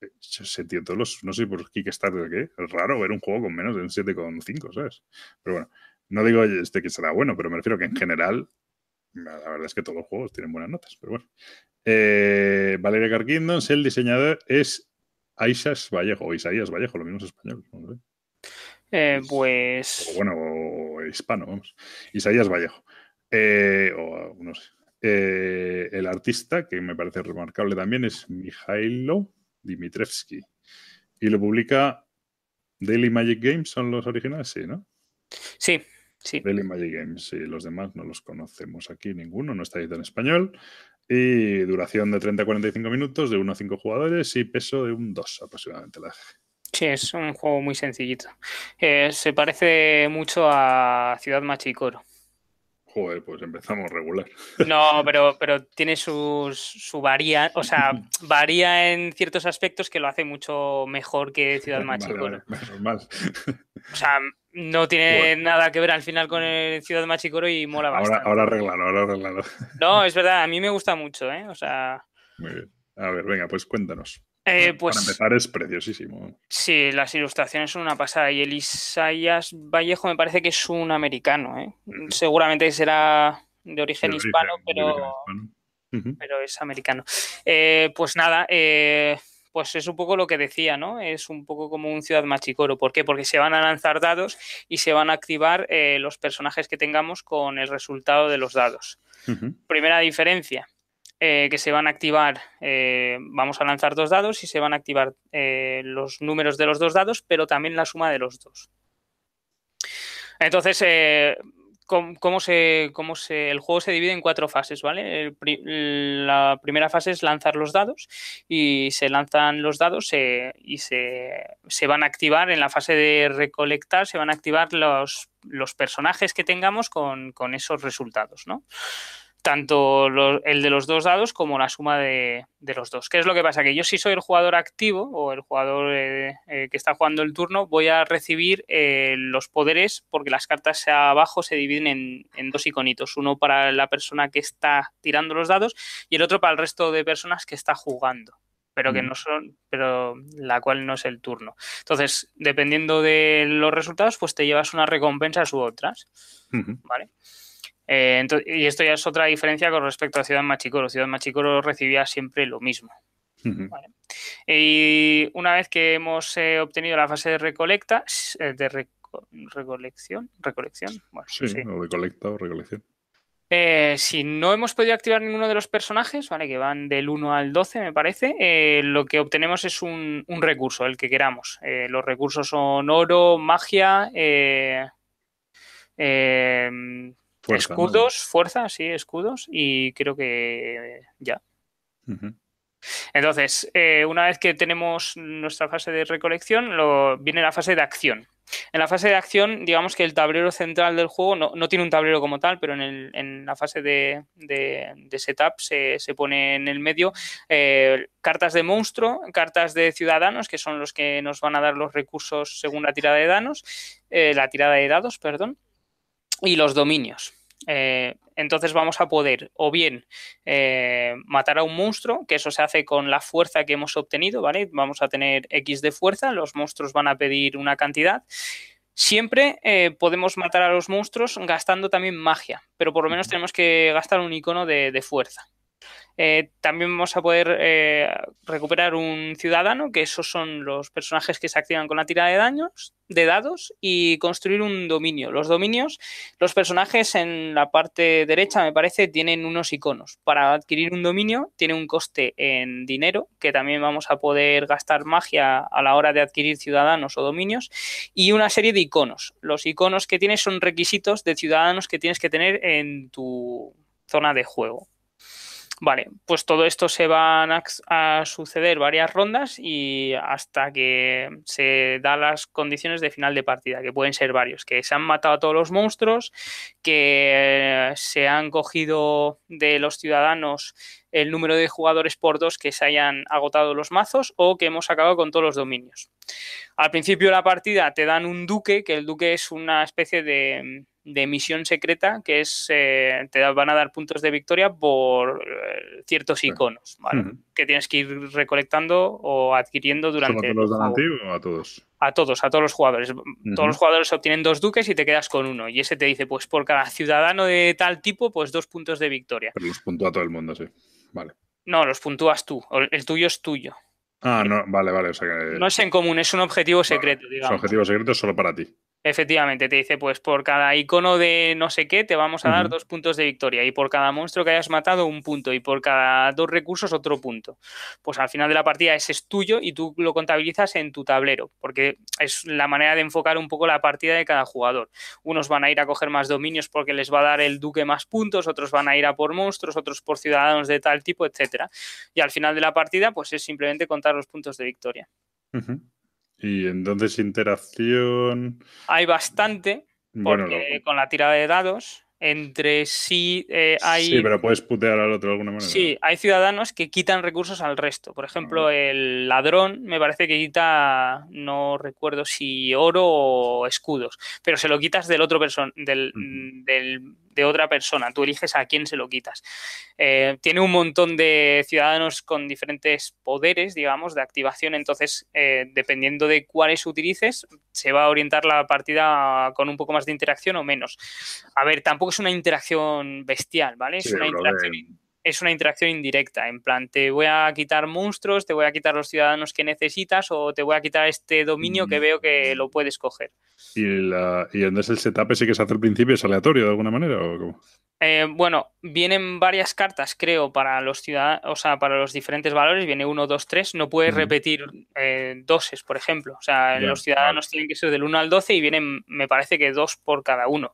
eh, todos los. No sé por Kickstarter qué. Es raro ver un juego con menos de un 7,5, ¿sabes? Pero bueno, no digo este que será bueno, pero me refiero que en general la verdad es que todos los juegos tienen buenas notas, pero bueno. Eh, Valeria Carquindons, el diseñador es Aisas Vallejo, o Isaías Vallejo, lo mismo es español. Eh, pues. O bueno, o hispano, vamos. Isaías Vallejo. Eh, o no sé. el artista, que me parece remarcable también, es Mijailo Dimitrevsky. Y lo publica Daily Magic Games, ¿son los originales? Sí, ¿no? Sí, sí. Daily Magic Games, sí. Los demás no los conocemos aquí, ninguno, no está editado en español. Y duración de 30 a 45 minutos, de 1 a 5 jugadores y peso de un 2 aproximadamente. La Sí, es un juego muy sencillito. Eh, se parece mucho a Ciudad Machicoro. Joder, pues empezamos regular. No, pero, pero tiene sus, su varía, o sea, varía en ciertos aspectos que lo hace mucho mejor que Ciudad Machicoro. Vale, O sea, no tiene nada que ver al final con el Ciudad Machicoro y mola bastante. Ahora arreglalo, ahora arreglalo. No, es verdad, a mí me gusta mucho, ¿eh? O sea. Muy bien. A ver, venga, pues cuéntanos. Eh, pues, Para empezar es preciosísimo. Sí, las ilustraciones son una pasada. Y el Isaías Vallejo me parece que es un americano. ¿eh? Seguramente será de origen, hispano, pero, pero es americano. Eh, pues nada, eh, pues es un poco lo que decía, ¿no? Es un poco como un Ciudad Machicoro. ¿Por qué? Porque se van a lanzar dados y se van a activar los personajes que tengamos con el resultado de los dados. Primera diferencia, eh, que se van a activar, eh, vamos a lanzar dos dados y se van a activar eh, los números de los dos dados, pero también la suma de los dos. Entonces, ¿cómo, se, cómo se, el juego se divide en cuatro fases, ¿vale? la primera fase es lanzar los dados y se lanzan los dados y se, se, van a activar en la fase de recolectar, se van a activar los, los personajes que tengamos con, con esos resultados, ¿no? Tanto el de los dos dados como la suma de, los dos. ¿Qué es lo que pasa? Que yo si soy el jugador activo o el jugador eh, eh, que está jugando el turno, voy a recibir eh, los poderes porque las cartas abajo se dividen en, en, dos iconitos. Uno para la persona que está tirando los dados y el otro para el resto de personas que está jugando pero que no son, pero la cual no es el turno. Entonces, dependiendo de los resultados, pues te llevas unas recompensas u otras. ¿Vale? Eh, y esto ya es otra diferencia con respecto a Ciudad Machicoro. Ciudad Machicoro recibía siempre lo mismo. Y una vez que hemos eh, obtenido la fase de recolecta, eh, de recolección, recolección, bueno, sí, o recolecta o recolección. si no hemos podido activar ninguno de los personajes, ¿vale? que van del 1 al 12, me parece, lo que obtenemos es un, un recurso, el que queramos. los recursos son oro, magia, escudos, fuerza, sí, escudos, y creo que ya. Entonces, eh, una vez que tenemos nuestra fase de recolección, lo, viene la fase de acción. En la fase de acción, digamos que el tablero central del juego no, tiene un tablero como tal, pero en, la fase de, setup se, pone en el medio eh, cartas de monstruo, cartas de ciudadanos, que son los que nos van a dar los recursos según la tirada de danos, eh, la tirada de dados, perdón, y los dominios. Eh, entonces vamos a poder o bien eh, matar a un monstruo, que eso se hace con la fuerza que hemos obtenido, ¿vale? Vamos a tener X de fuerza, los monstruos van a pedir una cantidad. Siempre eh, podemos matar a los monstruos gastando también magia, pero por lo menos tenemos que gastar un icono de fuerza. Eh, también vamos a poder eh, recuperar un ciudadano, que esos son los personajes que se activan con la tira de daños, de dados, y construir un dominio. Los dominios, los personajes en la parte derecha, me parece, tienen unos iconos. Para adquirir un dominio tiene un coste en dinero, que también vamos a poder gastar magia a la hora de adquirir ciudadanos o dominios, y una serie de iconos. Los iconos que tienes son requisitos de ciudadanos que tienes que tener en tu zona de juego. Vale, pues todo esto se van a, suceder varias rondas y hasta que se dan las condiciones de final de partida, que pueden ser varios, que se han matado a todos los monstruos, que se han cogido de los ciudadanos el número de jugadores por dos que se hayan agotado los mazos o que hemos acabado con todos los dominios. Al principio de la partida te dan un duque, que el duque es una especie de de misión secreta que es eh, te van a dar puntos de victoria por eh, ciertos iconos que tienes que ir recolectando o adquiriendo durante ¿Solo los dan a ti o a todos? A todos, a todos los jugadores. Todos los jugadores obtienen dos duques y te quedas con uno. Y ese te dice, pues por cada ciudadano de tal tipo, pues dos puntos de victoria. Pero los puntúa todo el mundo, sí. Vale. No, los puntúas tú. El tuyo es tuyo. Ah, no, vale, vale. No es en común, es un objetivo secreto, digamos. Es un objetivo secreto solo para ti. Efectivamente, te dice, pues por cada icono de no sé qué te vamos a dar dos puntos de victoria y por cada monstruo que hayas matado un punto y por cada dos recursos otro punto. Pues al final de la partida ese es tuyo y tú lo contabilizas en tu tablero, porque es la manera de enfocar un poco la partida de cada jugador. Unos van a ir a coger más dominios porque les va a dar el duque más puntos, otros van a ir a por monstruos, otros por ciudadanos de tal tipo, etcétera. Y al final de la partida, pues es simplemente contar los puntos de victoria. Y entonces interacción. Hay bastante, porque con la tirada de dados, entre sí eh, hay. Sí, pero puedes putear al otro de alguna manera. Sí, hay ciudadanos que quitan recursos al resto. Por ejemplo, el ladrón me parece que quita, no recuerdo si oro o escudos, pero se lo quitas del otro person del, del de otra persona, tú eliges a quién se lo quitas. Eh, tiene un montón de ciudadanos con diferentes poderes, digamos, de activación, entonces, eh, dependiendo de cuáles utilices, se va a orientar la partida con un poco más de interacción o menos. A ver, tampoco es una interacción bestial, ¿vale? Es una interacción es una interacción indirecta, en plan, te voy a quitar monstruos, te voy a quitar los ciudadanos que necesitas o te voy a quitar este dominio que veo que lo puedes coger. ¿Y, la, y entonces el setup ese que se hace al principio es aleatorio de alguna manera? ¿o eh, bueno, vienen varias cartas, creo, para los ciudadanos, o sea, para los diferentes valores, viene uno, dos, tres, no puedes repetir eh, doses, por ejemplo. O sea, los ciudadanos tienen que ser del 1 al 12 y vienen, me parece que dos por cada uno.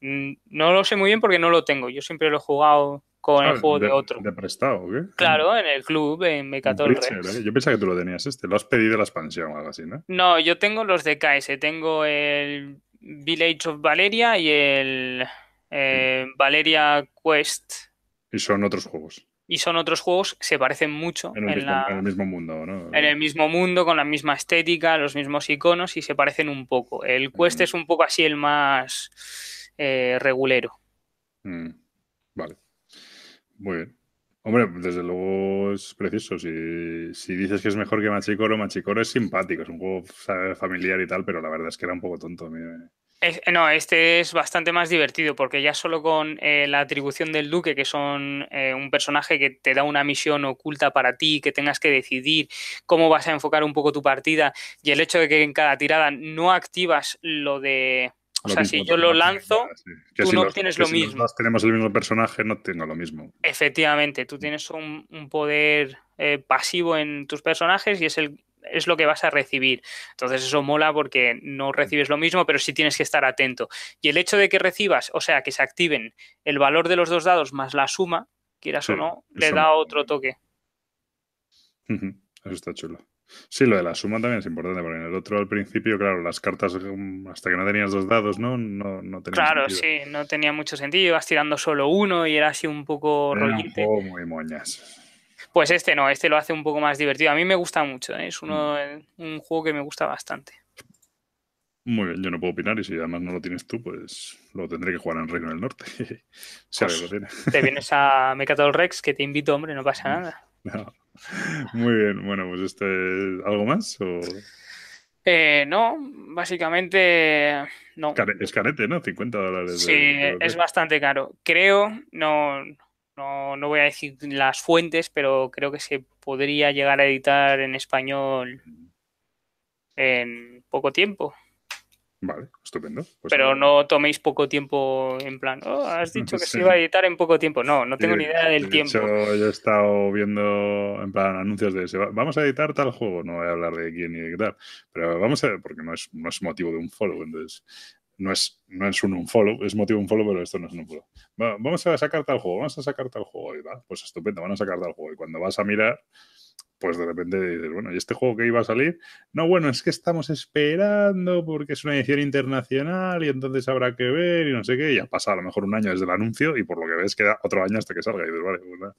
Mm, no lo sé muy bien porque no lo tengo. Yo siempre lo he jugado con el ah, juego de, otro. ¿De prestado qué? Claro, en el club, en Mecatorre. Yo pensaba que tú lo tenías este. Lo has pedido la expansión o algo así, ¿no? No, yo tengo los de KS. Tengo el Village of Valeria y el eh, Valeria Quest. Y son otros juegos. Y son otros juegos que se parecen mucho. En el, mismo, mundo, ¿no? En el mismo mundo, con la misma estética, los mismos iconos y se parecen un poco. El Quest es un poco así el más eh, regulero. Mm, vale. Muy bien. Hombre, desde luego es precioso. Si, dices que es mejor que Machicoro, Machicoro es simpático, es un juego familiar y tal, pero la verdad es que era un poco tonto. no, este es bastante más divertido porque ya solo con eh, la atribución del duque, que son eh, un personaje que te da una misión oculta para ti, que tengas que decidir cómo vas a enfocar un poco tu partida y el hecho de que en cada tirada no activas lo de o sea, si yo lo lanzo, tú no tienes lo mismo. Si tenemos el mismo personaje, no tengo lo mismo. Efectivamente, tú tienes un, poder eh, pasivo en tus personajes y es el es lo que vas a recibir. Entonces eso mola porque no recibes lo mismo, pero sí tienes que estar atento. Y el hecho de que recibas, o sea, que se activen el valor de los dos dados más la suma, quieras o no, le da otro toque. Eso está chulo. Sí, lo de la suma también es importante, porque en el otro al principio, claro, las cartas, mm, hasta que no tenías dos dados, ¿no? No, no tenía Claro, sentido. sí, no tenía mucho sentido, ibas tirando solo uno y era así un poco Era un rollite. juego muy moñas. Pues este no, este lo hace un poco más divertido. A mí me gusta mucho, ¿eh? es uno, Mm. un juego que me gusta bastante. Muy bien, yo no puedo opinar y si además no lo tienes tú, pues lo tendré que jugar en Reino del Norte. si alguien lo tiene. Te vienes a Mecatol Rex, que te invito, hombre, no pasa nada. No. Muy bien, bueno, pues este ¿algo más? O... Eh, no, básicamente no. Es carete, ¿no? 50 dólares. Sí, de- es bastante caro. Creo, no, no, no voy a decir las fuentes, pero creo que se podría llegar a editar en español en poco tiempo. Vale, estupendo. Pues Pero no toméis poco tiempo en plan, oh, has dicho que se iba a editar en poco tiempo. No, no tengo Sí, ni idea del de tiempo. hecho, yo he estado viendo en plan anuncios de se va- vamos a editar tal juego, no voy a hablar de quién ni de qué tal, pero vamos a porque no es, no es motivo de un follow, entonces no es, no es un unfollow, es motivo de un follow, pero esto no es un unfollow. Va, vamos a sacar tal juego, vamos a sacar tal juego, y va, pues estupendo, van a sacar tal juego. Y cuando vas a mirar, pues de repente dices, bueno, ¿y este juego que iba a salir? No, bueno, es que estamos esperando porque es una edición internacional y entonces habrá que ver y no sé qué. Y ha pasado a lo mejor un año desde el anuncio y por lo que ves queda otro año hasta que salga. Y dices, vale, pues nada.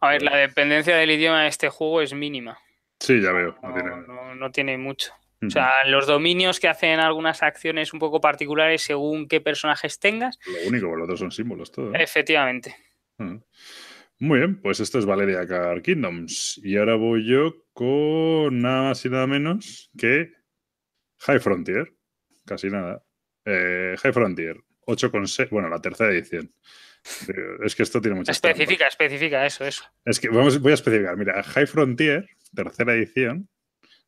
A ver, la dependencia del idioma de este juego es mínima. Sí, ya veo. No No, tiene... no- no tiene mucho. O sea, los dominios que hacen algunas acciones un poco particulares según qué personajes tengas, Lo único, los otros son símbolos todo. ¿no? efectivamente. Ujú. Muy bien, pues esto es Valeria Car Kingdoms. Y ahora voy yo con nada más y nada menos que High Frontier. Casi nada. Eh, High Frontier, 8,6. Bueno, la tercera edición. Eh, Es que esto tiene muchas trampas. Especifica, especifica eso, eso. Es que vamos, voy a especificar. Mira, High Frontier, tercera edición.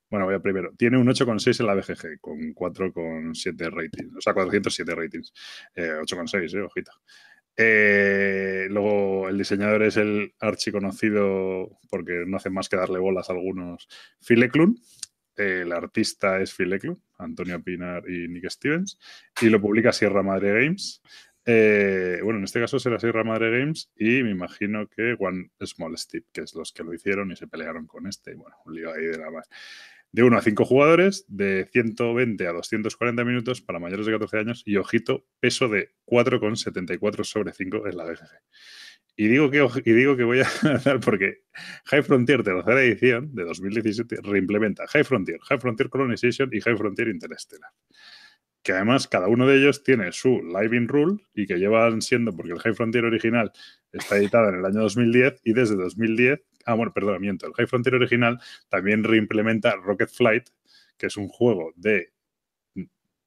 Bueno, voy a primero. Tiene un 8,6 en la BGG, con 4,7 ratings. O sea, 407 ratings. Eh, 8,6, eh, ojito. Eh, luego, el diseñador es el archiconocido, porque no hace más que darle bolas a algunos, Phil Eklund. El artista es Phil Eklund, Antonio Pinar y Nick Stevens. Y lo publica Sierra Madre Games. Eh, bueno, en este caso será Sierra Madre Games y me imagino que One Small Step, que es los que lo hicieron y se pelearon con este. Bueno, un lío ahí de la mar. De 1 a 5 jugadores, de 120 a 240 minutos para mayores de 14 años y, ojito, peso de 4,74 sobre 5 en la BGG. Y digo que, y digo que voy a dar porque High Frontier, tercera edición de 2017, reimplementa High Frontier, High Frontier Colonization y High Frontier Interstellar que además cada uno de ellos tiene su Live in Rule y que llevan siendo, porque el High Frontier original está editado en el año 2010 y desde 2010, ah, bueno, perdón, miento, el High Frontier original también reimplementa Rocket Flight, que es un juego de,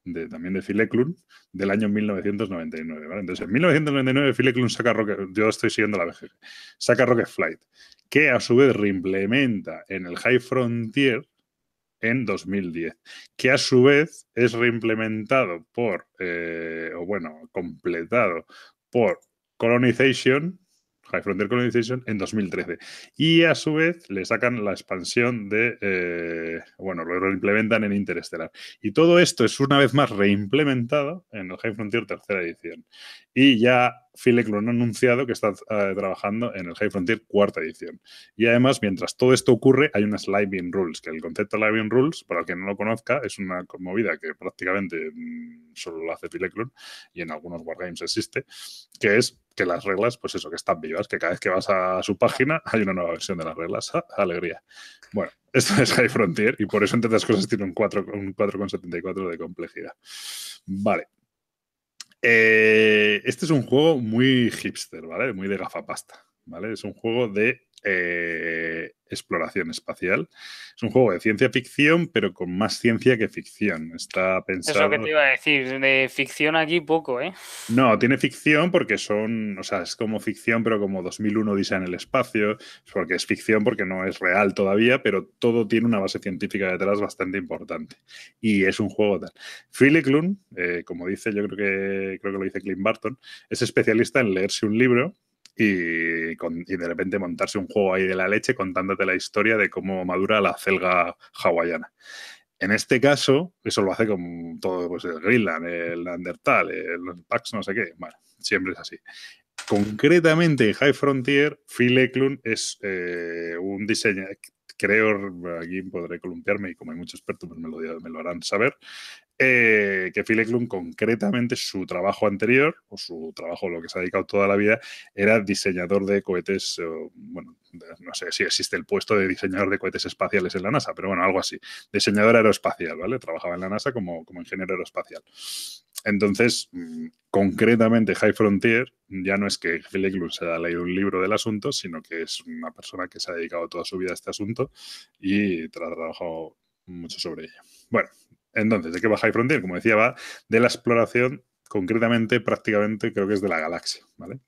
de también de Phil Eklund del año 1999, ¿vale? Entonces, en 1999 Phil Eklund saca Rocket, yo estoy siguiendo la BGG, saca Rocket Flight, que a su vez reimplementa en el High Frontier en 2010, que a su vez es reimplementado por, eh, o bueno, completado por Colonization, High Frontier Colonization, en 2013. Y a su vez le sacan la expansión de, eh, bueno, lo reimplementan en Interestelar. Y todo esto es una vez más reimplementado en el High Frontier tercera edición. Y ya Phil Eklund ha anunciado que está eh, trabajando en el High Frontier cuarta edición. Y además, mientras todo esto ocurre, hay unas Live-in Rules, que el concepto de Live-in Rules, para el que no lo conozca, es una movida que prácticamente mm, solo lo hace Phil y en algunos Wargames existe, que es que las reglas, pues eso, que están vivas, que cada vez que vas a su página hay una nueva versión de las reglas. ¡Ah! Alegría. Bueno, esto es High Frontier y por eso, entre otras cosas, tiene un 4 un 4,74 de complejidad. Vale. Eh, este es un juego muy hipster, ¿vale? Muy de gafapasta, ¿vale? Es un juego de eh, exploración espacial. Es un juego de ciencia ficción, pero con más ciencia que ficción. Está Es pensado... lo que te iba a decir. De ficción aquí poco, ¿eh? No, tiene ficción porque son, o sea, es como ficción, pero como 2001 Odisea en el espacio, porque es ficción porque no es real todavía, pero todo tiene una base científica detrás bastante importante. Y es un juego tal. Phil Eklund, eh, como dice, yo creo que, creo que lo dice Clint Barton, es especialista en leerse un libro y, de repente montarse un juego ahí de la leche contándote la historia de cómo madura la celga hawaiana. En este caso, eso lo hace con todo, pues el Greenland, el Neandertal, el Pax, no sé qué. Bueno, siempre es así. Concretamente, en High Frontier, Phil Eklund es eh, un diseñador. creo, aquí podré columpiarme y como hay muchos expertos pues me lo harán saber, eh, que Phil Eklund concretamente su trabajo anterior, o su trabajo, lo que se ha dedicado toda la vida, era diseñador de cohetes, bueno, no sé si existe el puesto de diseñador de cohetes espaciales en la NASA, pero bueno, algo así. Diseñador aeroespacial, ¿vale? Trabajaba en la NASA como, como ingeniero aeroespacial. Entonces, mm, concretamente, High Frontier ya no es que Phil Eklund se haya leído un libro del asunto, sino que es una persona que se ha dedicado toda su vida a este asunto y trabajado mucho sobre ello. Bueno, entonces, ¿de qué va High Frontier? Como decía, va de la exploración, concretamente, prácticamente, creo que es de la galaxia, ¿vale?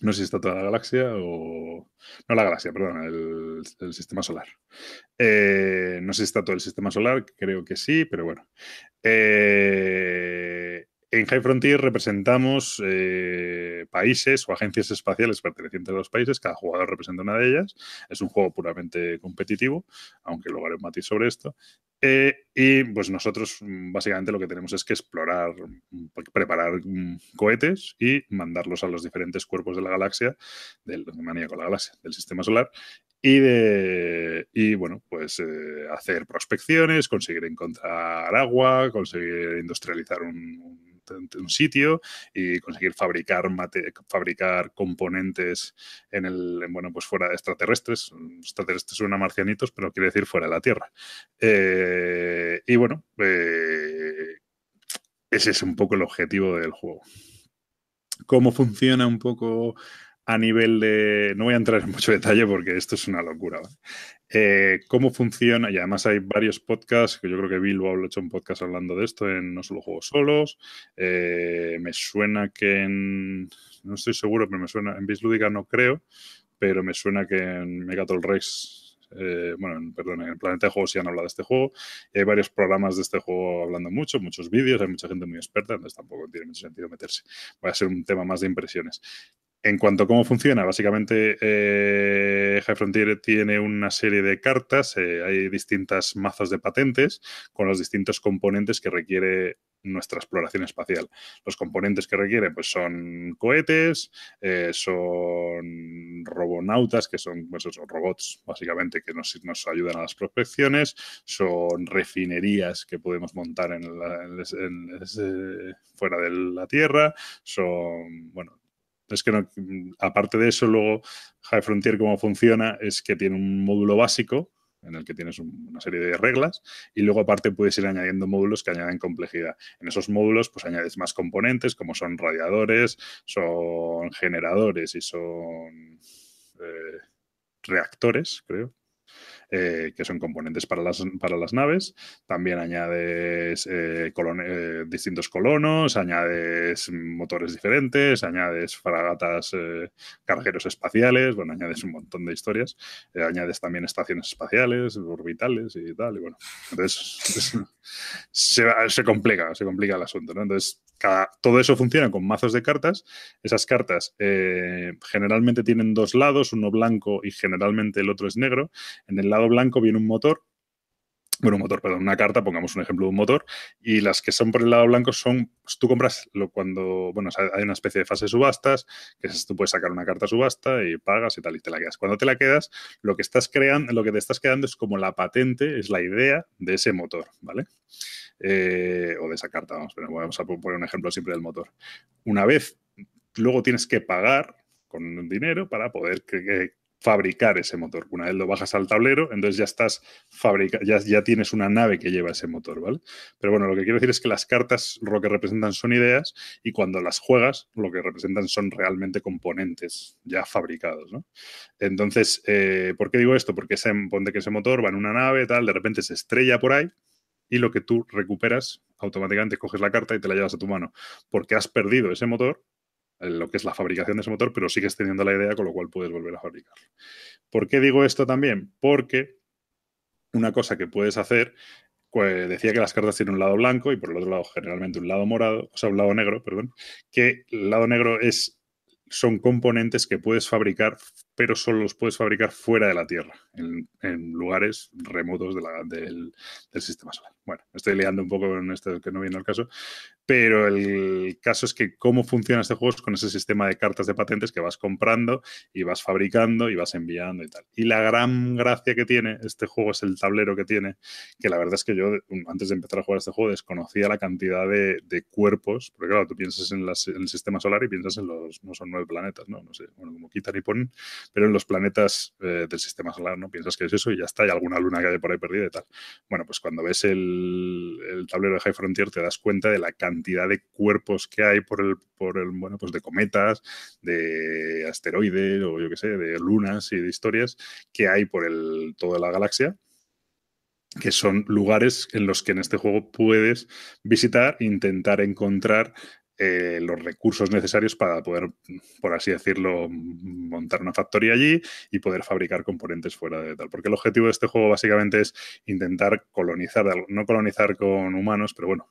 No sé si está toda la galaxia o... No la galaxia, perdón, el, sistema solar. Eh, no sé si está todo el sistema solar, creo que sí, pero bueno. Eh, en High Frontier representamos eh, países o agencias espaciales pertenecientes a los países, cada jugador representa una de ellas. Es un juego puramente competitivo, aunque luego haré un matiz sobre esto. Eh, y pues nosotros mm, básicamente lo que tenemos es que explorar, mm, preparar mm, cohetes y mandarlos a los diferentes cuerpos de la galaxia, del, de manía con la galaxia, del sistema solar, y, de, y bueno, pues eh, hacer prospecciones, conseguir encontrar agua, conseguir industrializar un sitio y conseguir fabricar, fabricar componentes en el, bueno, pues fuera de extraterrestres. Extraterrestres suenan marcianitos, pero quiere decir fuera de la Tierra. Eh, y bueno, eh, ese es un poco el objetivo del juego. ¿Cómo funciona un poco a nivel de... No voy a entrar en mucho detalle porque esto es una locura. Eh, ¿Cómo funciona? Y además hay varios podcasts, que yo creo que Bilbo ha hecho un podcast hablando de esto en No Solo Juegos Solos. Eh, me suena que en... No estoy seguro, pero me suena... En Bislúdica no creo, pero me suena que en Megatol Rex eh, bueno, perdón, en el Planeta de Juegos sí han hablado de este juego. Hay varios programas de este juego hablando mucho, muchos vídeos, hay mucha gente muy experta, entonces tampoco tiene mucho sentido meterse. Va a ser un tema más de impresiones. En cuanto a cómo funciona, básicamente eh, High Frontier tiene una serie de cartas, eh, hay distintas mazos de patentes con los distintos componentes que requiere nuestra exploración espacial. Los componentes que requiere pues, son cohetes, eh, son robonautas, que son pues, robots básicamente que nos, ayudan a las prospecciones, son refinerías que podemos montar en fuera de la Tierra, son, bueno, es que no, aparte de eso, luego High Frontier, cómo funciona, es que tiene un módulo básico en el que tienes una serie de reglas y luego aparte puedes ir añadiendo módulos que añaden complejidad. En esos módulos pues añades más componentes como son radiadores, son generadores y son eh, reactores, creo. Eh, que son componentes para las, para las naves. También añades eh, eh, distintos colonos, añades motores diferentes, añades fragatas, cargueros espaciales, bueno, añades un montón de historias. añades también estaciones espaciales, orbitales y tal. Y bueno, entonces se, se, complica, se complica el asunto. Entonces, todo eso funciona con mazos de cartas. Esas cartas generalmente tienen dos lados, uno blanco y generalmente el otro es negro. En el lado blanco viene un motor bueno, un motor, perdón, una carta, pongamos un ejemplo de un motor, y las que son por el lado blanco son, pues, tú compras lo cuando, bueno, hay una especie de fase de subastas, que es, tú puedes sacar una carta subasta y pagas y tal, y te la quedas. Cuando te la quedas, lo que estás creando, lo que te estás quedando es como la patente, es la idea de ese motor, ¿vale? Eh, o de esa carta, vamos, pero vamos a poner un ejemplo siempre del motor. Una vez, luego tienes que pagar con dinero para poder fabricar ese motor. Una vez lo bajas al tablero, entonces ya estás fabrica ya, ya tienes una nave que lleva ese motor, ¿vale? Pero bueno, lo que quiero decir es que las cartas lo que representan son ideas y cuando las juegas lo que representan son realmente componentes ya fabricados, ¿no? Entonces, eh, ¿por qué digo esto? Porque ese, ponte que ese motor va en una nave, tal, de repente se estrella por ahí y lo que tú recuperas, automáticamente coges la carta y te la llevas a tu mano, porque has perdido ese motor lo que es la fabricación de ese motor, pero sigues teniendo la idea, con lo cual puedes volver a fabricarlo. ¿Por qué digo esto también? Porque una cosa que puedes hacer, pues decía que las cartas tienen un lado blanco y por el otro lado generalmente un lado morado, o sea, un lado negro, perdón, que el lado negro es son componentes que puedes fabricar pero solo los puedes fabricar fuera de la Tierra, en, lugares remotos del, del, sistema solar. Bueno, estoy liando un poco en esto que no viene al caso, pero el caso es que cómo funciona este juego es con ese sistema de cartas de patentes que vas comprando y vas fabricando y vas enviando y tal. Y la gran gracia que tiene este juego es el tablero que tiene, que la verdad es que yo antes de empezar a jugar este juego desconocía la cantidad de, cuerpos, porque claro, tú piensas en, el sistema solar y piensas en los, no son nueve planetas, ¿no? No sé, bueno, como quitan y ponen, pero en los planetas eh, del sistema solar, ¿no? Piensas que es eso y ya está, hay alguna luna que hay por ahí perdida y tal. Bueno, pues cuando ves el, el tablero de High Frontier te das cuenta de la cantidad de cuerpos que hay por el, por el bueno, pues de cometas, de asteroides o yo qué sé, de lunas y de historias que hay por el, toda la galaxia que son lugares en los que en este juego puedes visitar intentar encontrar eh, los recursos necesarios para poder, por así decirlo, montar una factoría allí y poder fabricar componentes fuera de tal. Porque el objetivo de este juego básicamente es intentar colonizar, no colonizar con humanos, pero bueno,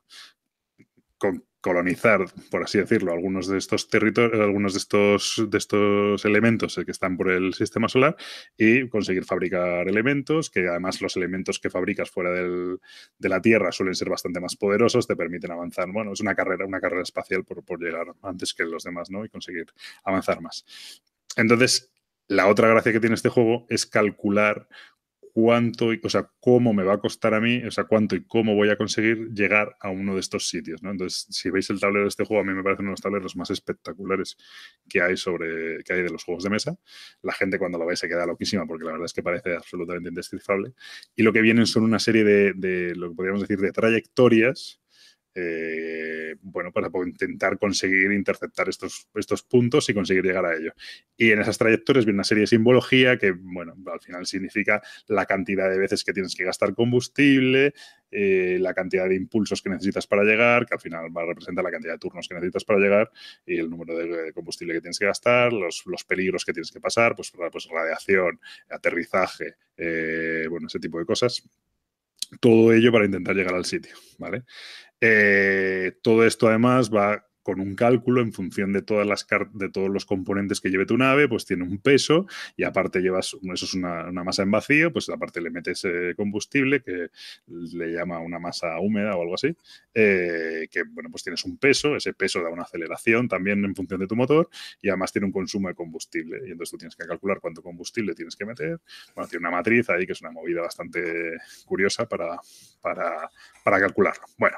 colonizar, por así decirlo, algunos de estos territorios, algunos de estos, de estos elementos que están por el sistema solar y conseguir fabricar elementos, que además los elementos que fabricas fuera del, de la Tierra suelen ser bastante más poderosos, te permiten avanzar. Bueno, es una carrera, una carrera espacial por, por llegar antes que los demás, ¿no? Y conseguir avanzar más. Entonces, la otra gracia que tiene este juego es calcular cuánto, o sea, cómo me va a costar a mí, o sea, cuánto y cómo voy a conseguir llegar a uno de estos sitios, ¿no? Entonces, si veis el tablero de este juego, a mí me parece uno de los tableros más espectaculares que hay sobre, que hay de los juegos de mesa. La gente cuando lo ve se queda loquísima porque la verdad es que parece absolutamente indescifrable. Y lo que vienen son una serie de, de lo que podríamos decir, de trayectorias eh, bueno, para intentar conseguir interceptar estos, estos puntos y conseguir llegar a ello. Y en esas trayectorias viene una serie de simbología que, bueno, al final significa la cantidad de veces que tienes que gastar combustible, eh, la cantidad de impulsos que necesitas para llegar, que al final va a representar la cantidad de turnos que necesitas para llegar y el número de, combustible que tienes que gastar, los, los, peligros que tienes que pasar, pues, pues radiación, aterrizaje, eh, bueno, ese tipo de cosas todo ello para intentar llegar al sitio, ¿vale? Eh, todo esto además va con un cálculo en función de todas las de todos los componentes que lleve tu nave, pues tiene un peso y aparte llevas, eso es una, masa en vacío, pues aparte le metes eh, combustible que le llama una masa húmeda o algo así, eh, que bueno, pues tienes un peso, ese peso da una aceleración también en función de tu motor y además tiene un consumo de combustible y entonces tú tienes que calcular cuánto combustible tienes que meter. Bueno, tiene una matriz ahí que es una movida bastante curiosa para, para, para calcularlo. Bueno,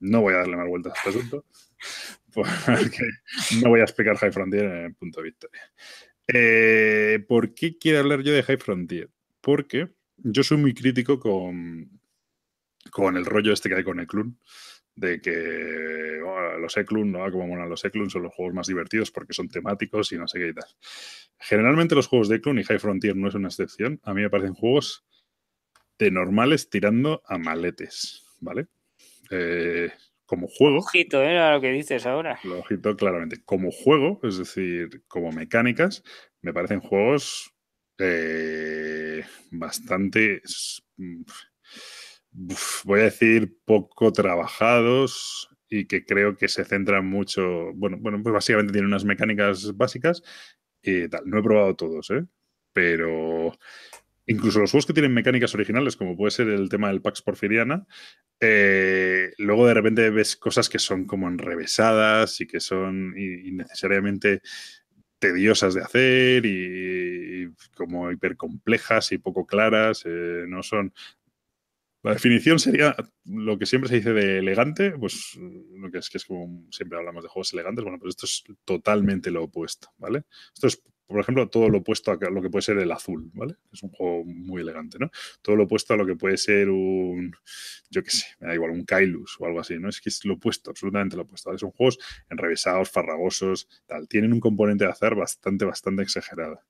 no voy a darle más vueltas a este asunto, no voy a explicar High Frontier en el punto de victoria. Eh, ¿Por qué quiero hablar yo de High Frontier? Porque yo soy muy crítico con, con el rollo este que hay con Eklund, de que oh, los Eklund, ¿no? Como molan los Eklund, son los juegos más divertidos porque son temáticos y no sé qué y tal. Generalmente los juegos de Eklund y High Frontier no es una excepción. A mí me parecen juegos de normales tirando a maletes, ¿vale? Eh, como juego. Ojito, ¿eh? lo que dices ahora. Ojito, claramente. Como juego, es decir, como mecánicas, me parecen juegos eh, bastante. voy a decir poco trabajados y que creo que se centran mucho. Bueno, bueno, pues básicamente tienen unas mecánicas básicas y tal. No he probado todos, ¿eh? Pero incluso los juegos que tienen mecánicas originales, como puede ser el tema del Pax Porfiriana, eh, luego de repente ves cosas que son como enrevesadas y que son innecesariamente tediosas de hacer y, como hipercomplejas y poco claras, eh, no son... La definición sería lo que siempre se dice de elegante, pues lo que es que es como siempre hablamos de juegos elegantes, bueno, pues esto es totalmente lo opuesto, ¿vale? Esto es por ejemplo, todo lo opuesto a lo que puede ser el azul, ¿vale? Es un juego muy elegante, ¿no? Todo lo opuesto a lo que puede ser un, yo qué sé, me da igual, un Kailus o algo así, ¿no? Es que es lo opuesto, absolutamente lo opuesto. Son juegos enrevesados, farragosos, tal. Tienen un componente de azar bastante, bastante exagerado.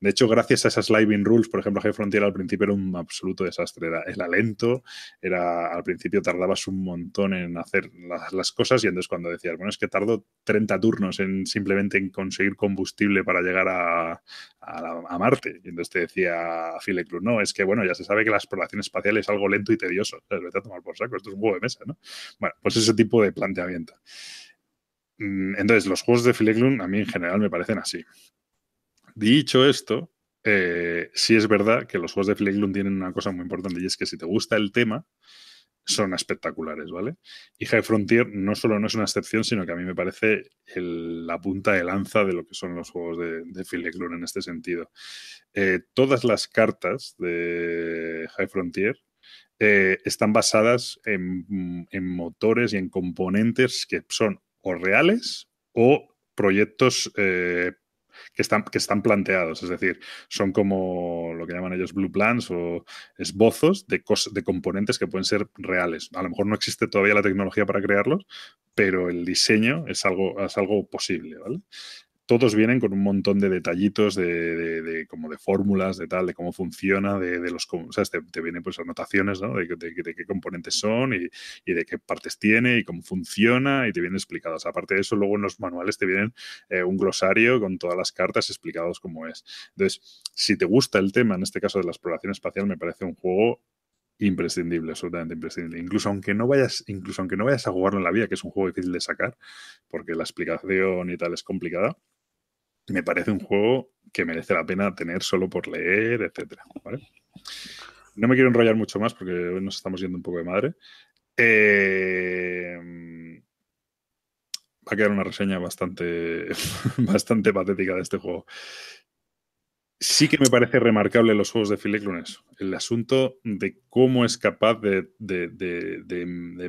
De hecho, gracias a esas living rules, por ejemplo, High Frontier al principio era un absoluto desastre. Era, era lento, era, al principio tardabas un montón en hacer las, las cosas y entonces cuando decías, bueno, es que tardo 30 turnos en simplemente en conseguir combustible para llegar a a, Marte. Y entonces te decía Phil Cruz, no, es que bueno, ya se sabe que la exploración espacial es algo lento y tedioso. Vete a tomar por saco, esto es un juego de mesa, ¿no? Bueno, pues ese tipo de planteamiento. Mm, entonces, los juegos de Phil a mí en general me parecen así. Dicho esto, eh, sí es verdad que los juegos de Fleglund tienen una cosa muy importante y es que si te gusta el tema, son espectaculares, ¿vale? Y High Frontier no solo no es una excepción, sino que a mí me parece la punta de lanza de lo que son los juegos de, de en este sentido. Eh, todas las cartas de High Frontier eh, están basadas en, en, motores y en componentes que son o reales o proyectos eh, que están, que están planteados. Es decir, son como lo que llaman ellos blue plans o esbozos de, de componentes que pueden ser reales. A lo mejor no existe todavía la tecnología para crearlos, pero el diseño es algo, es algo posible, ¿vale? Todos vienen con un montón de detallitos de, como de fórmulas, de tal, de cómo funciona, de, los, te, vienen pues anotaciones, ¿no? De, qué componentes son y, de qué partes tiene y cómo funciona y te vienen explicados. Aparte de eso, luego en los manuales te vienen eh, un glosario con todas las cartas explicados cómo es. Entonces, si te gusta el tema, en este caso de la exploración espacial, me parece un juego imprescindible, absolutamente imprescindible. Incluso aunque no vayas, incluso aunque no vayas a jugarlo en la vida, que es un juego difícil de sacar, porque la explicación y tal es complicada, me parece un juego que merece la pena tener solo por leer, etcétera. No me quiero enrollar mucho más porque nos estamos yendo un poco de madre. Eh, va a quedar una reseña bastante, bastante patética de este juego. Sí que me parece remarcable los juegos de Philip Lunes. El asunto de cómo es capaz de,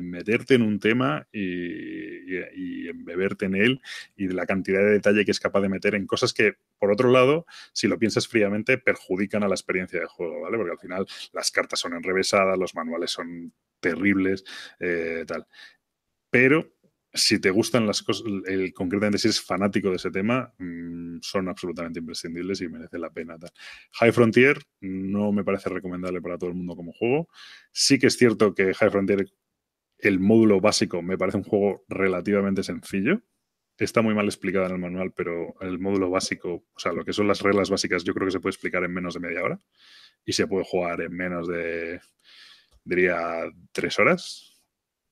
meterte en un tema y, embeberte en él y de la cantidad de detalle que es capaz de meter en cosas que, por otro lado, si lo piensas fríamente, perjudican a la experiencia de juego, ¿vale? Porque al final las cartas son enrevesadas, los manuales son terribles, eh, tal. Pero si te gustan las cosas, el, concretamente si eres fanático de ese tema, mm, son absolutamente imprescindibles y merece la pena. High Frontier no me parece recomendable para todo el mundo como juego. Sí que es cierto que High Frontier, el módulo básico, me parece un juego relativamente sencillo. Está muy mal explicado en el manual, pero el módulo básico, o sea, lo que son las reglas básicas, yo creo que se puede explicar en menos de media hora y se puede jugar en menos de, diría, tres horas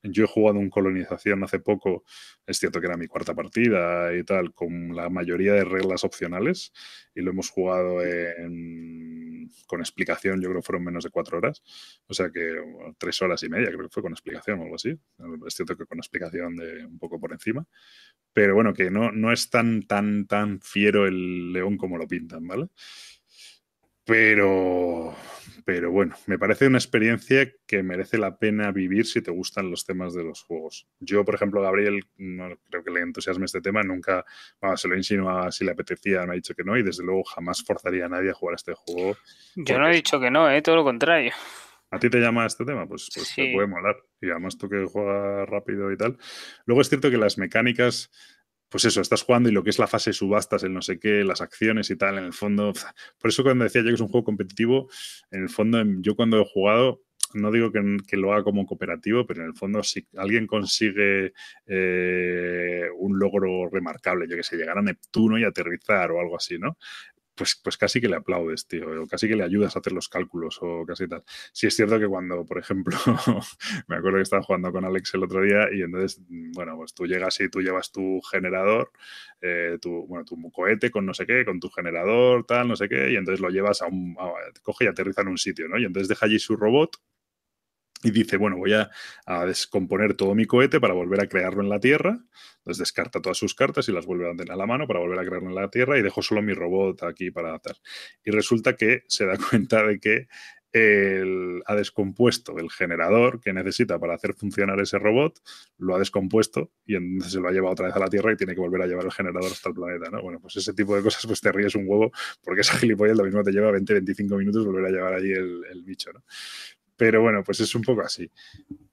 yo he jugado un colonización hace poco, es cierto que era mi cuarta partida y tal, con la mayoría de reglas opcionales y lo hemos jugado con explicación, yo creo que fueron menos de cuatro horas, o sea que tres horas y media creo que fue con explicación o algo así, es cierto que con explicación de un poco por encima, pero bueno, que no, no es tan, tan, tan fiero el león como lo pintan, ¿vale? Pero, pero bueno, me parece una experiencia que merece la pena vivir si te gustan los temas de los juegos. Yo, por ejemplo, Gabriel, no creo que le entusiasme este tema, nunca se lo insinuaba si le apetecía, me ha dicho que no, y desde luego jamás forzaría a nadie a jugar este juego. Yo no he dicho que no, ¿eh? todo lo contrario. ¿A ti te llama este tema? Pues, pues te puede molar. Y además tú que juegas rápido y tal. Luego es cierto que las mecánicas pues eso, estás jugando y lo que es la fase de subastas, el no sé qué, las acciones y tal, en el fondo. Por eso cuando decía yo que es un juego competitivo, en el fondo yo cuando he jugado, no digo que, lo haga como cooperativo, pero en el fondo si alguien consigue eh, un logro remarcable, yo que sé, llegar a Neptuno y aterrizar o algo así, ¿no? Pues, pues casi que le aplaudes, tío, o casi que le ayudas a hacer los cálculos o casi tal. Sí es cierto que cuando, por ejemplo, me acuerdo que estaba jugando con Alex el otro día y entonces, bueno, pues tú llegas y tú llevas tu generador, eh, tu, bueno, tu cohete con no sé qué, con tu generador, tal, no sé qué, y entonces lo llevas a un, coge y aterriza en un sitio, ¿no? Y entonces deja allí su robot y dice, bueno, voy a, descomponer todo mi cohete para volver a crearlo en la Tierra. Entonces descarta todas sus cartas y las vuelve a tener a la mano para volver a crearlo en la Tierra y dejo solo mi robot aquí para hacer. Y resulta que se da cuenta de que ha descompuesto el generador que necesita para hacer funcionar ese robot, lo ha descompuesto y entonces se lo ha llevado otra vez a la Tierra y tiene que volver a llevar el generador hasta el planeta, ¿no? Bueno, pues ese tipo de cosas pues te ríes un huevo porque esa gilipollas lo mismo te lleva 20-25 minutos volver a llevar allí el, el bicho, ¿no? Pero bueno, pues es un poco así.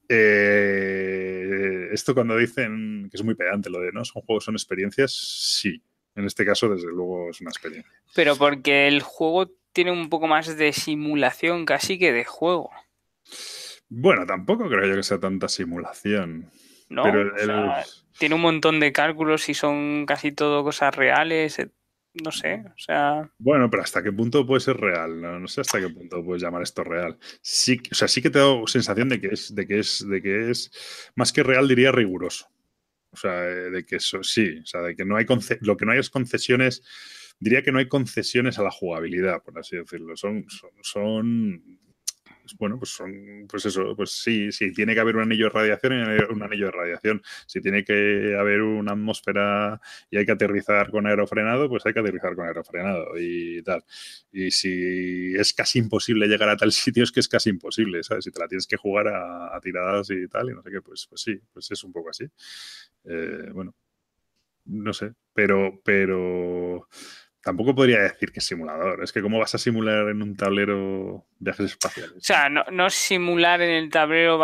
Eh, esto cuando dicen que es muy pedante lo de no son juegos, son experiencias, sí. En este caso, desde luego, es una experiencia. Pero porque el juego tiene un poco más de simulación casi que de juego. Bueno, tampoco creo yo que sea tanta simulación. No, tiene un montón de cálculos y son casi todo cosas reales no sé, o sea... Bueno, pero ¿hasta qué punto puede ser real? No, sé hasta qué punto puedes llamar esto real. Sí, o sea, sí que te da sensación de que es, de que es, de que es, más que real diría riguroso. O sea, de que eso sí, o sea, de que no hay lo que no hay es concesiones diría que no hay concesiones a la jugabilidad, por así decirlo. Son, son bueno, pues son, pues eso, pues sí, sí, tiene que haber un anillo de radiación un anillo de radiación. Si tiene que haber una atmósfera y hay que aterrizar con aerofrenado, pues hay que aterrizar con aerofrenado y tal. Y si es casi imposible llegar a tal sitio, es que es casi imposible, ¿sabes? Si te la tienes que jugar a, tiradas y tal, y no sé qué, pues, pues sí, pues es un poco así. Eh, bueno, no sé, pero, pero Tampoco podría decir que es simulador. Es que cómo vas a simular en un tablero viajes espaciales. O sea, no, simular en el tablero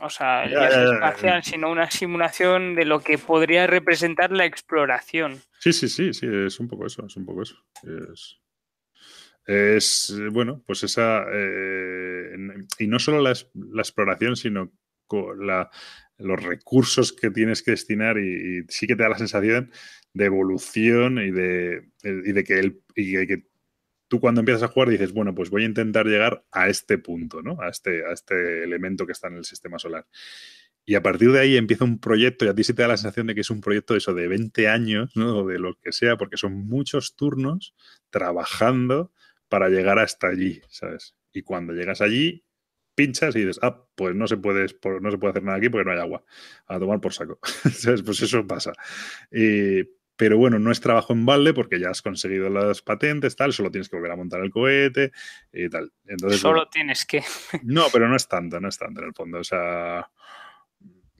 o sea, el viaje espacial, sino una simulación de lo que podría representar la exploración. Sí, sí, sí, sí, es un poco eso, es un poco eso. Es, bueno, pues esa... Eh, y no solo la, exploración, sino la, los recursos que tienes que destinar y sí que te da la sensación de evolución y de, y de que, el, y que tú cuando empiezas a jugar dices, bueno, pues voy a intentar llegar a este punto, ¿no? A este, a este elemento que está en el sistema solar. Y a partir de ahí empieza un proyecto y a ti sí te da la sensación de que es un proyecto de eso de 20 años, ¿no? O de lo que sea, porque son muchos turnos trabajando para llegar hasta allí, ¿sabes? Y cuando llegas allí, pinchas y dices, ah, pues no se puede, no se puede hacer nada aquí porque no hay agua. A tomar por saco. Pues eso pasa. Y, pero bueno, no es trabajo en balde porque ya has conseguido las patentes, tal, solo tienes que volver a montar el cohete y tal. Entonces, solo tienes que. No, pero no es tanto, no es tanto en el fondo. O sea,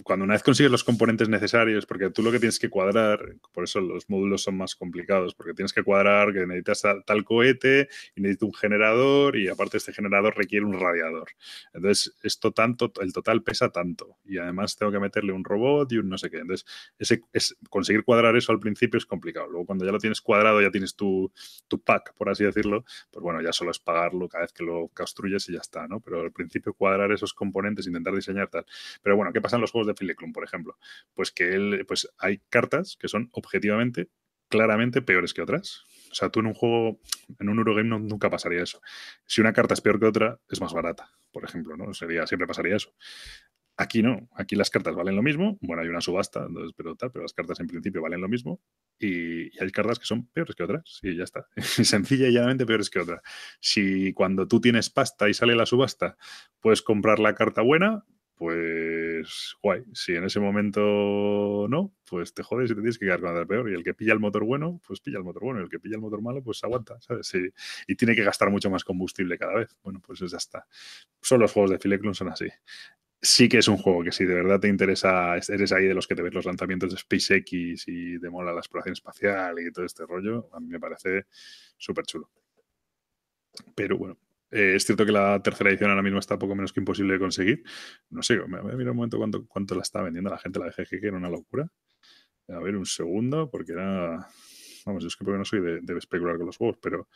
cuando una vez consigues los componentes necesarios, porque tú lo que tienes que cuadrar, por eso los módulos son más complicados, porque tienes que cuadrar que necesitas tal cohete y necesitas un generador y aparte este generador requiere un radiador. Entonces, esto tanto, el total pesa tanto y además tengo que meterle un robot y un no sé qué. Entonces, ese, es, conseguir cuadrar eso al principio es complicado. Luego, cuando ya lo tienes cuadrado, ya tienes tu, tu pack, por así decirlo, pues bueno, ya solo es pagarlo cada vez que lo construyes y ya está, ¿no? Pero al principio cuadrar esos componentes, intentar diseñar tal. Pero bueno, ¿qué pasa en los juegos Fileclum, por ejemplo, pues que él, pues hay cartas que son objetivamente, claramente peores que otras. O sea, tú en un juego, en un Eurogame nunca pasaría eso. Si una carta es peor que otra, es más barata, por ejemplo, ¿no? Sería, siempre pasaría eso. Aquí no, aquí las cartas valen lo mismo. Bueno, hay una subasta, entonces, pero tal, pero las cartas en principio valen lo mismo. Y, hay cartas que son peores que otras. Y ya está. Sencilla y llanamente peores que otras. Si cuando tú tienes pasta y sale la subasta, puedes comprar la carta buena, pues guay. Si en ese momento no, pues te jodes y te tienes que quedar con la peor. Y el que pilla el motor bueno, pues pilla el motor bueno. Y el que pilla el motor malo, pues aguanta, ¿sabes? Y, tiene que gastar mucho más combustible cada vez. Bueno, pues ya está. Son los juegos de Fileclun, son así. Sí que es un juego que si de verdad te interesa, eres ahí de los que te ves los lanzamientos de SpaceX y te mola la exploración espacial y todo este rollo, a mí me parece súper chulo. Pero bueno, eh, es cierto que la tercera edición ahora mismo está poco menos que imposible de conseguir. No sé, me voy a mirar un momento cuánto, cuánto la está vendiendo la gente, la de que era una locura. A ver, un segundo, porque era. Vamos, yo es que porque no soy de, de especular con los juegos, pero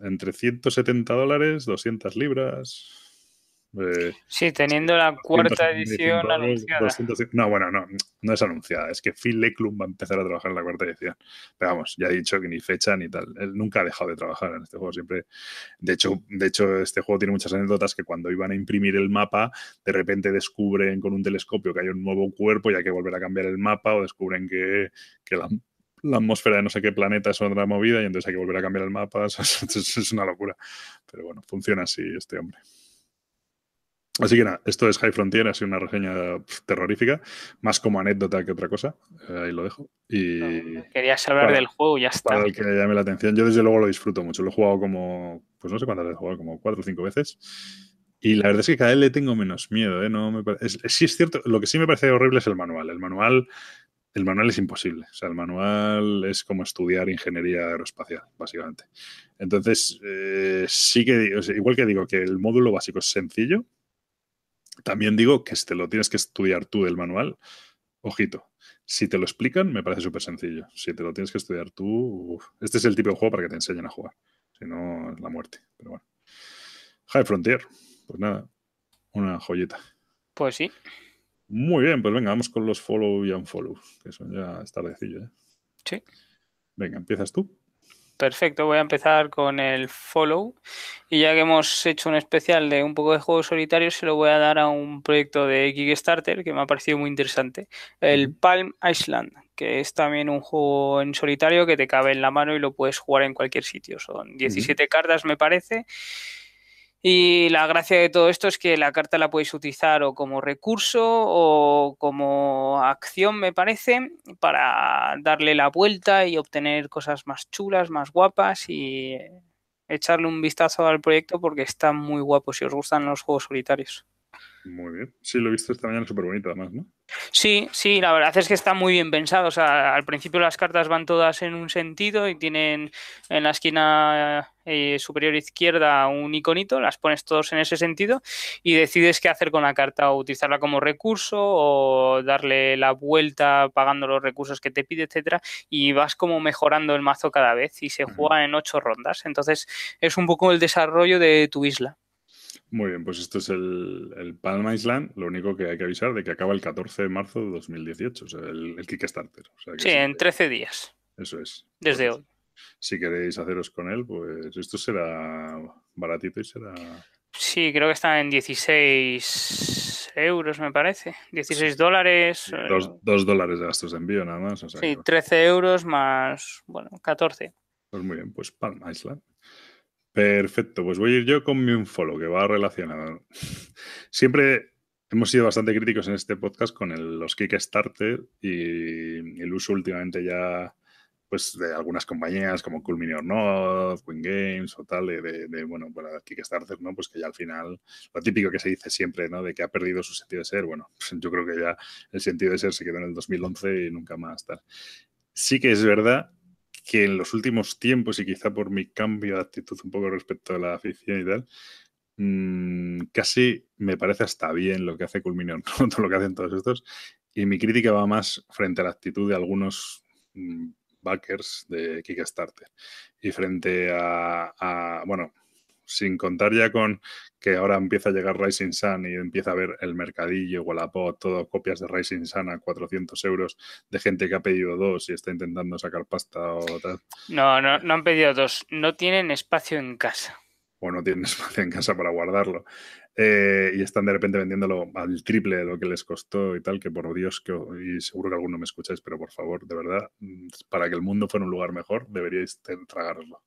entre 170 dólares, 200 libras, eh, sí, teniendo la cuarta edición anunciada. no, bueno, no, no es anunciada. Es que Phil Leclum va a empezar a trabajar en la cuarta edición. Pero vamos, ya he dicho que ni fecha ni tal. Él nunca ha dejado de trabajar en este juego. Siempre. De hecho, de hecho, este juego tiene muchas anécdotas que cuando iban a imprimir el mapa, de repente descubren con un telescopio que hay un nuevo cuerpo y hay que volver a cambiar el mapa, o descubren que, la, atmósfera de no sé qué planeta es otra movida y entonces hay que volver a cambiar el mapa. es una locura. Pero bueno, funciona así este hombre. Así que nada, esto es High Frontier, ha sido una reseña terrorífica, más como anécdota que otra cosa. Eh, ahí lo dejo. Y querías hablar del juego, ya está. Para el que llame la atención. Yo desde luego lo disfruto mucho. Lo he jugado como, pues no sé cuántas veces he jugado, como cuatro o cinco veces. Y la verdad es que cada vez le tengo menos miedo. ¿eh? No me sí es cierto, lo que sí me parece horrible es el manual. El manual, el manual es imposible. O sea, el manual es como estudiar ingeniería aeroespacial, básicamente. Entonces, eh, sí que, igual que digo que el módulo básico es sencillo, también digo que si te lo tienes que estudiar tú del manual, ojito. Si te lo explican, me parece súper sencillo. Si te lo tienes que estudiar tú, este es el tipo de juego para que te enseñen a jugar. Si no, es la muerte. Pero bueno. High Frontier. Pues nada, una joyita. Pues sí. Muy bien, pues venga, vamos con los follow y unfollow, que son ya es tardecillo, ¿eh? Sí. Venga, empiezas tú. Perfecto, voy a empezar con el follow. Y ya que hemos hecho un especial de un poco de juegos solitarios, se lo voy a dar a un proyecto de Kickstarter que me ha parecido muy interesante. El Palm Island, que es también un juego en solitario que te cabe en la mano y lo puedes jugar en cualquier sitio. Son 17 cartas, me parece. Y la gracia de todo esto es que la carta la puedes utilizar o como recurso o como acción, me parece, para darle la vuelta y obtener cosas más chulas, más guapas y echarle un vistazo al proyecto porque está muy guapo si os gustan los juegos solitarios. Muy bien. Sí, lo he visto esta mañana súper bonito además, ¿no? Sí, sí, la verdad es que está muy bien pensado. O sea, al principio las cartas van todas en un sentido y tienen en la esquina eh, superior izquierda un iconito, las pones todos en ese sentido y decides qué hacer con la carta, o utilizarla como recurso o darle la vuelta pagando los recursos que te pide, etcétera, y vas como mejorando el mazo cada vez y se juega en ocho rondas. Entonces, es un poco el desarrollo de tu isla. Muy bien, pues esto es el, el Palm Island. Lo único que hay que avisar de que acaba el 14 de marzo de 2018, o sea, el, Kickstarter. sí, en 13 días. Eso es. Desde hoy. Si queréis haceros con él, pues esto será baratito y será. Sí, creo que está en 16 euros, me parece. 16 dólares. Eh, dos, dólares de gastos de envío nada más. sí, 13 euros más, bueno, 14. Pues muy bien, pues Palm Island. Perfecto, pues voy a ir yo con mi unfollow, que va relacionado. Siempre hemos sido bastante críticos en este podcast con los Kickstarter y el uso últimamente ya pues de algunas compañías como Cool Mini or Not, Win Games o tal, de, bueno, para Kickstarter, ¿no? Pues que ya al final, lo típico que se dice siempre, ¿no? De que ha perdido su sentido de ser, bueno, pues yo creo que ya el sentido de ser se quedó en el 2011 y nunca más tal. Sí que es verdad que en los últimos tiempos, y quizá por mi cambio de actitud un poco respecto a la afición y tal, mm, casi me parece hasta bien lo que hace Culminion, todo lo que hacen todos estos. Y mi crítica va más frente a la actitud de algunos mm, backers de Kickstarter. Y frente a bueno, sin contar ya con que ahora empieza a llegar Rising Sun y empieza a ver el mercadillo, Wallapop, todo copias de Rising Sun a 400 euros de gente que ha pedido dos y está intentando sacar pasta o tal. No, no, no han pedido dos, no tienen espacio en casa. O no tienen espacio en casa para guardarlo. Eh, y están de repente vendiéndolo al triple de lo que les costó y tal, que por Dios, que, y seguro que alguno me escucháis, pero por favor, de verdad, mm, para que el mundo fuera un lugar mejor, deberíais tragarlo.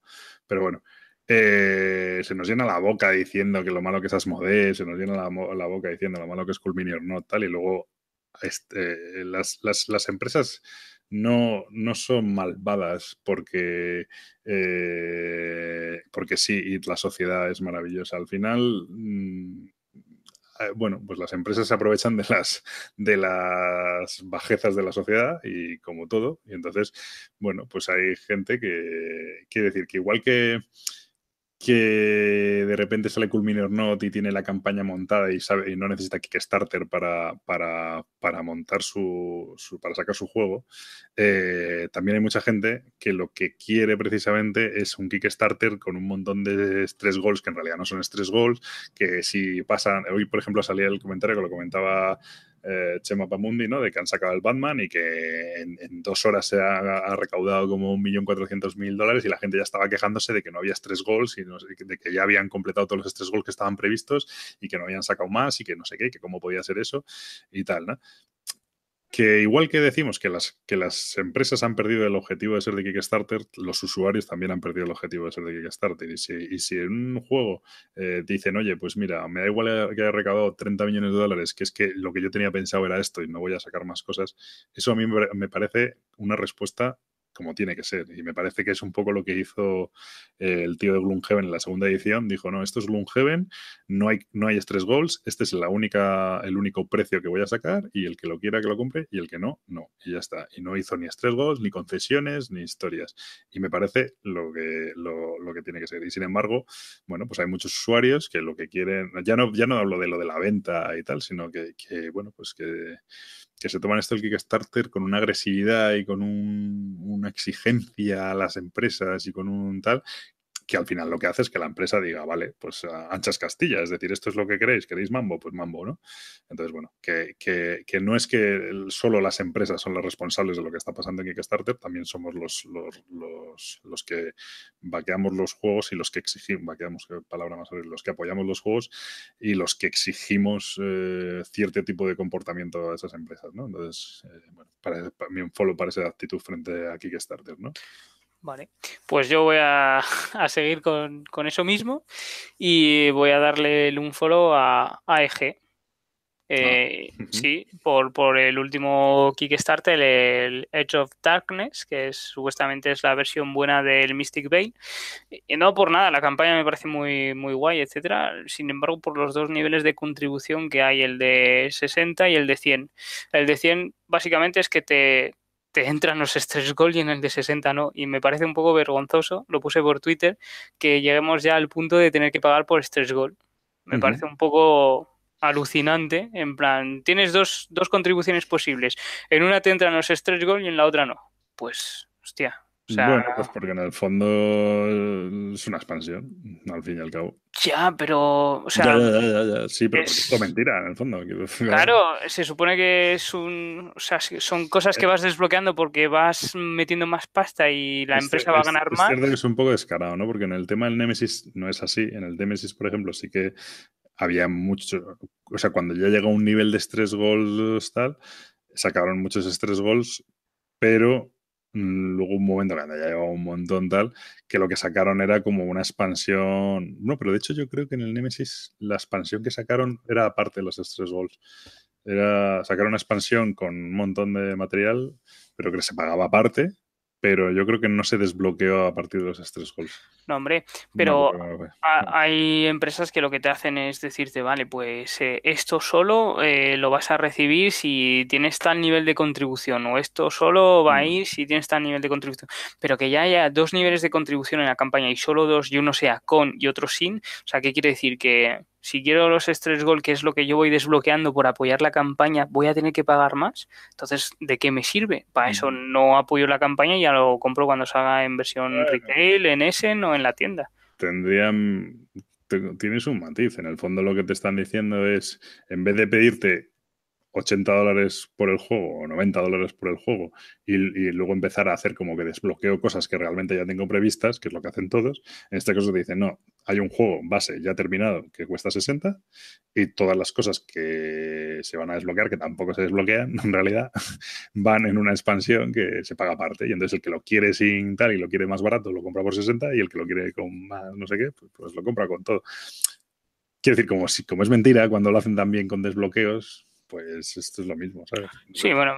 Pero bueno, eh, se nos llena la boca diciendo que lo malo que es Asmodee, se nos llena la, boca diciendo lo malo que es Culminior no, tal, y luego este, las, empresas no, no, son malvadas porque, eh, porque sí, y la sociedad es maravillosa. Al final, mm, eh, bueno, pues las empresas se aprovechan de las, de las bajezas de la sociedad y como todo. Y entonces, bueno, pues hay gente que quiere decir que igual que que de repente sale Cool Not y tiene la campaña montada y sabe y no necesita Kickstarter para, para, para montar su, para sacar su juego, eh, también hay mucha gente que lo que quiere precisamente es un Kickstarter con un montón de stress goals que en realidad no son stress goals, que si pasan, hoy por ejemplo salía el comentario que lo comentaba eh, Chema Pamundi, ¿no? De que han sacado el Batman y que en, dos horas se ha, recaudado como un millón cuatrocientos mil dólares y la gente ya estaba quejándose de que no había tres goals y de que ya habían completado todos los tres goals que estaban previstos y que no habían sacado más y que no sé qué, que cómo podía ser eso y tal, ¿no? Que igual que decimos que las, que las empresas han perdido el objetivo de ser de Kickstarter, los usuarios también han perdido el objetivo de ser de Kickstarter. Y si, y si en un juego eh, dicen, oye, pues mira, me da igual que haya recaudado 30 millones de dólares, que es que lo que yo tenía pensado era esto y no voy a sacar más cosas, eso a mí me parece una respuesta como tiene que ser. Y me parece que es un poco lo que hizo eh, el tío de Gloomhaven en la segunda edición. Dijo, no, esto es Gloomhaven, no hay, no hay stress goals, este es la única, el único precio que voy a sacar y el que lo quiera que lo compre y el que no, no. Y ya está. Y no hizo ni stress goals, ni concesiones, ni historias. Y me parece lo que, lo, lo que tiene que ser. Y sin embargo, bueno, pues hay muchos usuarios que lo que quieren, ya no, ya no hablo de lo de la venta y tal, sino que, que bueno, pues que que se toman esto el Kickstarter con una agresividad y con una exigencia a las empresas y con un tal que al final lo que hace es que la empresa diga, vale, pues anchas Castilla, es decir, esto es lo que queréis, queréis mambo, pues mambo, ¿no? Entonces, bueno, que, que, que no es que solo las empresas son las responsables de lo que está pasando en Kickstarter, también somos los, los, los, los que vaqueamos los juegos y los que exigimos, vaqueamos, palabra más los que apoyamos los juegos y los que exigimos eh, cierto tipo de comportamiento a esas empresas, ¿no? Entonces, eh, bueno, para, para actitud frente a Kickstarter, ¿no? Vale, pues yo voy a, seguir con, eso mismo y voy a darle un follow a AEG. Eh, ah, sí, por, por, el último Kickstarter, el Edge of Darkness, que es, supuestamente es la versión buena del Mystic Veil. Y no por nada, la campaña me parece muy, muy guay, etcétera. Sin embargo, por los dos niveles de contribución que hay, el de 60 y el de 100. El de 100 básicamente es que te, te entran los stress gold y en el de 60 no. Y me parece un poco vergonzoso, lo puse por Twitter, que lleguemos ya al punto de tener que pagar por stress gold. Me parece un poco alucinante. En plan, tienes dos, dos contribuciones posibles. En una te entran los stress gold y en la otra no. Pues, hostia, bueno, pues porque en el fondo es una expansión, al fin y al cabo. Ya, pero. O sea, Sí, pero es... mentira, en el fondo. Claro, se supone que es un. O sea, son cosas que vas desbloqueando porque vas metiendo más pasta y la empresa va a ganar más. Es cierto que es un poco descarado, ¿no? Porque en el tema del Nemesis no es así. En el Nemesis, por ejemplo, sí que había mucho. O sea, cuando ya llegó a un nivel de stress goals tal, sacaron muchos stress goals, pero luego un momento cuando ya llevaba un montón tal, que lo que sacaron era como una expansión. No, pero de hecho yo creo que en el Nemesis la expansión que sacaron era aparte de los Stress Goals. Era sacar una expansión con un montón de material, pero que se pagaba aparte pero yo creo que no se desbloqueó a partir de los stress goals. No, hombre, pero hay empresas que lo que te hacen es decirte, vale, pues eh, esto solo eh, lo vas a recibir si tienes tal nivel de contribución, o esto solo va a mm. ir si tienes tal nivel de contribución. Pero que ya haya dos niveles de contribución en la campaña y solo dos, y uno sea con y otro sin, o sea, ¿qué quiere decir? Que si quiero los stress gold, que es lo que yo voy desbloqueando por apoyar la campaña, voy a tener que pagar más. Entonces, ¿de qué me sirve? Para eso no apoyo la campaña y ya lo compro cuando salga en versión retail, en Essen o en la tienda. Tendrían, tienes un matiz. En el fondo lo que te están diciendo es, en vez de pedirte 80 dólares por el juego o 90 dólares por el juego y, luego empezar a hacer como que desbloqueo cosas que realmente ya tengo previstas, que es lo que hacen todos, en este caso te dicen, no, hay un juego base ya terminado que cuesta 60 y todas las cosas que se van a desbloquear, que tampoco se desbloquean en realidad, van en una expansión que se paga aparte y entonces el que lo quiere sin tal y lo quiere más barato lo compra por 60 y el que lo quiere con más no sé qué, pues, pues lo compra con todo. Quiero decir, como, si, como es mentira, cuando lo hacen también con desbloqueos, pues esto es lo mismo, ¿sabes? Sí, bueno,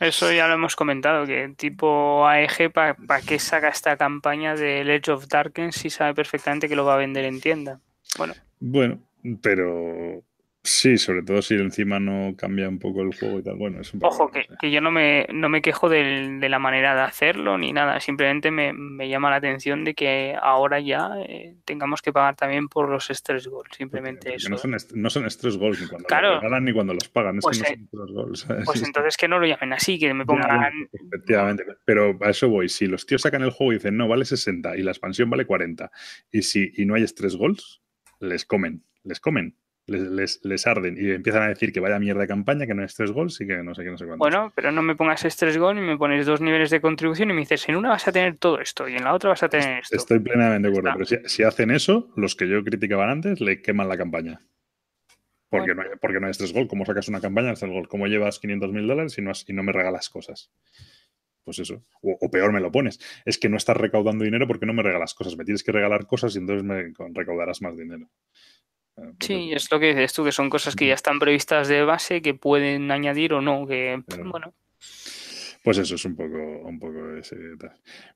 eso ya lo hemos comentado, que tipo AEG, ¿para qué saca esta campaña de Edge of Darkness si sabe perfectamente que lo va a vender en tienda? Bueno. Bueno, pero Sí, sobre todo si encima no cambia un poco el juego y tal. Bueno, es un poco, Ojo, que, yo no me, no me quejo de la manera de hacerlo ni nada. Simplemente me, llama la atención de que ahora ya eh, tengamos que pagar también por los stress goals. Simplemente eso. No son, no son stress goals ni cuando los regalan ni cuando los pagan. Pues, es que no son goals. Pues entonces que no lo llamen así, que me pongan. efectivamente. Pero a eso voy. Si los tíos sacan el juego y dicen, no, vale 60 y la expansión vale 40, y si y no hay stress goals, les comen. Les comen les, les, arden y empiezan a decir que vaya mierda de campaña, que no es tres gols y que no sé qué, no sé cuánto. Bueno, pero no me pongas tres gols y me pones dos niveles de contribución y me dices, en una vas a tener todo esto y en la otra vas a tener esto. Estoy plenamente de acuerdo, pero si, hacen eso, los que yo criticaba antes, le queman la campaña. Porque, no hay, porque no hay tres gol. ¿Cómo sacas una campaña en gol? ¿Cómo llevas 500 mil dólares y no, y no me regalas cosas? Pues eso. O, peor me lo pones. Es que no estás recaudando dinero porque no me regalas cosas. Me tienes que regalar cosas y entonces me recaudarás más dinero. Sí, es lo que dices tú, que son cosas que ya están previstas de base, que pueden añadir o no, que bueno. Pues eso es un poco, un poco ese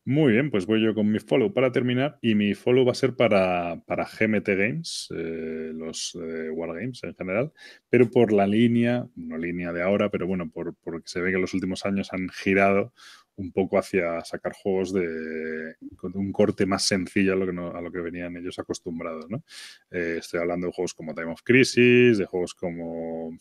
Muy bien, pues voy yo con mi follow para terminar. Y mi follow va a ser para, para GMT Games, eh, los eh, Wargames en general, pero por la línea, no línea de ahora, pero bueno, por, porque se ve que en los últimos años han girado un poco hacia sacar juegos de, con un corte más sencillo a lo que, a lo que venían ellos acostumbrados. ¿no? Eh, estoy hablando de juegos como Time of Crisis, de juegos como,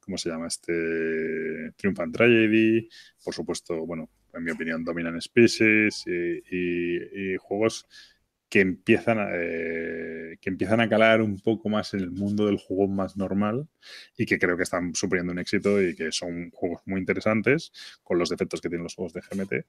¿cómo se llama? Este Triumph and Tragedy, por supuesto, bueno, en mi opinión, Dominant Species y, juegos que empiezan, a, eh, que empiezan a calar un poco más en el mundo del juego más normal y que creo que están suponiendo un éxito y que son juegos muy interesantes con los defectos que tienen los juegos de GMT,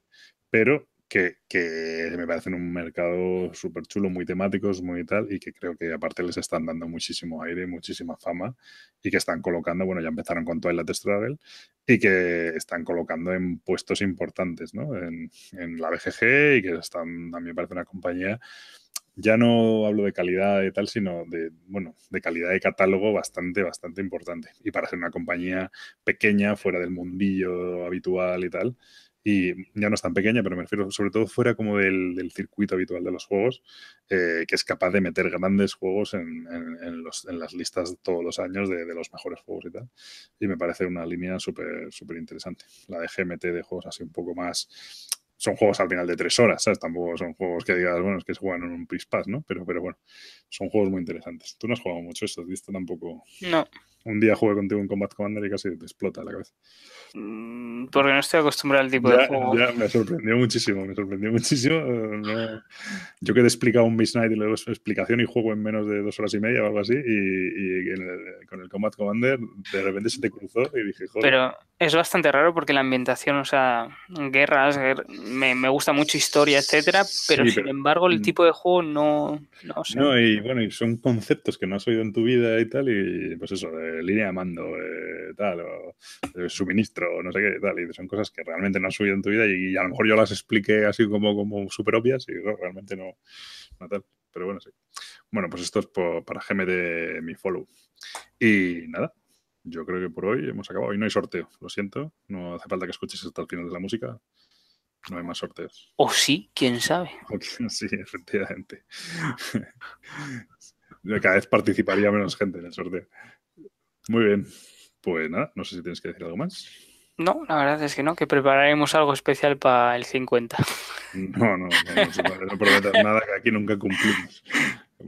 pero que, que me parecen un mercado súper chulo, muy temáticos, muy tal, y que creo que aparte les están dando muchísimo aire, muchísima fama, y que están colocando, bueno, ya empezaron con Twilight Struggle, y que están colocando en puestos importantes, ¿no? En, la BGG, y que están, a mí me parece una compañía ya no hablo de calidad y tal, sino de, bueno, de calidad de catálogo bastante, bastante importante. Y para ser una compañía pequeña, fuera del mundillo habitual y tal, y ya no es tan pequeña, pero me refiero sobre todo fuera como del, circuito habitual de los juegos, eh, que es capaz de meter grandes juegos en, las listas todos los años de, los mejores juegos y tal. Y me parece una línea súper súper interesante. La de GMT de juegos así un poco más... Son juegos al final de tres horas, ¿sabes? Tampoco son juegos que digas, bueno, es que se juegan en un Pass, ¿no? Pero, pero bueno, son juegos muy interesantes. Tú no has jugado mucho esto, ¿viste? Tampoco... No. Un día jugué contigo en Combat Commander y casi te explota la cabeza. Mm, porque no estoy acostumbrado al tipo de juego. Ya, me sorprendió muchísimo, me sorprendió muchísimo. Yo que te he explicado un Miss Night y luego explicación y juego en menos de dos horas y media o algo así, y, con el Combat Commander de repente se te cruzó y dije, joder. Pero es bastante raro porque la ambientación, o sea, guerras, me, me gusta mucho historia, etcétera, pero sin embargo el mm. tipo de juego no, no sé. No, y bueno, y son conceptos que no has oído en tu vida y tal, y pues eso, línea de mando, tal, o suministro, no sé qué, tal, y son cosas que realmente no has oído en tu vida y, a lo mejor yo las expliqué así como, como súper obvias y realmente no, no tal. Pero bueno, sí. Bueno, pues esto es por, para de mi follow. Y nada, yo creo que por hoy hemos acabado. Hoy no hay sorteo, lo siento. No hace falta que escuches hasta el final de la música. No hay más sorteos. O sí, quién sabe. Sí, efectivamente. Cada vez participaría menos gente en el sorteo. Muy bien. Pues nada, no sé si tienes que decir algo más. No, la verdad es que no, que prepararemos algo especial para el 50. No, no, no, no, prometas nada que aquí nunca cumplimos.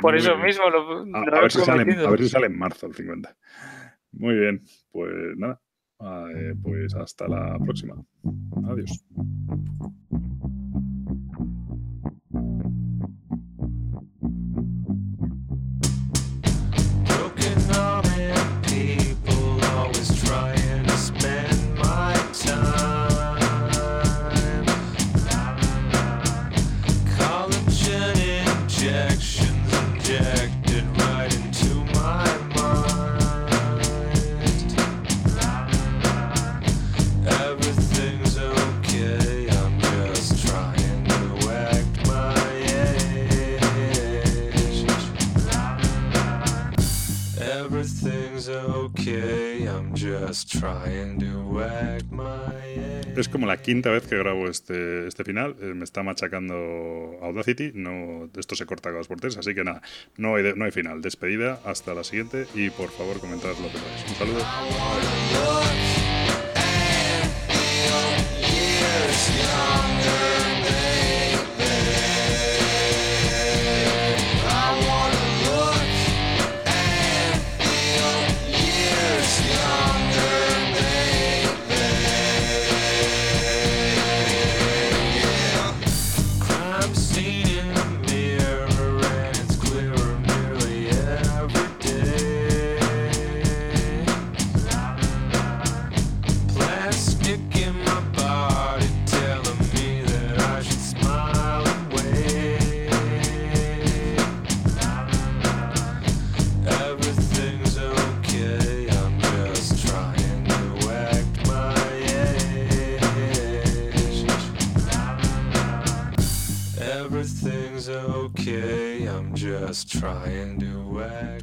Por eso mismo lo, a, ver si sale, a, ver si sale, en marzo el 50. Muy bien, pues nada, eh, pues hasta la próxima. Adiós. Es como la quinta vez que grabo este, este final. Eh, me está machacando Audacity. No, esto se corta cada dos por tres. Así que nada, no hay, no hay final. Despedida. Hasta la siguiente. Y por favor, comentad lo que veis. Un saludo. just try and do it.